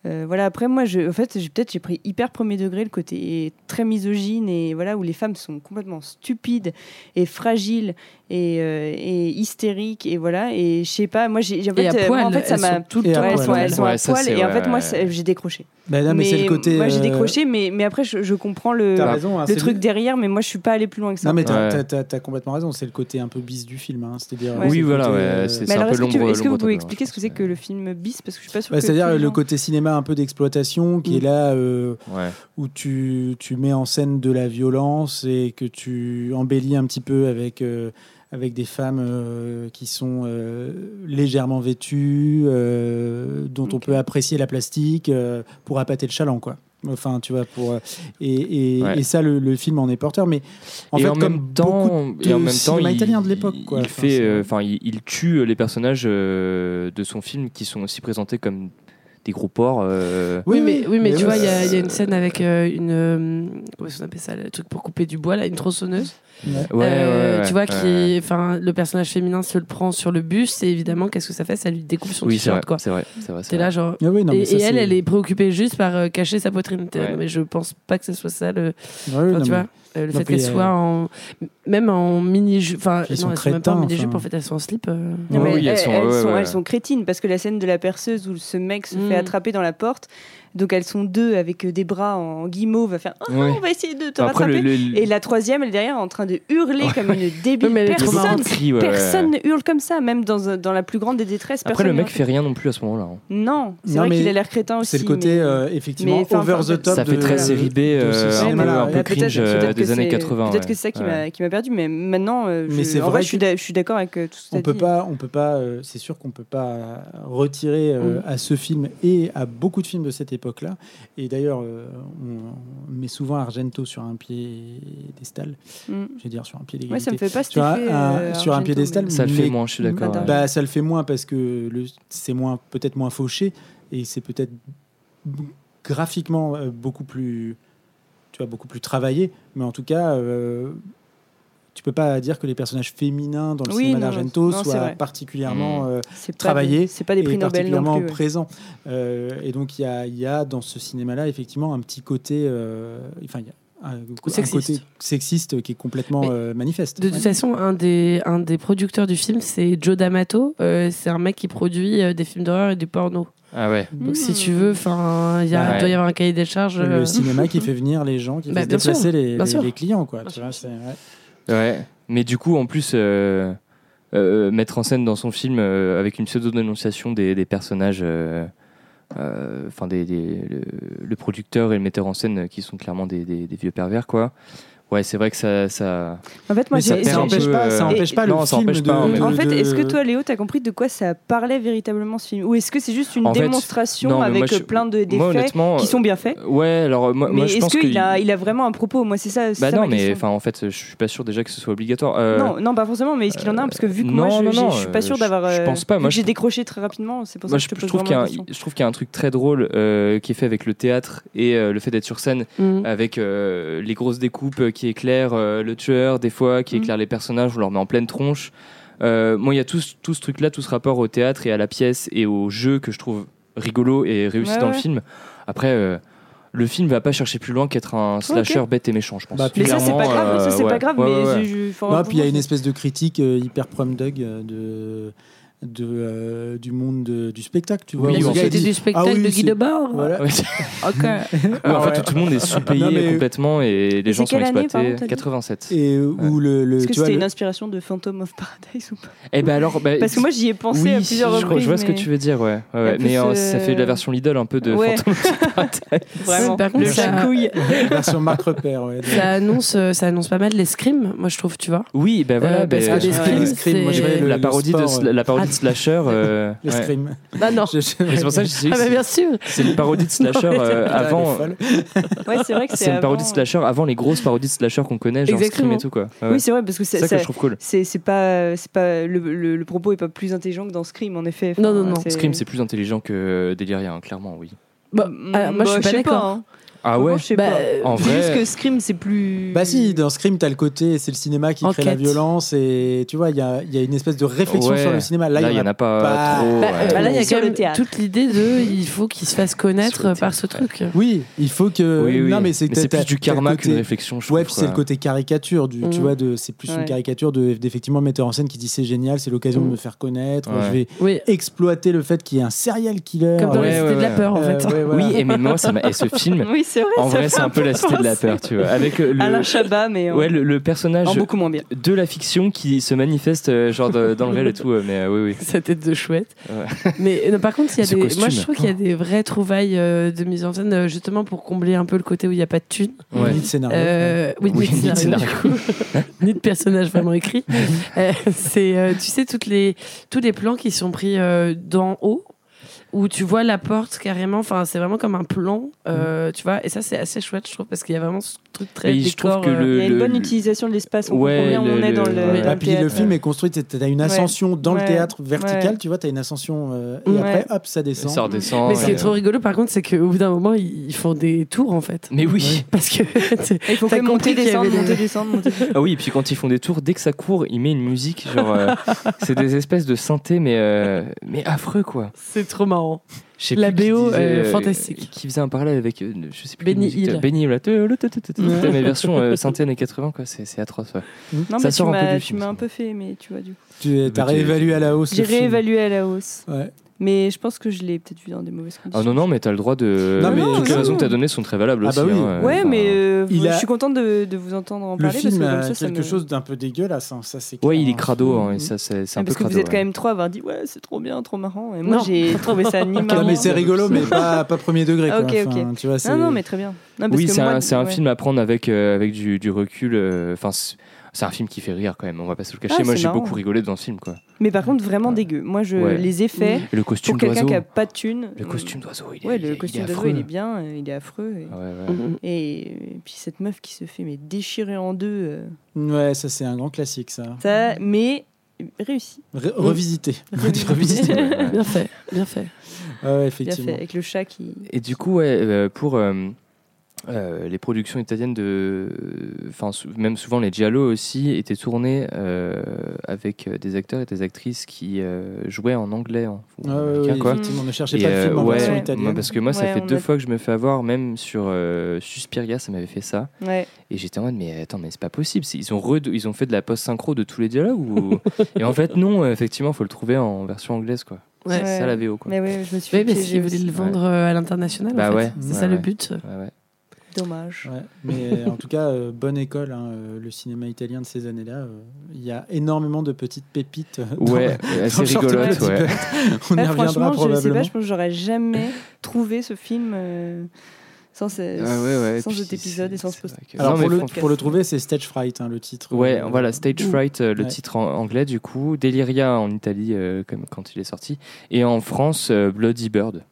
Euh, voilà, après, moi, je, en fait, j'ai peut-être j'ai pris hyper premier degré le côté très misogyne et voilà, où les femmes sont complètement stupides et fragiles et, euh, et hystériques et voilà. Et je sais pas, moi, j'ai, en fait, à euh, moi, en fait, ça m'a. tout le temps elles sont, elles à poil et en fait, moi, j'ai décroché. Bah, non, mais, c'est le côté. Moi, j'ai euh, décroché, mais, mais après, je, je comprends le, raison, hein, le truc le- derrière, mais moi, je suis pas allé plus loin que ça. Non, mais t'as, Ouais. complètement raison. C'est le côté un peu bis du film. hein. C'est-à-dire. Ouais. Oui, voilà, ouais, c'est- un peu est-ce que, vous pouvez expliquer ce que c'est que le film bis? Parce que je suis pas Bah, que. C'est-à-dire le côté cinéma un peu d'exploitation qui est là euh, Ouais. où tu, tu mets en scène de la violence et que tu embellis un petit peu avec, euh, avec des femmes euh, qui sont euh, légèrement vêtues, euh, dont on peut apprécier la plastique pour appâter le chaland, quoi. Enfin, tu vois, pour. Et, et, Ouais. et ça, le, le film en est porteur. Mais en et fait, en comme même temps, de et en même temps, cinéma il, italien de l'époque, quoi. il Enfin, fait, c'est- enfin, il, il tue les personnages de son film qui sont aussi présentés comme des gros porcs. euh, Oui, mais, oui, mais, mais tu ouais, vois, il y, a- y une scène avec euh, une. euh, comment est-ce qu'on appelle ça Le truc pour couper du bois, là, une tronçonneuse. Ouais. Ouais, Euh, ouais, ouais, tu vois, qui, enfin, le personnage féminin se le prend sur le bus et évidemment, qu'est-ce que ça fait? Ça lui découpe son Oui, t-shirt, quoi. c'est vrai, c'est vrai. c'est T'es vrai. là, genre. Ah oui, non, et mais ça, et elle, c'est- elle est préoccupée juste par euh, cacher sa poitrine. Non, mais je pense pas que ce soit ça le. Ouais, Enfin, non, tu mais- vois, euh, le Non, fait puis, qu'elle euh, soit en. Même en mini-jupe. Enfin, Puis ils non, sont elles sont même pas en mini-jupe, enfin. en fait, elles sont en slip. euh. Non, mais Oui, elles elles, sont- elles ouais, sont, ouais. elles sont crétines parce que la scène de la perceuse où ce mec se Mm. fait attraper dans la porte, donc elles sont deux avec euh, des bras en guimauve à faire Oh, Ouais. on va essayer de te Après, rattraper. le- le- Et la troisième, elle est derrière en train de hurler comme une débile. Personne personne ne hurle comme ça, même dans, un- dans la plus grande des détresses. Après, le ne mec fait rien non plus à ce moment-là. hein. Non, c'est vrai qu'il a l'air crétin aussi. C'est le côté, mais- euh, effectivement, mais, over the top. Ça fait très série B, euh, un peu- cringe, euh, des années c'est- 80, Peut-être ouais. que c'est ça qui m'a perdu, mais maintenant, euh, Mais je- c'est en vrai vrai, je suis d'accord avec euh, tout ce que on tu peut dit. pas, on peut pas. euh, c'est sûr qu'on peut pas retirer euh, Mm. à ce film et à beaucoup de films de cette époque-là. Et d'ailleurs, euh, on met souvent Argento sur un piédestal. Mm. Je vais dire sur un pied Ouais, ça me fait pas cet sur un, un- euh, sur un piédestal. mais- Ça le fait mais- moins, je suis d'accord. Bah, ouais. Bah, ça le fait moins parce que le- c'est moins, peut-être moins fauché et c'est peut-être graphiquement euh, beaucoup plus, tu vois, beaucoup plus travaillé. Mais en tout cas, euh, tu peux pas dire que les personnages féminins dans le Oui, cinéma d'Argento soient particulièrement euh, C'est pas travaillés C'est pas des et prix Nobel non particulièrement plus. ouais. présents. Euh, et donc il y a, il y a dans ce cinéma-là effectivement un petit côté, euh, enfin il y a un, sexiste. côté sexiste qui est complètement euh, manifeste. De toute Ouais. façon, un des, un des producteurs du film, c'est Joe D'Amato. Euh, c'est un mec qui produit euh, des films d'horreur et du porno. Ah ouais. Donc, si tu veux, enfin, il Ouais. doit y avoir un cahier des charges. le euh, cinéma qui fait venir les gens, qui Bah, fait déplacer les, les- clients, quoi. Tu vois, ouais. Ouais. Mais du coup, en plus, euh, euh, mettre en scène dans son film euh, avec une pseudo-dénonciation des, personnages, enfin des, le, producteur et le metteur en scène qui sont clairement des vieux pervers, quoi. Ouais, c'est vrai que ça. ça... En fait, moi, ça ça perd un empêche peu, pas, ça euh, empêche pas le non, ça film empêche de. pas, en fait, de- est-ce que toi, Léo, t'as compris de quoi ça parlait véritablement ce film? Ou est-ce que c'est juste une En fait, démonstration non, avec moi, euh, plein de moi, d'effets honnêtement, qui sont bien faits? Ouais, alors moi, Mais moi je est-ce pense qu'il que. a, il a vraiment un propos? Moi, c'est ça. Bah ça non, ma mais enfin, en fait, je suis pas sûr déjà que ce soit obligatoire. Euh, Non, non, pas forcément, mais est-ce qu'il en a un? Parce que vu que moi, non, je, suis pas euh, sûr d'avoir. je euh, pense pas, moi, j'ai décroché très rapidement, c'est pour ça que je, je te je pose trouve qu'il y, a un- la question. je trouve qu'il y a un truc très drôle euh, qui est fait avec le théâtre et euh, le fait d'être sur scène Mhm. avec euh, les grosses découpes euh, qui éclairent euh, le tueur des fois, qui Mhm. éclairent les personnages, on leur met en pleine tronche. Euh, moi, il y a tout, ce- tout ce truc-là, tout ce rapport au théâtre et à la pièce et au jeu que je trouve rigolo et réussi Ouais, dans ouais. le film. Après, euh, le film va pas chercher plus loin qu'être un slasher bête et méchant, je pense. Bah, Mais ça, c'est pas grave, ça, c'est pas grave, Ouais, mais ouais, ouais. je- je- pour puis il y a une espèce de critique euh, hyper prom dog euh, de, de, euh, du monde de- du spectacle, tu vois. Oui, en dit, du spectacle ah oui, de Guy Debord. Voilà. Ouais. Ok. Ouais, en fait, tout le monde est sous-payé complètement et les gens sont année, exploités. dit 87. Et où le, le Est-ce que c'était le- une inspiration de Phantom of Paradise ou pas Eh ben alors, bah, Parce que moi, j'y ai pensé oui, à plusieurs je, reprises. je vois ce que tu veux dire, ouais. ouais, Mais euh, ça fait la version Lidl un peu de Ouais. Phantom of Paradise. Vraiment, Par contre, ça- chacouille. version Marc Repère. Ouais, Ça annonce, euh, ça annonce pas mal les scrims, moi je trouve, tu vois. Oui, ben voilà, Euh, parce ben, que les ouais, scrims, les scrims, moi, je c'est- dirais le- la parodie de de slasher. euh, le ouais. scream. Ah non. C'est pour ça que je dis Ah bah bien sûr. c'est une parodie de slasher euh, Ah, avant. folle. Ouais, c'est vrai que c'est C'est une parodie de slasher avant les grosses parodies de slasher qu'on connaît, genre Scream Exactement. et tout quoi. Ouais. Oui, c'est vrai, parce que c'est c'est ça que ça- je trouve cool. c'est c'est pas c'est pas le, le, le propos est pas plus intelligent que dans Scream en effet. Enfin, Non, non, non. c'est- Scream c'est plus intelligent que Deliria, hein, clairement, oui. Bah, Mm, ah, moi je bah, suis pas d'accord. hein. Ah ouais Je sais Bah, pas. En C'est vrai- juste que Scream, c'est plus. Bah si, dans Scream, t'as le côté, c'est le cinéma qui crée la Enquête. violence et tu vois, il y a, il y a une espèce de réflexion Ouais. sur le cinéma. Là, il y en a pas trop, Bah, ouais. bah là, il y a quand même théâtre. toute l'idée de il faut qu'il se fasse connaître par ce truc. Oui, il faut que. Oui, oui. Non, mais c'est plus du karma côté- qu'une réflexion, je Ouais, c'est le côté caricature du, tu Mm. vois, de, c'est plus une caricature de d'effectivement le metteur en scène qui dit c'est génial, c'est l'occasion Mm. de me faire connaître, je vais exploiter le fait qu'il y ait un serial killer. Comme dans de la peur, en Euh, fait. Oui, et mais moi, ce film, Oui, c'est vrai. en vrai, c'est un peu la cité de la peur, tu vois. Avec euh, le, Alain Chabat, mais. en- ouais, le, le personnage en beaucoup moins bien. de la fiction qui se manifeste euh, genre de- dans le réel et tout. euh, Mais euh, oui, oui. Sa tête de chouette. Ouais. Mais euh, non, par contre, il y a Ce des... costume. moi je trouve qu'il y a des vraies trouvailles euh, de mise en scène, euh, justement pour combler un peu le côté où il n'y a pas de thunes. Ouais. Ni de scénario. Euh, oui, Oui, ni de scénario, ni de du coup. ni de personnage vraiment écrit. Euh, c'est, euh, tu sais, toutes les, tous les plans qui sont pris euh, d'en haut, où tu vois la porte carrément. Enfin, c'est vraiment comme un plan, euh, tu vois. Et ça, c'est assez chouette, je trouve, parce qu'il y a vraiment ce truc très je trouve que euh, le- Il y a une bonne le- utilisation de l'espace. On Ouais, comprend bien où on le- est dans le. le puis le film est construit, t'as t'as une Ouais. ascension dans le théâtre vertical, Ouais. tu vois, t'as une ascension euh, et Ouais. après hop ça descend. Ça redescend. Mais ce qui est trop rigolo, par contre, c'est qu'au bout d'un moment, ils ils font des tours, en fait. Mais oui. Parce que Il faut que monter, descendre, monter, descendre, monter. Ah oui, et puis quand ils font des tours, dès que ça court, il met une musique, genre, euh, c'est des espèces de synthé, mais, mais affreux, quoi. c'est trop marrant. Sais La plus qui BO, disait, euh, euh, fantastique. Qui faisait un parallèle avec, euh, je sais plus. Benny Hill. Benny Hill. Mais version euh, synthé années 80, quoi, c'est c'est atroce. ouais. Non, Ça mais tu sort un peu m'as du tu film, m'as ça. un peu fait, mais tu vois, du coup. Tu as Bah, tu- réévalué à la hausse. J'ai réévalué à la hausse. Ouais. Mais je pense que je l'ai peut-être vu dans des mauvaises conditions. Ah non, non, mais t'as le droit de. Non, mais- Toutes les raisons que t'as données sont très valables Ah aussi. bah oui. hein, Ouais, enfin, mais euh, Il je a- suis contente de, de vous entendre en Le parler parce film que comme a ça, ça quelque me- chose d'un peu dégueulasse, hein, ça c'est Ouais, il est crado, hein, et Mhm. ça, c'est c'est un peu parce que crado. vous êtes quand même trois à avoir dit ouais c'est trop bien trop marrant et moi Non. j'ai trouvé ça ni marrant Non mais c'est rigolo, mais pas, pas premier degré. Quoi. ok, Enfin, ok. Tu vois, c'est- non non mais très bien non, parce Oui, que c'est moi, un, c'est un ouais. film à prendre avec, euh, avec du, du recul. euh, Enfin, c'est- un film qui fait rire quand même, on va pas se le cacher. Ah, Moi, j'ai beaucoup rigolé dans ce film, quoi. mais par contre vraiment dégueu moi je Ouais. les effets Et le costume pour quelqu'un d'oiseau. qui a pas de thune Le euh, costume d'oiseau, il est, ouais le il costume d'oiseau il est bien euh, il est affreux et, Ah ouais, ouais. Et, et puis cette meuf qui se fait mais déchirer en deux euh, Ouais, ça c'est un grand classique ça. ça mais réussi Ré- revisité. Revisité, ouais, ouais. Bien fait, bien fait. Ah ouais, bien effectivement. fait avec le chat qui Et du coup, ouais, euh, pour euh, euh, les productions italiennes de. Enfin, sou- même souvent les giallo aussi étaient tournés euh, avec euh, des acteurs et des actrices qui euh, jouaient en anglais. En, Ah quoi. effectivement, ne cherchez Et, pas le film en ouais, version italienne. moi, parce que moi, ça fait deux a- fois que je me fais avoir, même sur euh, Suspiria, ça m'avait fait ça. ouais Et j'étais en mode, mais attends, mais c'est pas possible. Ils ont, re- ils ont fait de la post-synchro de tous les dialogues ou... Et en fait, non, effectivement, faut le trouver en version anglaise, quoi. Ouais. C'est ça la VO, quoi. mais ouais je me suis Oui, fait mais voulaient aussi. le vendre à l'international, Bah en fait. ouais, c'est ouais, ça le but. Ouais, ouais. Dommage Ouais, mais en tout cas, euh, bonne école, hein, euh, le cinéma italien de ces années-là. euh, Il y a énormément de petites pépites. euh, Ouais, de rigolote, Petit ouais. On y Ah, reviendra franchement, je sais pas, probablement. je pense que j'aurais jamais trouvé ce film euh, sans, ce- Ah ouais, ouais, sans cet épisode et sans ce c'est post. Alors Non, pour, le, fran- pour le trouver, c'est Stage Fright, hein, le titre. Ouais, euh, voilà, Stage Fright, euh, le Ouais. titre en anglais du coup, Deliria en Italie euh, comme quand il est sorti, et en France euh, Bloody Bird.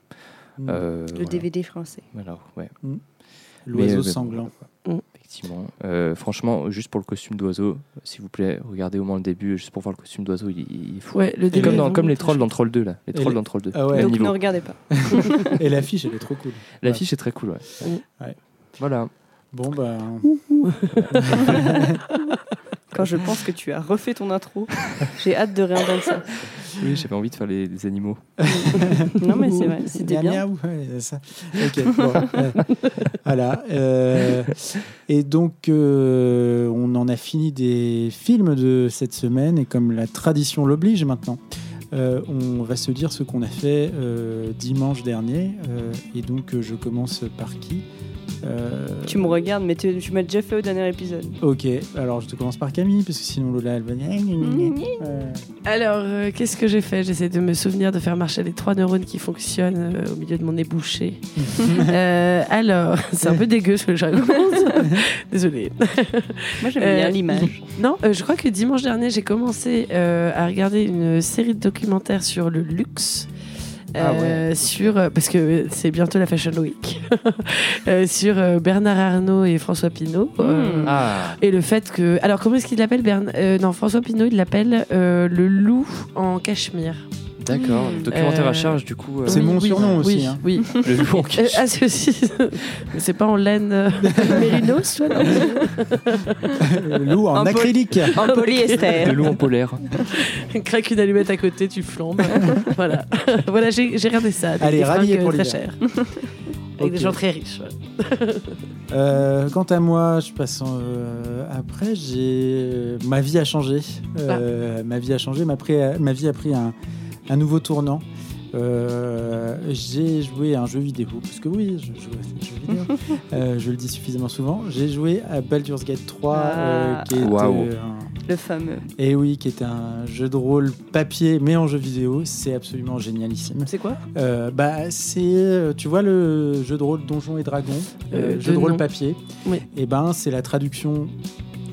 Mm. Euh, Le voilà. DVD français. Alors, ouais. L'oiseau euh, bon, sanglant. Mm. Effectivement. Euh, franchement, juste pour le costume d'oiseau, s'il vous plaît, regardez au moins le début, juste pour voir le costume d'oiseau, il, fou. Ouais, le début comme, dans, les trolls dans. Troll 2, là. Les trolls les- dans Troll 2. Ah ouais. Donc niveau. ne regardez pas. Et l'affiche, elle est trop cool. L'affiche est très cool, ouais. Ouais. Voilà. Bon, bah. Quand je pense que tu as refait ton intro, j'ai hâte de réentendre ça. Oui, j'avais envie de faire les, les animaux. Non, mais c'est vrai, c'était bien. ouais, ça. Ok, bon, euh, voilà. euh, et donc, euh, on en a fini des films de cette semaine, et comme la tradition l'oblige maintenant, euh, on va se dire ce qu'on a fait euh, dimanche dernier. euh, et donc, je commence par qui? Euh, Tu me regardes, mais tu, tu m'as déjà fait au dernier épisode. Ok, alors je te commence par Camille, parce que sinon Lola, elle va dire. Euh, Alors, euh, qu'est-ce que j'ai fait? J'essaie de me souvenir de faire marcher les trois neurones qui fonctionnent euh, au milieu de mon nez bouché. Euh, alors, c'est un peu dégueu ce que je raconte. Désolée. Moi, j'aime Euh, bien l'image. Non, euh, je crois que dimanche dernier, j'ai commencé euh, à regarder une série de documentaires sur le luxe. Ah Euh, sur euh, parce que c'est bientôt la Fashion Week. Euh, sur Bernard Arnault et François Pinault euh, Ah, et le fait que alors comment est-ce qu'il l'appelle Bern... non François Pinault il l'appelle le loup en cachemire D'accord. Documentaire Euh, à charge, du coup. euh, C'est mon oui, surnom oui, aussi, hein. Oui. Le loup en Euh, ah, c'est aussi. Mais c'est pas en laine euh, mérinos, toi, Le loup en, acrylique. En polyester. Le loup en polaire. Craque une allumette à côté, tu flambes. voilà. voilà, j'ai regardé ça. Allez, ralliez pour très. Avec des gens très riches. Euh, quant à moi, je passe en- euh, après. J'ai ma vie a changé. Euh, Ma vie a changé. Ma, pré- ma vie a pris un, un nouveau tournant. Euh, j'ai joué à un jeu vidéo parce que oui, je joue à des jeux vidéo. Euh, je le dis suffisamment souvent. J'ai joué à Baldur's Gate 3, euh, Ah. qui est euh, Le fameux. et oui, qui est un jeu de rôle papier mais en jeu vidéo. C'est absolument génialissime. C'est quoi Euh, bah, c'est, euh, tu vois, le jeu de rôle Donjons et Dragons, euh, Euh, jeu de de rôle nom. papier. Oui. Et ben, c'est la traduction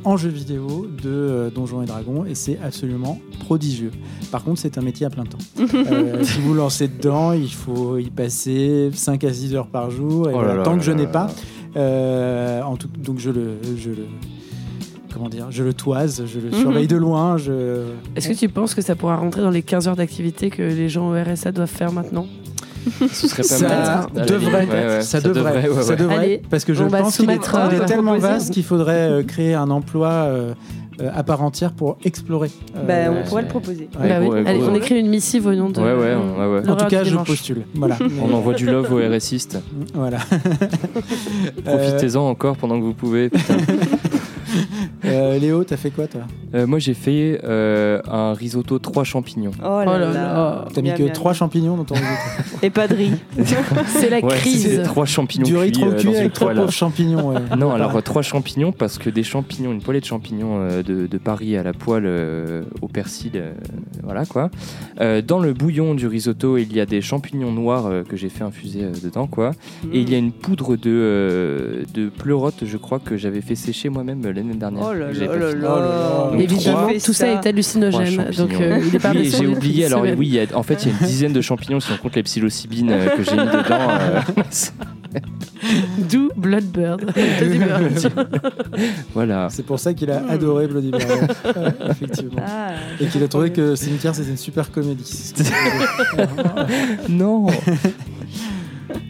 en jeu vidéo de euh, Donjons et Dragons et c'est absolument prodigieux. Par contre, c'est un métier à plein temps. Euh, si vous lancez dedans, il faut y passer 5 à 6 heures par jour. Et Oh là voilà, là tant là que je n'ai pas, euh, en tout, donc je le, je le, comment dire, je le toise, je le Mhm. surveille de loin. Je, Est-ce que tu penses que ça pourra rentrer dans les 15 heures d'activité que les gens au RSA doivent faire maintenant? Ce serait pas ça mal. Devrait, ouais, ouais, ça devrait, ouais, ça devrait, Allez, parce que je pense qu'il est, soumettre, il est tellement vaste qu'il faudrait euh, créer un emploi euh, euh, à part entière pour explorer. Bah, Euh, on pourrait le proposer. Ouais. Bah oui. ouais, Allez, gros, on écrit une missive au nom de. Ouais, ouais, ouais, ouais. En tout cas, je postule. Voilà. On envoie du love aux RSistes. voilà. Profitez-en encore pendant que vous pouvez. Euh, Léo, t'as fait quoi toi? Euh, moi, j'ai fait euh, un risotto 3 champignons. Oh là Oh là là. là. T'as mis Bien, que bien, trois bien. champignons dans ton risotto? Et pas de riz. C'est la Ouais, crise. c'est trois champignons Du riz cuits, trop euh, cuit avec trois poêle. pauvres champignons. ouais. Non, alors pareil. euh, trois champignons parce que des champignons, une poêlée de champignons euh, de, de Paris à la poêle euh, au persil, euh, voilà quoi. Euh, dans le bouillon du risotto, il y a des champignons noirs euh, que j'ai fait infuser euh, dedans quoi. Et il y a une poudre de, euh, de pleurote, je crois que j'avais fait sécher moi-même l'année dernière. Oh là pas fini. là. Oh. Donc, Évidemment, tout ça est hallucinogène. Donc, euh, il est pas Oui, resté j'ai oublié. Alors oui, il y a- en fait, il y a une dizaine de champignons si on compte les psilocybines euh, que j'ai mis dedans. euh, D'où Bloodbird. Bloody Bird. voilà. C'est pour ça qu'il a adoré Bloody. Ouais, effectivement. Ah, Et qu'il a trouvé que Cimetière c'était une super comédie. Non.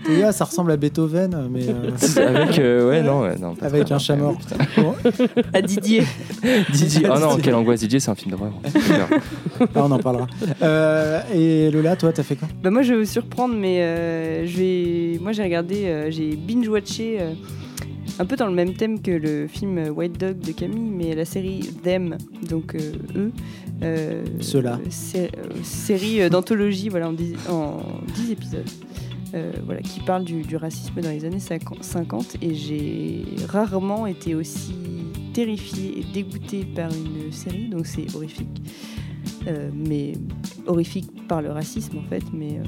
Là, ça ressemble à Beethoven, mais euh, Avec euh, ouais non ouais, non. pas avec un chat mort. À Didier. Didier. Oh non, quelle angoisse Didier, c'est un film d'horreur. Là, on en parlera. Euh, et Lola, toi, t'as fait quoi? Bah moi je vais vous surprendre mais euh, je vais moi j'ai regardé euh, j'ai binge watché euh, un peu dans le même thème que le film White Dog de Camille mais la série Them donc euh, eux euh, euh, série d'anthologie voilà en 10, en 10 épisodes euh, voilà, qui parle du, racisme dans les années 50 50, et j'ai rarement été aussi terrifiée et dégoûtée par une série, donc c'est horrifique. Euh, mais horrifique par le racisme en fait, mais euh,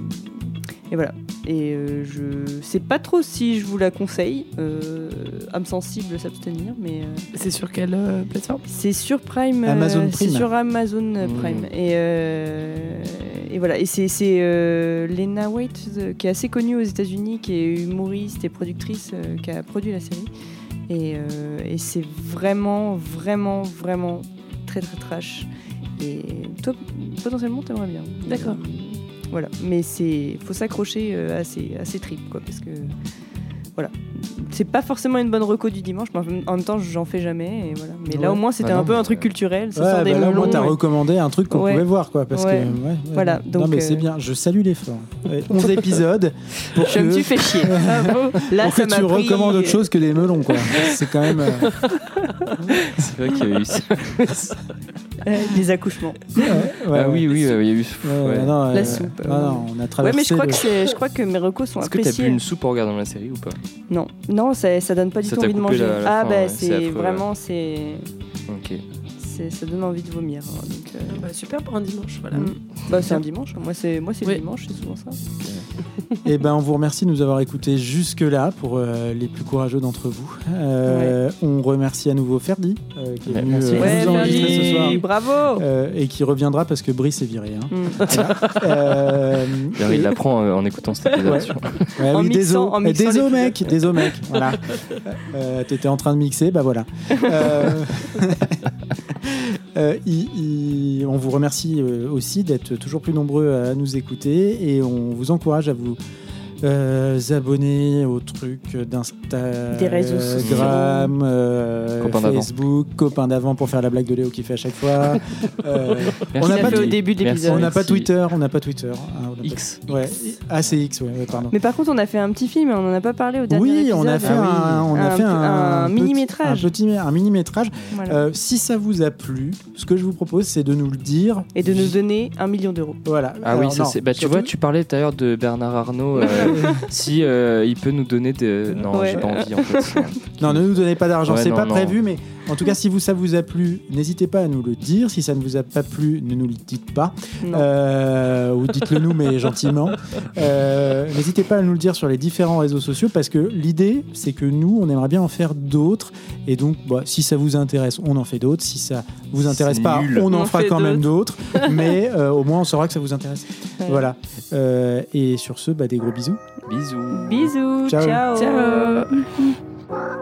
et voilà. Et euh, je sais pas trop si je vous la conseille, euh, âme sensible s'abstenir, mais euh, C'est sur quelle euh, plateforme? c'est sur Prime. euh, Amazon C'est Prime. sur Amazon Mmh. Prime. Et, euh, et voilà. Et c'est c'est, euh, Lena Waite, euh, qui est assez connue aux États-Unis, qui est humoriste et productrice, euh, qui a produit la série. Et, euh, et c'est vraiment, vraiment, vraiment très, très trash. Et toi, potentiellement, t'aimerais bien. D'accord. Voilà. Mais c'est faut s'accrocher euh, à ses, à ses tripes, quoi. Parce que. Voilà. C'est pas forcément une bonne reco du dimanche, mais en même temps, j'en fais jamais. Et voilà. Mais là, Ouais. au moins, c'était Bah un non, peu un mais, truc culturel. Ça Ouais, sort des bah là, au moins, t'as et- recommandé un truc qu'on Ouais. pouvait voir, quoi. Parce Ouais. que, ouais, ouais, Voilà, non, donc, mais c'est euh, bien. Je salue l'effort. Ouais, 11 épisodes. Pour Je me que- suis fait chier. Bravo. Là, pour ça que m'a tu pris- recommandes autre chose que les melons, quoi. C'est quand même. euh, C'est vrai qu'il y a eu ça. Euh, des accouchements. ouais, ah ouais. oui, oui, il y a eu. Ouais, ouais. non, La euh, soupe, non, non, on a Ouais, traversé. mais je crois, le- que c'est- je crois que mes recos sont Est-ce que t'as bu appréciés. une soupe en regardant la série ou pas? Non, non, ça, ça donne pas du Ça tout envie de manger. ah, bah, ouais, c'est vraiment, c'est, Ok. Ça donne envie de vomir. hein, donc, euh, Ah bah, Super pour un dimanche, voilà. mm. Bah, c'est un dimanche. Moi, c'est, moi, c'est Oui. le dimanche, c'est souvent ça. Eh ben, on vous remercie de nous avoir écoutés jusque-là pour euh, les plus courageux d'entre vous. Euh, On remercie à nouveau Ferdi euh, qui est Ouais, venu merci. euh, Ouais, nous enregistrer ce soir. Bravo. Euh, et qui reviendra parce que Brice est viré. hein. Mm. Euh, D'ailleurs, il et- l'apprend euh, en écoutant cet épisode. Ouais. sûr. Ouais, En oui, mixant- désolé, en mixant désolé l'épisode. mec, désolé mec. Voilà. Euh, T'étais en train de mixer, bah voilà. Euh, Euh, on vous remercie euh, aussi d'être toujours plus nombreux à nous écouter et on vous encourage à vous euh, abonner aux trucs d'Instagram, euh. Facebook, copains d'avant pour faire la blague de Léo qui fait à chaque fois. Euh, on n'a a pas, fait au de- début de Merci. l'épisode. on n'a pas Merci. Twitter, on n'a pas Twitter. Ah, on pas- X. Ouais. Ah, c'est X, ouais, ouais, pardon. Mais par contre, on a fait un petit film et on n'en a pas parlé au dernier Oui, épisode. on a fait Ah un, on a Un fait un, un petit- mini-métrage. Un petit, un mini métrage. Voilà. Euh, si ça vous a plu, ce que je vous propose, c'est de nous le dire. Et de nous donner un million d'euros. Voilà. Ah oui, ça c'est. Bah, tu vois, tu parlais d'ailleurs de Bernard Arnault. si euh, il peut nous donner de. Non, Ouais. j'ai pas envie en fait. Non, ne nous donnez pas d'argent, Ouais, c'est pas non. prévu, mais en tout cas, si vous, ça vous a plu, n'hésitez pas à nous le dire. Si ça ne vous a pas plu, ne nous le dites pas. Euh, ou dites-le nous, mais gentiment. Euh, n'hésitez pas à nous le dire sur les différents réseaux sociaux parce que l'idée, c'est que nous, on aimerait bien en faire d'autres. Et donc, bah, si ça vous intéresse, on en fait d'autres. Si ça vous intéresse pas, nul. on en On fera quand même d'autres. mais euh, au moins, on saura que ça vous intéresse. Ouais. Voilà. Euh, et sur ce, bah, des gros bisous. Bisous. Bisous. Ciao. Ciao. Ciao.